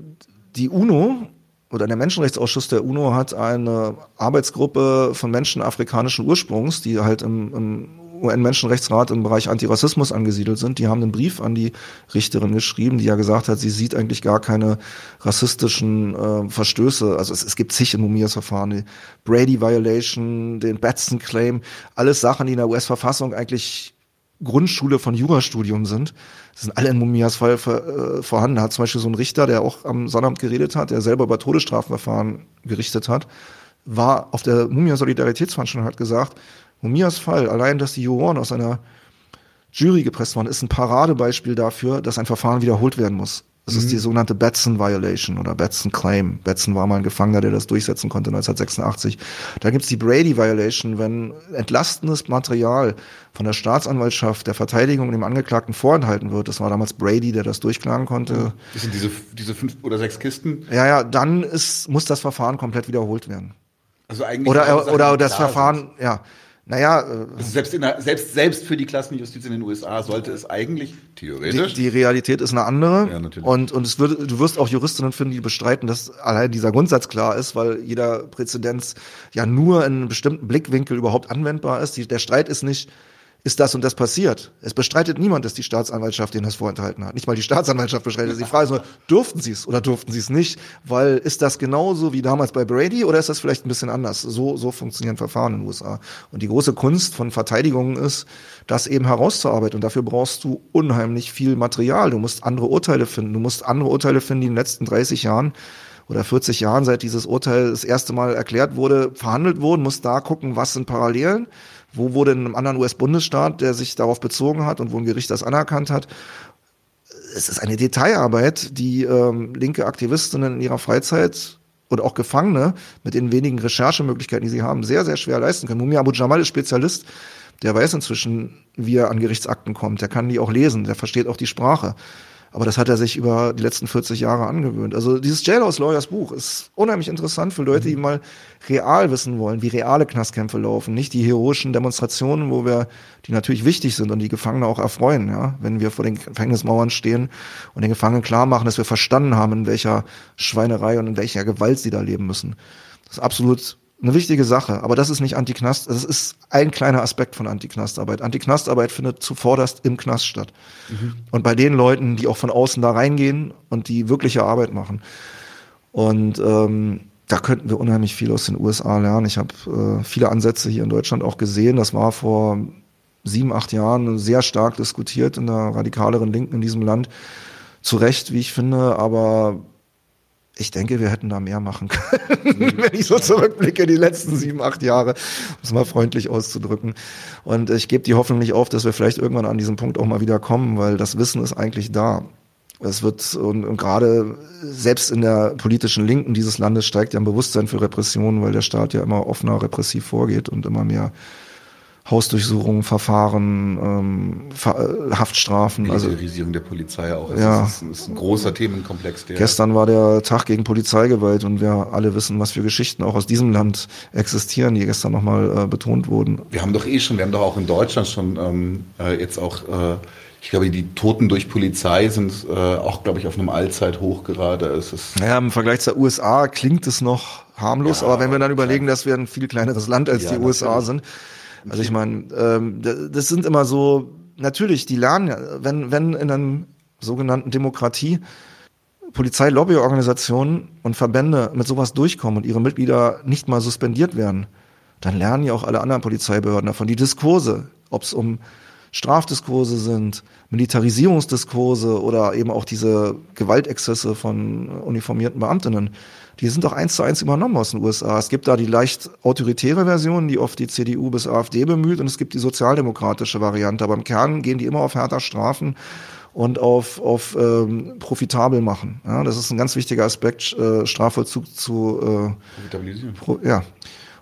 die UNO oder der Menschenrechtsausschuss der UNO hat eine Arbeitsgruppe von Menschen afrikanischen Ursprungs, die halt im, im UN-Menschenrechtsrat im Bereich Antirassismus angesiedelt sind, die haben einen Brief an die Richterin geschrieben, die ja gesagt hat, sie sieht eigentlich gar keine rassistischen äh, Verstöße. Also es, es gibt zig in Mumias-Verfahren, die Brady-Violation, den Batson-Claim, alles Sachen, die in der US-Verfassung eigentlich Grundschule von Jurastudium sind. Das sind alle in Mumias Fall äh, vorhanden. Da hat zum Beispiel so ein Richter, der auch am Sonnabend geredet hat, der selber über Todesstrafverfahren gerichtet hat, war auf der Mumia Solidaritätsveranstaltung und hat gesagt, Mumias Fall, allein, dass die Juroren aus einer Jury gepresst waren, ist ein Paradebeispiel dafür, dass ein Verfahren wiederholt werden muss. Das mhm. ist die sogenannte Batson Violation oder Batson Claim. Batson war mal ein Gefangener, der das durchsetzen konnte 1986. Da gibt's die Brady Violation, wenn entlastendes Material von der Staatsanwaltschaft, der Verteidigung und dem Angeklagten vorenthalten wird. Das war damals Brady, der das durchklagen konnte. Das sind diese, diese fünf oder sechs Kisten? Ja, ja, dann ist, muss das Verfahren komplett wiederholt werden. Also eigentlich oder, oder das Verfahren, sind. ja. Naja, äh, also selbst, in der, selbst, selbst für die Klassenjustiz in den USA sollte es eigentlich theoretisch. Die, die Realität ist eine andere. Ja, natürlich. Und, und es würde, du wirst auch Juristinnen finden, die bestreiten, dass allein dieser Grundsatz klar ist, weil jeder Präzedenz ja nur in einem bestimmten Blickwinkel überhaupt anwendbar ist. Die, der Streit ist nicht, ist das und das passiert. Es bestreitet niemand, dass die Staatsanwaltschaft ihnen das vorenthalten hat. Nicht mal die Staatsanwaltschaft bestreitet es. Die Frage ist nur, durften sie es oder durften sie es nicht? Weil ist das genauso wie damals bei Brady oder ist das vielleicht ein bisschen anders? So, so funktionieren Verfahren in den USA. Und die große Kunst von Verteidigungen ist, das eben herauszuarbeiten. Und dafür brauchst du unheimlich viel Material. Du musst andere Urteile finden. Du musst andere Urteile finden, die in den letzten 30 Jahren oder 40 Jahren, seit dieses Urteil das erste Mal erklärt wurde, verhandelt wurden, musst da gucken, was sind Parallelen wo wurde in einem anderen US-Bundesstaat, der sich darauf bezogen hat und wo ein Gericht das anerkannt hat. Es ist eine Detailarbeit, die ähm, linke Aktivistinnen in ihrer Freizeit und auch Gefangene mit den wenigen Recherchemöglichkeiten, die sie haben, sehr, sehr schwer leisten können. Mumia Abu Jamal ist Spezialist, der weiß inzwischen, wie er an Gerichtsakten kommt. Der kann die auch lesen, der versteht auch die Sprache. Aber das hat er sich über die letzten 40 Jahre angewöhnt. Also dieses Jailhouse Lawyers Buch ist unheimlich interessant für Leute, die mal real wissen wollen, wie reale Knastkämpfe laufen. Nicht die heroischen Demonstrationen, wo wir, die natürlich wichtig sind und die Gefangene auch erfreuen, ja. Wenn wir vor den Gefängnismauern stehen und den Gefangenen klar machen, dass wir verstanden haben, in welcher Schweinerei und in welcher Gewalt sie da leben müssen. Das ist absolut eine wichtige Sache, aber das ist nicht Antiknast, das ist ein kleiner Aspekt von Antiknastarbeit. Antiknastarbeit findet zuvorderst im Knast statt. Mhm. Und bei den Leuten, die auch von außen da reingehen und die wirkliche Arbeit machen. Und ähm, da könnten wir unheimlich viel aus den USA lernen. Ich habe äh, viele Ansätze hier in Deutschland auch gesehen. Das war vor sieben, acht Jahren sehr stark diskutiert in der radikaleren Linken in diesem Land. Zu Recht, wie ich finde, aber ich denke, wir hätten da mehr machen können, wenn ich so zurückblicke, die letzten sieben, acht Jahre, um es mal freundlich auszudrücken. Und ich gebe die Hoffnung nicht auf, dass wir vielleicht irgendwann an diesem Punkt auch mal wieder kommen, weil das Wissen ist eigentlich da. Es wird, und, und gerade selbst in der politischen Linken dieses Landes steigt ja ein Bewusstsein für Repressionen, weil der Staat ja immer offener repressiv vorgeht und immer mehr Hausdurchsuchungen, Verfahren, ähm, Ver äh, Haftstrafen. Militarisierung also, der Polizei auch. Es ja. ist, ist, ein großer Themenkomplex. Der Gestern war der Tag gegen Polizeigewalt und wir alle wissen, was für Geschichten auch aus diesem Land existieren, die gestern nochmal äh, betont wurden. Wir haben doch eh schon, wir haben doch auch in Deutschland schon ähm, äh, jetzt auch äh, ich glaube, die Toten durch Polizei sind äh, auch, glaube ich, auf einem Allzeithoch gerade. Es ist naja, im Vergleich zur USA klingt es noch harmlos, ja, aber wenn wir dann überlegen, dass wir ein viel kleineres Land als ja, die USA sind, also ich meine, ähm, das sind immer so, natürlich, die lernen, wenn, wenn in einem sogenannten Demokratie Polizeilobbyorganisationen und Verbände mit sowas durchkommen und ihre Mitglieder nicht mal suspendiert werden, dann lernen ja auch alle anderen Polizeibehörden davon. Die Diskurse, ob es um Strafdiskurse sind, Militarisierungsdiskurse oder eben auch diese Gewaltexzesse von uniformierten Beamtinnen, die sind doch eins zu eins übernommen aus den USA. Es gibt da die leicht autoritäre Version, die oft die CDU bis AfD bemüht, und es gibt die sozialdemokratische Variante. Aber im Kern gehen die immer auf härter Strafen und auf, auf ähm, profitabel machen. Ja, das ist ein ganz wichtiger Aspekt, äh, Strafvollzug zu äh, pro, ja.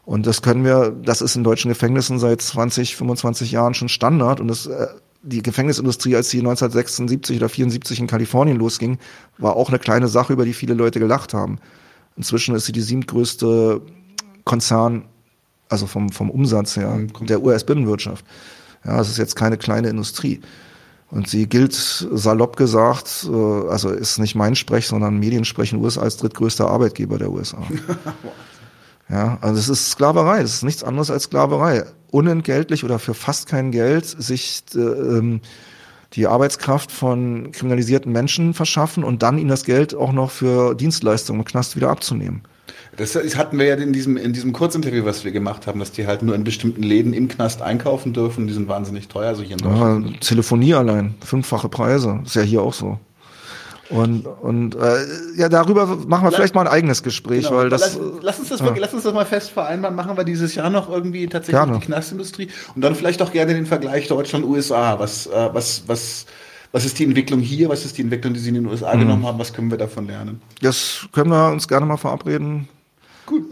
Und das können wir, das ist in deutschen Gefängnissen seit 20, 25 Jahren schon Standard und das äh, die Gefängnisindustrie, als sie 1976 oder 74 in Kalifornien losging, war auch eine kleine Sache, über die viele Leute gelacht haben. Inzwischen ist sie die siebtgrößte Konzern, also vom, vom Umsatz her, der US-Binnenwirtschaft. Ja, es ist jetzt keine kleine Industrie. Und sie gilt salopp gesagt, äh, also ist nicht mein Sprech, sondern Mediensprech in den USA als drittgrößter Arbeitgeber der USA. ja, also es ist Sklaverei, es ist nichts anderes als Sklaverei. Unentgeltlich oder für fast kein Geld sich äh, ähm, die Arbeitskraft von kriminalisierten Menschen verschaffen und dann ihnen das Geld auch noch für Dienstleistungen im Knast wieder abzunehmen. Das hatten wir ja in diesem, in diesem Kurzinterview, was wir gemacht haben, dass die halt nur in bestimmten Läden im Knast einkaufen dürfen. Die sind wahnsinnig teuer, also hier in Deutschland. Ja, Telefonie allein, fünffache Preise. Ist ja hier auch so. Und, und äh, ja, darüber machen wir vielleicht mal ein eigenes Gespräch, genau. weil das. Lass, lass uns das ja. lass uns das mal fest vereinbaren. Machen wir dieses Jahr noch irgendwie tatsächlich gerne. die Knastindustrie und dann vielleicht auch gerne den Vergleich Deutschland-USA. Was, äh, was, was, was ist die Entwicklung hier? Was ist die Entwicklung, die Sie in den USA mhm. genommen haben? Was können wir davon lernen? Das können wir uns gerne mal verabreden. Gut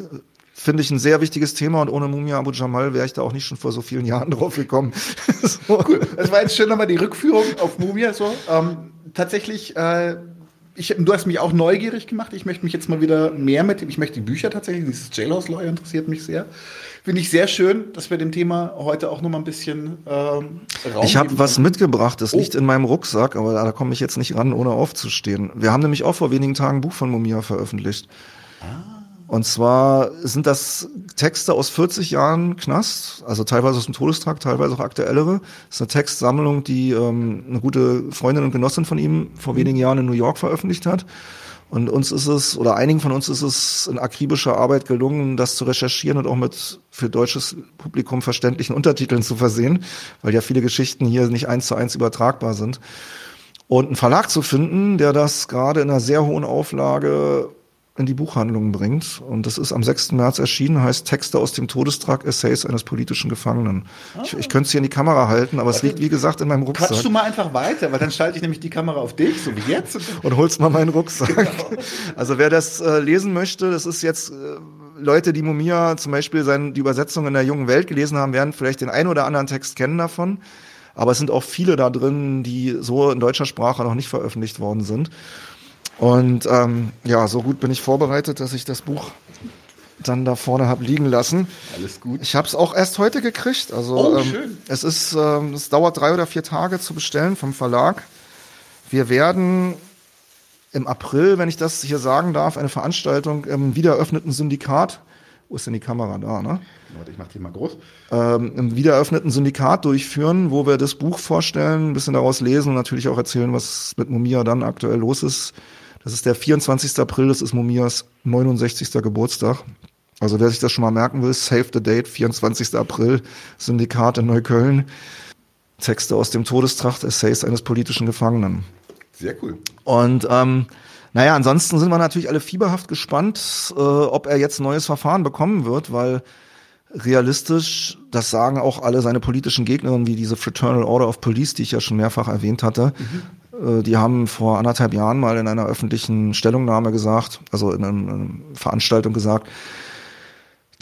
finde ich ein sehr wichtiges Thema und ohne Mumia Abu Jamal wäre ich da auch nicht schon vor so vielen Jahren drauf gekommen. so. Cool. Das war jetzt schön nochmal die Rückführung auf Mumia. So. Ähm, tatsächlich, äh, ich, du hast mich auch neugierig gemacht. Ich möchte mich jetzt mal wieder mehr mit dem, ich möchte die Bücher tatsächlich, dieses Jailhouse Lawyer interessiert mich sehr. Finde ich sehr schön, dass wir dem Thema heute auch nochmal ein bisschen ähm, Raum Ich habe was mitgebracht, das oh. liegt in meinem Rucksack, aber da komme ich jetzt nicht ran, ohne aufzustehen. Wir haben nämlich auch vor wenigen Tagen ein Buch von Mumia veröffentlicht. Ah. Und zwar sind das Texte aus 40 Jahren Knast, also teilweise aus dem Todestrakt, teilweise auch aktuellere. Das ist eine Textsammlung, die ähm, eine gute Freundin und Genossin von ihm vor mhm. wenigen Jahren in New York veröffentlicht hat. Und uns ist es, oder einigen von uns ist es in akribischer Arbeit gelungen, das zu recherchieren und auch mit für deutsches Publikum verständlichen Untertiteln zu versehen, weil ja viele Geschichten hier nicht eins zu eins übertragbar sind. Und einen Verlag zu finden, der das gerade in einer sehr hohen Auflage in die Buchhandlungen bringt. Und das ist am 6. März erschienen, heißt Texte aus dem Todestrag, Essays eines politischen Gefangenen. Ah. Ich, ich könnte es hier in die Kamera halten, aber Warte, es liegt, wie gesagt, in meinem Rucksack. Quatsch du mal einfach weiter, weil dann schalte ich nämlich die Kamera auf dich, so wie jetzt. Und holst mal meinen Rucksack. Genau. Also wer das äh, lesen möchte, das ist jetzt... Äh, Leute, die Mumia zum Beispiel sein, die Übersetzung in der jungen Welt gelesen haben, werden vielleicht den einen oder anderen Text kennen davon. Aber es sind auch viele da drin, die so in deutscher Sprache noch nicht veröffentlicht worden sind. Und ähm, ja, so gut bin ich vorbereitet, dass ich das Buch dann da vorne habe liegen lassen. Alles gut. Ich habe es auch erst heute gekriegt. Also oh, ähm, schön. es ist, ähm, es dauert drei oder vier Tage zu bestellen vom Verlag. Wir werden im April, wenn ich das hier sagen darf, eine Veranstaltung im wiedereröffneten Syndikat. Wo ist denn die Kamera da, ne? Warte, ich mach die mal groß. Ähm, Im wiedereröffneten Syndikat durchführen, wo wir das Buch vorstellen, ein bisschen daraus lesen und natürlich auch erzählen, was mit Mumia dann aktuell los ist das ist der 24. April, das ist Momias 69. Geburtstag. Also wer sich das schon mal merken will, save the date, 24. April, Syndikat in Neukölln. Texte aus dem Todestracht, Essays eines politischen Gefangenen. Sehr cool. Und ähm, naja, ansonsten sind wir natürlich alle fieberhaft gespannt, äh, ob er jetzt ein neues Verfahren bekommen wird, weil realistisch, das sagen auch alle seine politischen Gegnerinnen, wie diese Fraternal Order of Police, die ich ja schon mehrfach erwähnt hatte, mhm. Äh, die haben vor anderthalb Jahren mal in einer öffentlichen Stellungnahme gesagt, also in einer Veranstaltung gesagt,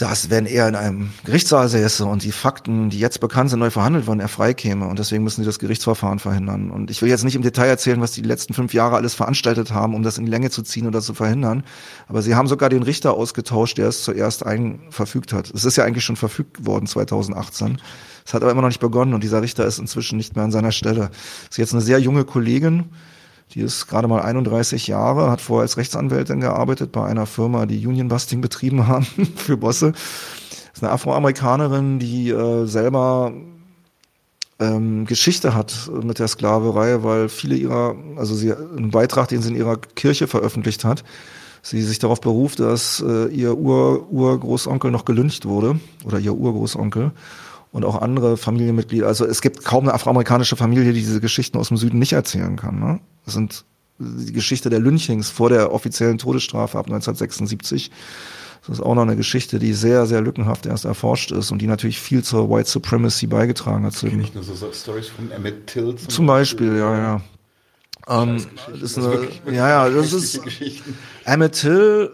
dass wenn er in einem Gerichtssaal säße und die Fakten, die jetzt bekannt sind, neu verhandelt worden, er freikäme. Und deswegen müssen sie das Gerichtsverfahren verhindern. Und ich will jetzt nicht im Detail erzählen, was die letzten fünf Jahre alles veranstaltet haben, um das in die Länge zu ziehen oder zu verhindern. Aber sie haben sogar den Richter ausgetauscht, der es zuerst einverfügt hat. Es ist ja eigentlich schon verfügt worden 2018. Es hat aber immer noch nicht begonnen und dieser Richter ist inzwischen nicht mehr an seiner Stelle. Es ist jetzt eine sehr junge Kollegin, die ist gerade mal 31 Jahre, hat vorher als Rechtsanwältin gearbeitet bei einer Firma, die Union Busting betrieben haben für Bosse. Ist eine Afroamerikanerin, die äh, selber ähm, Geschichte hat mit der Sklaverei, weil viele ihrer, also sie einen Beitrag, den sie in ihrer Kirche veröffentlicht hat, sie sich darauf beruft, dass äh, ihr Ur Urgroßonkel noch gelyncht wurde oder ihr Urgroßonkel und auch andere Familienmitglieder. Also es gibt kaum eine afroamerikanische Familie, die diese Geschichten aus dem Süden nicht erzählen kann. Ne? Das sind die Geschichte der Lynchings vor der offiziellen Todesstrafe ab 1976. Das ist auch noch eine Geschichte, die sehr, sehr lückenhaft erst erforscht ist und die natürlich viel zur White Supremacy beigetragen hat. Kenne ich nur so Stories von Emmett Till zum, zum Beispiel, Beispiel, ja, ja. Ähm, das ist eine, ja, ja, das ist Emmett Till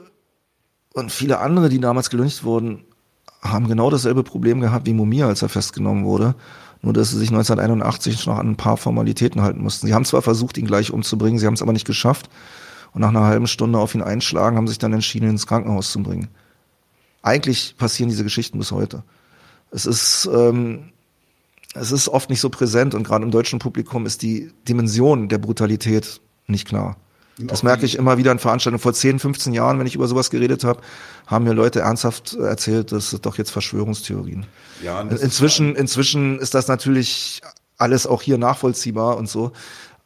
und viele andere, die damals gelyncht wurden, haben genau dasselbe Problem gehabt wie Mumia, als er festgenommen wurde. Nur, dass sie sich 1981 noch an ein paar Formalitäten halten mussten. Sie haben zwar versucht, ihn gleich umzubringen, sie haben es aber nicht geschafft. Und nach einer halben Stunde auf ihn einschlagen, haben sich dann entschieden, ihn ins Krankenhaus zu bringen. Eigentlich passieren diese Geschichten bis heute. Es ist, ähm, es ist oft nicht so präsent und gerade im deutschen Publikum ist die Dimension der Brutalität nicht klar. Das merke ich immer wieder in Veranstaltungen. Vor 10, 15 Jahren, wenn ich über sowas geredet habe, haben mir Leute ernsthaft erzählt, das sind doch jetzt Verschwörungstheorien. Ja, inzwischen, ist inzwischen ist das natürlich alles auch hier nachvollziehbar und so.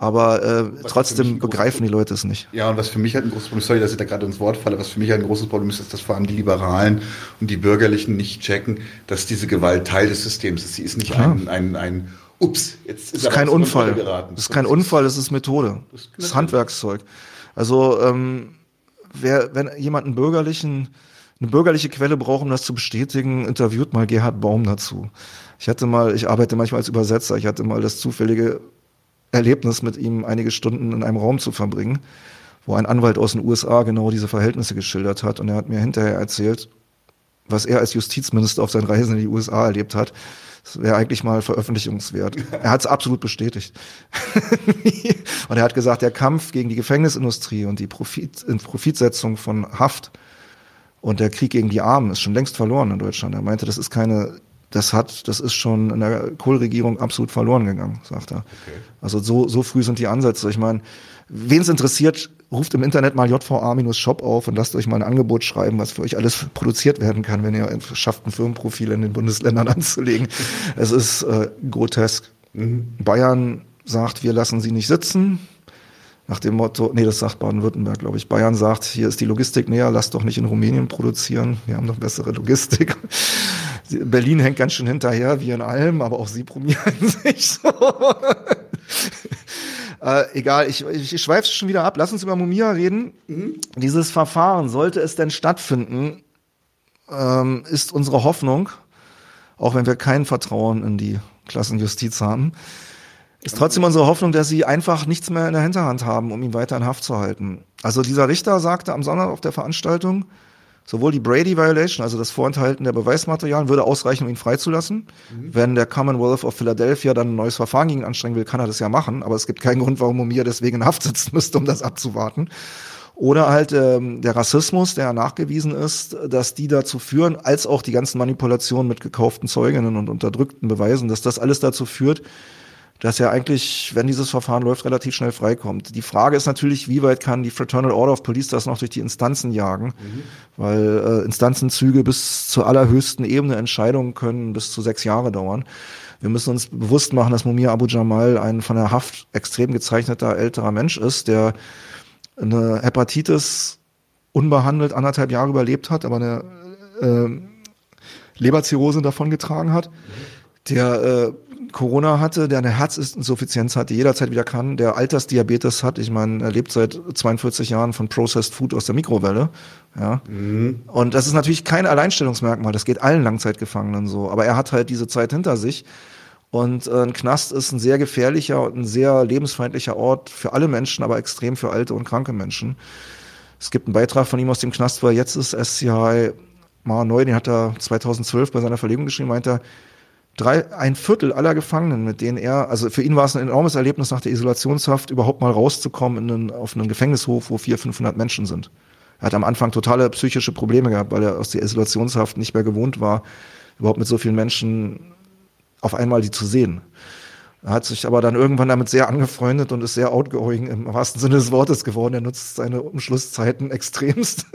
Aber äh, trotzdem begreifen die Leute es nicht. Ja, und was für mich halt ein großes Problem, sorry, dass ich da gerade ins Wort falle, was für mich halt ein großes Problem ist, ist, dass vor allem die Liberalen und die Bürgerlichen nicht checken, dass diese Gewalt Teil des Systems ist. Sie ist nicht ein, ein, ein ups, jetzt ist, ist kein Unfall. Geraten. Das ist kein Unfall, das ist Methode. Das ist, das ist Handwerkszeug. Also ähm, wer, wenn jemand einen bürgerlichen, eine bürgerliche Quelle braucht, um das zu bestätigen, interviewt mal Gerhard Baum dazu. Ich hatte mal, ich arbeite manchmal als Übersetzer, ich hatte mal das zufällige Erlebnis, mit ihm einige Stunden in einem Raum zu verbringen, wo ein Anwalt aus den USA genau diese Verhältnisse geschildert hat und er hat mir hinterher erzählt, was er als Justizminister auf seinen Reisen in die USA erlebt hat. Das wäre eigentlich mal veröffentlichungswert. Er hat es absolut bestätigt. und er hat gesagt, der Kampf gegen die Gefängnisindustrie und die Profit, Profitsetzung von Haft und der Krieg gegen die Armen ist schon längst verloren in Deutschland. Er meinte, das ist keine, das hat, das ist schon in der Kohlregierung absolut verloren gegangen, sagt er. Okay. Also so, so früh sind die Ansätze. Ich meine, wen es interessiert, ruft im Internet mal JVA-Shop auf und lasst euch mal ein Angebot schreiben, was für euch alles produziert werden kann, wenn ihr schafft, ein Firmenprofil in den Bundesländern anzulegen. es ist äh, grotesk. Mhm. Bayern sagt, wir lassen sie nicht sitzen. Nach dem Motto, nee, das sagt Baden-Württemberg, glaube ich. Bayern sagt, hier ist die Logistik näher, lasst doch nicht in Rumänien produzieren. Wir haben doch bessere Logistik. Berlin hängt ganz schön hinterher, wie in allem, aber auch sie probieren sich so. Äh, egal, ich, ich, ich schweife schon wieder ab. Lass uns über Mumia reden. Mhm. Dieses Verfahren, sollte es denn stattfinden, ähm, ist unsere Hoffnung, auch wenn wir kein Vertrauen in die Klassenjustiz haben, ist trotzdem unsere Hoffnung, dass sie einfach nichts mehr in der Hinterhand haben, um ihn weiter in Haft zu halten. Also dieser Richter sagte am Sonntag auf der Veranstaltung, Sowohl die Brady Violation, also das Vorenthalten der Beweismaterialien, würde ausreichen, um ihn freizulassen. Mhm. Wenn der Commonwealth of Philadelphia dann ein neues Verfahren gegen ihn anstrengen will, kann er das ja machen. Aber es gibt keinen Grund, warum Mumia deswegen in Haft sitzen müsste, um das abzuwarten. Oder halt ähm, der Rassismus, der nachgewiesen ist, dass die dazu führen, als auch die ganzen Manipulationen mit gekauften Zeuginnen und unterdrückten Beweisen, dass das alles dazu führt, dass er eigentlich, wenn dieses Verfahren läuft, relativ schnell freikommt. Die Frage ist natürlich, wie weit kann die Fraternal Order of Police das noch durch die Instanzen jagen, mhm. weil äh, Instanzenzüge bis zur allerhöchsten Ebene Entscheidungen können bis zu sechs Jahre dauern. Wir müssen uns bewusst machen, dass Mumia Abu Jamal ein von der Haft extrem gezeichneter älterer Mensch ist, der eine Hepatitis unbehandelt anderthalb Jahre überlebt hat, aber eine äh, Leberzirrhose davon getragen hat, mhm. der äh, Corona hatte, der eine Herzinsuffizienz hat, die jederzeit wieder kann, der Altersdiabetes hat, ich meine, er lebt seit 42 Jahren von Processed Food aus der Mikrowelle. Ja. Mhm. Und das ist natürlich kein Alleinstellungsmerkmal, das geht allen Langzeitgefangenen so. Aber er hat halt diese Zeit hinter sich. Und äh, ein Knast ist ein sehr gefährlicher und ein sehr lebensfeindlicher Ort für alle Menschen, aber extrem für alte und kranke Menschen. Es gibt einen Beitrag von ihm aus dem Knast, wo er jetzt ist, SCI Mara Neu, den hat er 2012 bei seiner Verlegung geschrieben, meint er, drei, ein Viertel aller Gefangenen, mit denen er, also für ihn war es ein enormes Erlebnis, nach der Isolationshaft überhaupt mal rauszukommen in einen, auf einen Gefängnishof, wo 400, 500 Menschen sind. Er hat am Anfang totale psychische Probleme gehabt, weil er aus der Isolationshaft nicht mehr gewohnt war, überhaupt mit so vielen Menschen auf einmal die zu sehen. Er hat sich aber dann irgendwann damit sehr angefreundet und ist sehr outgoing im wahrsten Sinne des Wortes geworden. Er nutzt seine Umschlusszeiten extremst.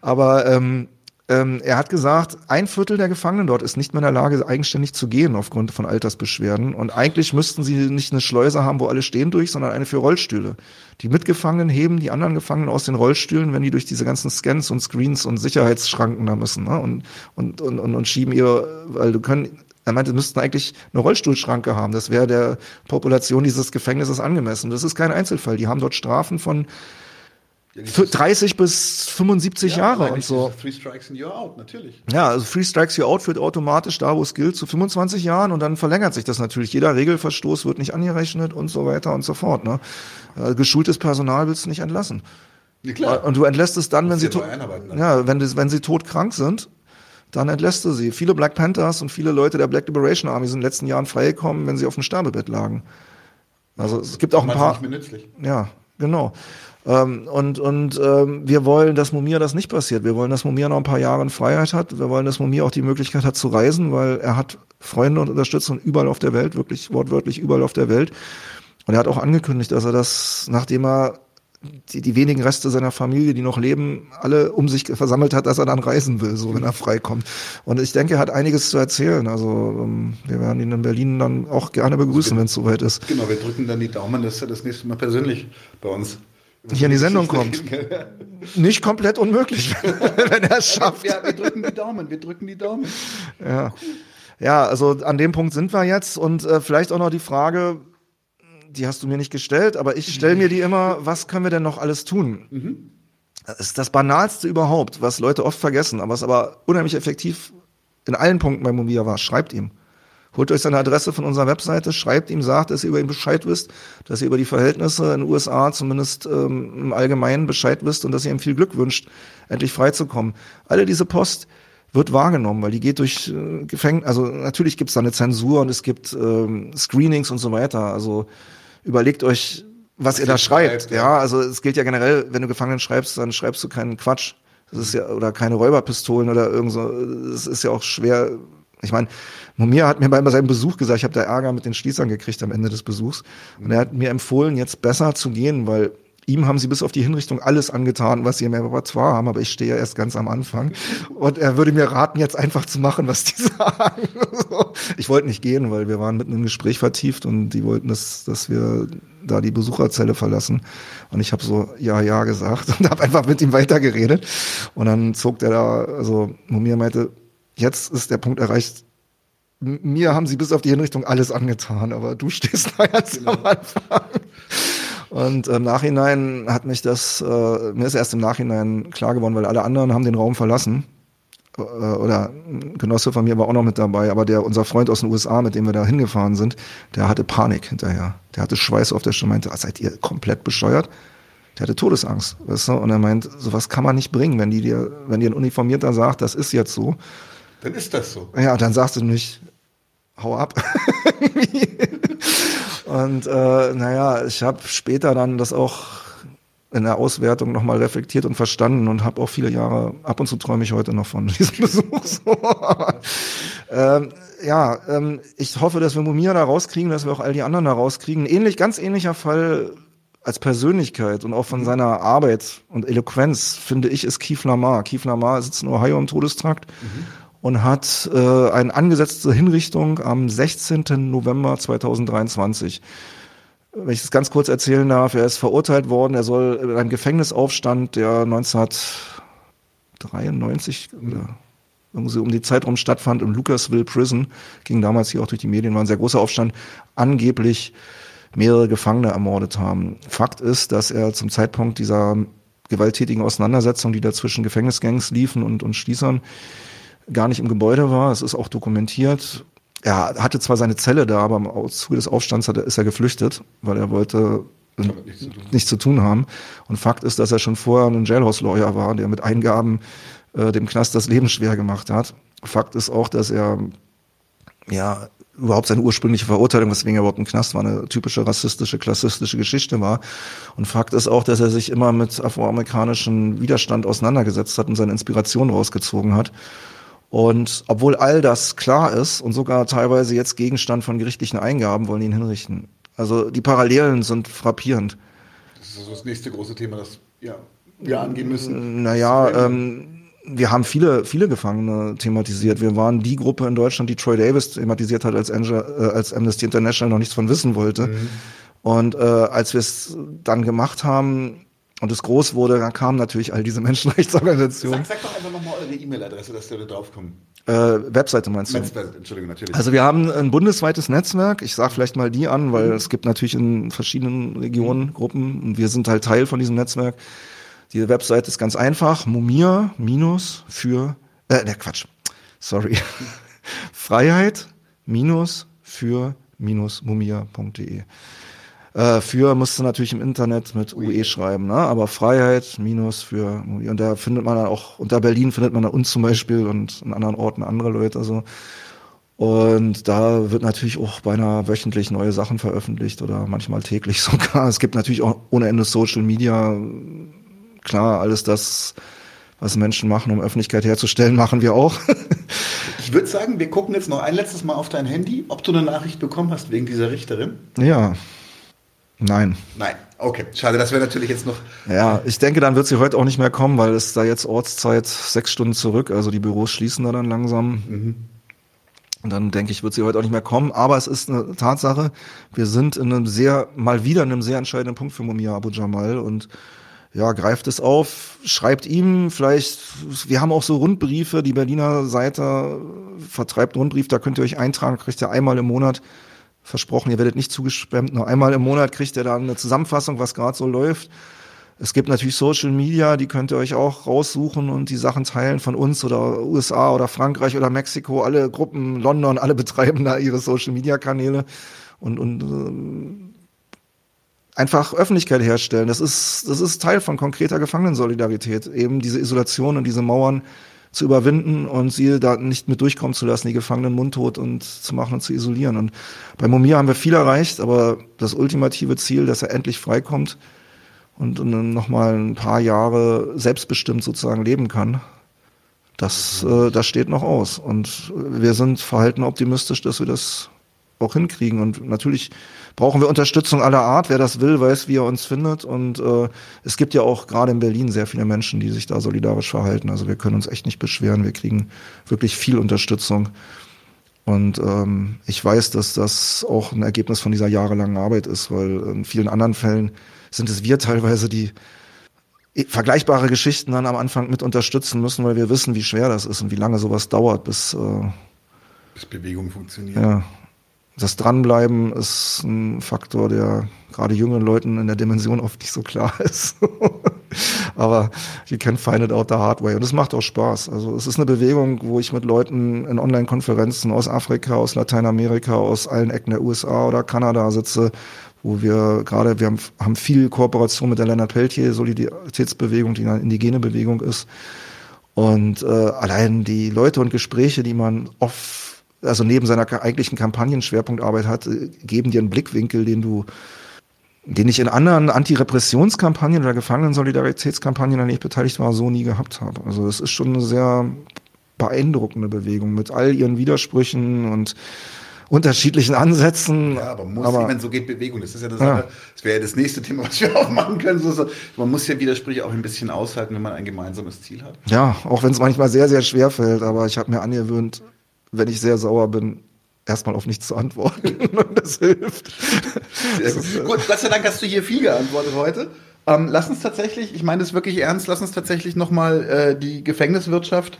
aber ähm, ähm, er hat gesagt, ein Viertel der Gefangenen dort ist nicht mehr in der Lage, eigenständig zu gehen aufgrund von Altersbeschwerden. Und eigentlich müssten sie nicht eine Schleuse haben, wo alle stehen durch, sondern eine für Rollstühle. Die Mitgefangenen heben die anderen Gefangenen aus den Rollstühlen, wenn die durch diese ganzen Scans und Screens und Sicherheitsschranken da müssen. Ne? Und, und, und, und, und schieben ihre, weil du können, er meinte, müssten eigentlich eine Rollstuhlschranke haben. Das wäre der Population dieses Gefängnisses angemessen. Das ist kein Einzelfall. Die haben dort Strafen von 30 bis 75 ja, Jahre und so. Three Strikes and You're Out, natürlich. Ja, also Three Strikes You're Out führt automatisch da, wo es gilt, zu 25 Jahren und dann verlängert sich das natürlich. Jeder Regelverstoß wird nicht angerechnet und so weiter und so fort. Ne? Äh, geschultes Personal willst du nicht entlassen. Ja, klar. Und du entlässt es dann, wenn sie, ja, wenn, wenn sie todkrank sind, dann entlässt du sie. Viele Black Panthers und viele Leute der Black Liberation Army sind in den letzten Jahren freigekommen, wenn sie auf dem Sterbebett lagen. Also es gibt auch ein paar. Nicht mehr nützlich. Ja, genau. Ähm, und und ähm, wir wollen, dass Mumia das nicht passiert. Wir wollen, dass Mumia noch ein paar Jahre in Freiheit hat. Wir wollen, dass Mumia auch die Möglichkeit hat zu reisen, weil er hat Freunde und Unterstützung überall auf der Welt, wirklich wortwörtlich überall auf der Welt. Und er hat auch angekündigt, dass er das, nachdem er die, die wenigen Reste seiner Familie, die noch leben, alle um sich versammelt hat, dass er dann reisen will, so wenn er freikommt. Und ich denke, er hat einiges zu erzählen. Also ähm, wir werden ihn in Berlin dann auch gerne begrüßen, wenn es soweit ist. Genau, wir drücken dann die Daumen, dass er das nächste Mal persönlich bei uns hier in die Sendung kommt. Nicht komplett unmöglich, wenn er es schafft. Ja, wir drücken die Daumen, wir drücken die Daumen. Ja. Ja, also an dem Punkt sind wir jetzt und äh, vielleicht auch noch die Frage, die hast du mir nicht gestellt, aber ich stelle mir die immer, was können wir denn noch alles tun? Mhm. Das ist das Banalste überhaupt, was Leute oft vergessen, aber was aber unheimlich effektiv in allen Punkten bei Mobia war. Schreibt ihm. Holt euch seine Adresse von unserer Webseite, schreibt ihm, sagt, dass ihr über ihn Bescheid wisst, dass ihr über die Verhältnisse in den USA zumindest ähm, im Allgemeinen Bescheid wisst und dass ihr ihm viel Glück wünscht, endlich freizukommen. Alle diese Post wird wahrgenommen, weil die geht durch äh, Gefängnis, also natürlich gibt es da eine Zensur und es gibt ähm, Screenings und so weiter. Also überlegt euch, was, was ihr da schreibt. schreibt ja. also es gilt ja generell, wenn du Gefangenen schreibst, dann schreibst du keinen Quatsch. Das ist ja, oder keine Räuberpistolen oder irgend so. Es ist ja auch schwer. Ich meine, Mumia hat mir bei seinem Besuch gesagt, ich habe da Ärger mit den Schließern gekriegt am Ende des Besuchs. Und er hat mir empfohlen, jetzt besser zu gehen, weil ihm haben sie bis auf die Hinrichtung alles angetan, was sie im Repertoire haben, aber ich stehe ja erst ganz am Anfang. Und er würde mir raten, jetzt einfach zu machen, was die sagen. ich wollte nicht gehen, weil wir waren mitten im Gespräch vertieft und die wollten, dass, dass wir da die Besucherzelle verlassen. Und ich habe so ja, ja gesagt und habe einfach mit ihm weitergeredet. Und dann zog der da, also Mumia meinte, jetzt ist der Punkt erreicht, mir haben sie bis auf die Hinrichtung alles angetan, aber du stehst da jetzt genau. am Anfang. Und im Nachhinein hat mich das, äh, mir ist erst im Nachhinein klar geworden, weil alle anderen haben den Raum verlassen. Äh, oder ein Genosse von mir war auch noch mit dabei, aber der, unser Freund aus den USA, mit dem wir da hingefahren sind, der hatte Panik hinterher. Der hatte Schweiß auf der Stirn, meinte, seid ihr komplett bescheuert? Der hatte Todesangst, weißt du? Und er meint, sowas kann man nicht bringen, wenn die dir, wenn dir ein Uniformierter sagt, das ist jetzt so. Dann ist das so. Ja, dann sagst du nicht, hau ab. Und äh, naja, ich habe später dann das auch in der Auswertung nochmal reflektiert und verstanden und habe auch viele Jahre, ab und zu träume ich heute noch von diesem Besuch. So. ähm, ja, ähm, ich hoffe, dass wir Mumia da rauskriegen, dass wir auch all die anderen da rauskriegen. Ähnlich, ganz ähnlicher Fall als Persönlichkeit und auch von mhm. seiner Arbeit und Eloquenz, finde ich, ist Keith Lamar. Keith Lamar sitzt in Ohio im Todestrakt. Mhm und hat äh, eine angesetzte Hinrichtung am 16. November 2023. Wenn ich das ganz kurz erzählen darf, er ist verurteilt worden, er soll in einem Gefängnisaufstand, der 1993 oder irgendwie um die Zeit rum stattfand im Lucasville Prison, ging damals hier auch durch die Medien, war ein sehr großer Aufstand, angeblich mehrere Gefangene ermordet haben. Fakt ist, dass er zum Zeitpunkt dieser gewalttätigen Auseinandersetzung, die da zwischen Gefängnisgangs liefen und, und Schließern, gar nicht im Gebäude war. Es ist auch dokumentiert. Er hatte zwar seine Zelle da, aber im Zuge des Aufstands hat ist er geflüchtet, weil er wollte nichts zu, nichts zu tun haben. Und Fakt ist, dass er schon vorher ein Jailhouse-Lawyer war, der mit Eingaben äh, dem Knast das Leben schwer gemacht hat. Fakt ist auch, dass er ja überhaupt seine ursprüngliche Verurteilung, weswegen er überhaupt im Knast war, eine typische rassistische, klassistische Geschichte war. Und Fakt ist auch, dass er sich immer mit afroamerikanischem Widerstand auseinandergesetzt hat und seine Inspiration rausgezogen hat. Und obwohl all das klar ist und sogar teilweise jetzt Gegenstand von gerichtlichen Eingaben, wollen ihn hinrichten. Also die Parallelen sind frappierend. Das ist also das nächste große Thema, das ja, wir angehen müssen. Naja, ähm, wir haben viele, viele Gefangene thematisiert. Wir waren die Gruppe in Deutschland, die Troy Davis thematisiert hat, als, Angel, äh, als Amnesty International noch nichts von wissen wollte. Mhm. Und äh, als wir es dann gemacht haben und es groß wurde, dann kamen natürlich all diese Menschenrechtsorganisationen. Sag, sag doch einfach nochmal eure E-Mail-Adresse, dass wir da draufkommen. Äh, Webseite meinst du? Netzwerk, Entschuldigung, natürlich. Also wir haben ein bundesweites Netzwerk. Ich sage vielleicht mal die an, weil mhm. es gibt natürlich in verschiedenen Regionen Gruppen und wir sind halt Teil von diesem Netzwerk. Die Webseite ist ganz einfach. Mumia minus für, äh, ne Quatsch, sorry. Freiheit minus für minus mumia.de. Äh, für musst du natürlich im Internet mit UE schreiben, ne? aber Freiheit minus für. Und da findet man dann auch, unter Berlin findet man da uns zum Beispiel und in anderen Orten andere Leute. Also. Und da wird natürlich auch beinahe wöchentlich neue Sachen veröffentlicht oder manchmal täglich sogar. Es gibt natürlich auch ohne Ende Social Media klar, alles das, was Menschen machen, um Öffentlichkeit herzustellen, machen wir auch. ich würde sagen, wir gucken jetzt noch ein letztes Mal auf dein Handy, ob du eine Nachricht bekommen hast wegen dieser Richterin. Ja. Nein. Nein. Okay, schade, das wäre natürlich jetzt noch. Ja, ich denke, dann wird sie heute auch nicht mehr kommen, weil es da jetzt Ortszeit sechs Stunden zurück, also die Büros schließen da dann langsam. Mhm. Und dann denke ich, wird sie heute auch nicht mehr kommen. Aber es ist eine Tatsache, wir sind in einem sehr, mal wieder in einem sehr entscheidenden Punkt für Mumia Abu Jamal und ja, greift es auf, schreibt ihm vielleicht, wir haben auch so Rundbriefe, die Berliner Seite vertreibt einen Rundbrief, da könnt ihr euch eintragen, kriegt ihr einmal im Monat, versprochen, ihr werdet nicht zugespammt, nur einmal im Monat kriegt ihr dann eine Zusammenfassung, was gerade so läuft. Es gibt natürlich Social Media, die könnt ihr euch auch raussuchen und die Sachen teilen von uns oder USA oder Frankreich oder Mexiko. Alle Gruppen, London, alle betreiben da ihre Social Media Kanäle und, und äh, einfach Öffentlichkeit herstellen. Das ist, das ist Teil von konkreter Gefangenensolidarität, eben diese Isolation und diese Mauern zu überwinden und sie da nicht mit durchkommen zu lassen, die Gefangenen mundtot und zu machen und zu isolieren. Und bei Momir haben wir viel erreicht, aber das ultimative Ziel, dass er endlich freikommt und, und nochmal ein paar Jahre selbstbestimmt sozusagen leben kann, das, äh, das steht noch aus. Und wir sind verhalten optimistisch, dass wir das auch hinkriegen. Und natürlich brauchen wir Unterstützung aller Art. Wer das will, weiß, wie er uns findet. Und äh, es gibt ja auch gerade in Berlin sehr viele Menschen, die sich da solidarisch verhalten. Also wir können uns echt nicht beschweren. Wir kriegen wirklich viel Unterstützung. Und ähm, ich weiß, dass das auch ein Ergebnis von dieser jahrelangen Arbeit ist, weil in vielen anderen Fällen sind es wir teilweise, die vergleichbare Geschichten dann am Anfang mit unterstützen müssen, weil wir wissen, wie schwer das ist und wie lange sowas dauert, bis, äh, bis Bewegung funktioniert. Ja, das Dranbleiben ist ein Faktor, der gerade jüngeren Leuten in der Dimension oft nicht so klar ist. Aber you can find it out the hard way. Und es macht auch Spaß. Also es ist eine Bewegung, wo ich mit Leuten in Online-Konferenzen aus Afrika, aus Lateinamerika, aus allen Ecken der USA oder Kanada sitze, wo wir gerade, wir haben, haben viel Kooperation mit der Leonard Peltier Solidaritätsbewegung, die eine indigene Bewegung ist. Und äh, allein die Leute und Gespräche, die man oft also neben seiner eigentlichen Kampagnenschwerpunktarbeit hat, äh, geben dir einen Blickwinkel, den du, den ich in anderen Antirepressionskampagnen oder Gefangenen-Solidaritätskampagnen, an denen ich beteiligt war, so nie gehabt habe. Also es ist schon eine sehr beeindruckende Bewegung mit all ihren Widersprüchen und unterschiedlichen Ansätzen. Ja, aber muss, aber, ich meine, so geht Bewegung. Das ist ja das, ja. das wäre ja das nächste Thema, was wir aufmachen können. So, so. Man muss ja Widersprüche auch ein bisschen aushalten, wenn man ein gemeinsames Ziel hat. Ja, auch wenn es manchmal sehr, sehr schwer fällt, aber ich habe mir angewöhnt, wenn ich sehr sauer bin, erstmal auf nichts zu antworten. Und das hilft. Das ist, äh, gut, Gott sei Dank hast du hier viel geantwortet heute. Ähm, lass uns tatsächlich, ich meine das wirklich ernst, lass uns tatsächlich nochmal äh, die Gefängniswirtschaft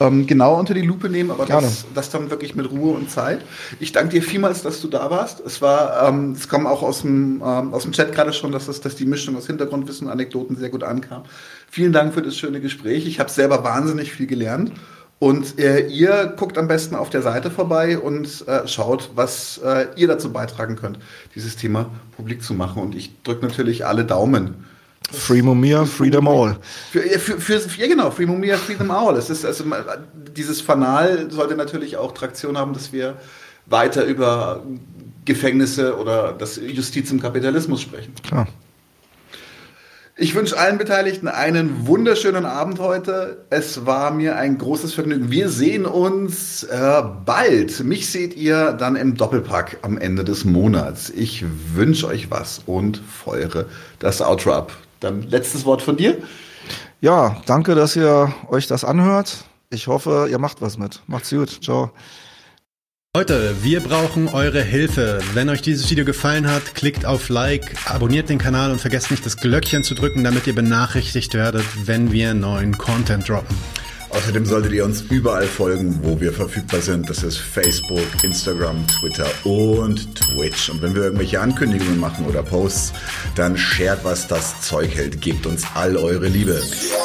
ähm, genau unter die Lupe nehmen, aber das, das, dann wirklich mit Ruhe und Zeit. Ich danke dir vielmals, dass du da warst. Es war, ähm, es kam auch aus dem, ähm, aus dem Chat gerade schon, dass, das, dass die Mischung aus Hintergrundwissen und Anekdoten sehr gut ankam. Vielen Dank für das schöne Gespräch. Ich habe selber wahnsinnig viel gelernt. Und äh, ihr guckt am besten auf der Seite vorbei und äh, schaut, was äh, ihr dazu beitragen könnt, dieses Thema publik zu machen. Und ich drücke natürlich alle Daumen, Free Mumia, Freedom All. Für, für, für, ja, genau, Free Mumia, Freedom All. Es ist also, dieses Fanal sollte natürlich auch Traktion haben, dass wir weiter über Gefängnisse oder das Justiz im Kapitalismus sprechen. Klar. Ich wünsche allen Beteiligten einen wunderschönen Abend heute. Es war mir ein großes Vergnügen. Wir sehen uns äh, bald. Mich seht ihr dann im Doppelpack am Ende des Monats. Ich wünsche euch was und feuere das Outro ab. Dann letztes Wort von dir. Ja, danke, dass ihr euch das anhört. Ich hoffe, ihr macht was mit. Macht's gut. Ciao. Leute, wir brauchen eure Hilfe. Wenn euch dieses Video gefallen hat, klickt auf Like, abonniert den Kanal und vergesst nicht das Glöckchen zu drücken, damit ihr benachrichtigt werdet, wenn wir neuen Content droppen. Außerdem solltet ihr uns überall folgen, wo wir verfügbar sind. Das ist Facebook, Instagram, Twitter und Twitch. Und wenn wir irgendwelche Ankündigungen machen oder Posts, dann shared, was das Zeug hält. Gebt uns all eure Liebe.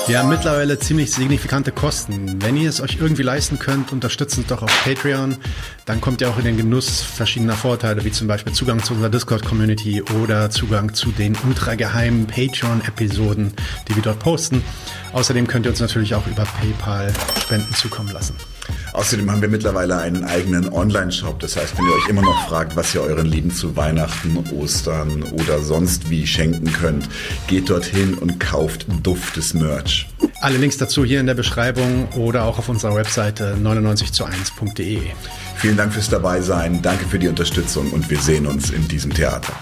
Wir haben mittlerweile ziemlich signifikante Kosten. Wenn ihr es euch irgendwie leisten könnt, unterstützt uns doch auf Patreon. Dann kommt ihr auch in den Genuss verschiedener Vorteile, wie zum Beispiel Zugang zu unserer Discord-Community oder Zugang zu den ultrageheimen Patreon-Episoden, die wir dort posten. Außerdem könnt ihr uns natürlich auch über PayPal Spenden zukommen lassen. Außerdem haben wir mittlerweile einen eigenen Online-Shop. Das heißt, wenn ihr euch immer noch fragt, was ihr euren Lieben zu Weihnachten, Ostern oder sonst wie schenken könnt, geht dorthin und kauft duftes Merch. Alle Links dazu hier in der Beschreibung oder auch auf unserer Webseite 99 zu 1.de. Vielen Dank fürs Dabeisein, danke für die Unterstützung und wir sehen uns in diesem Theater.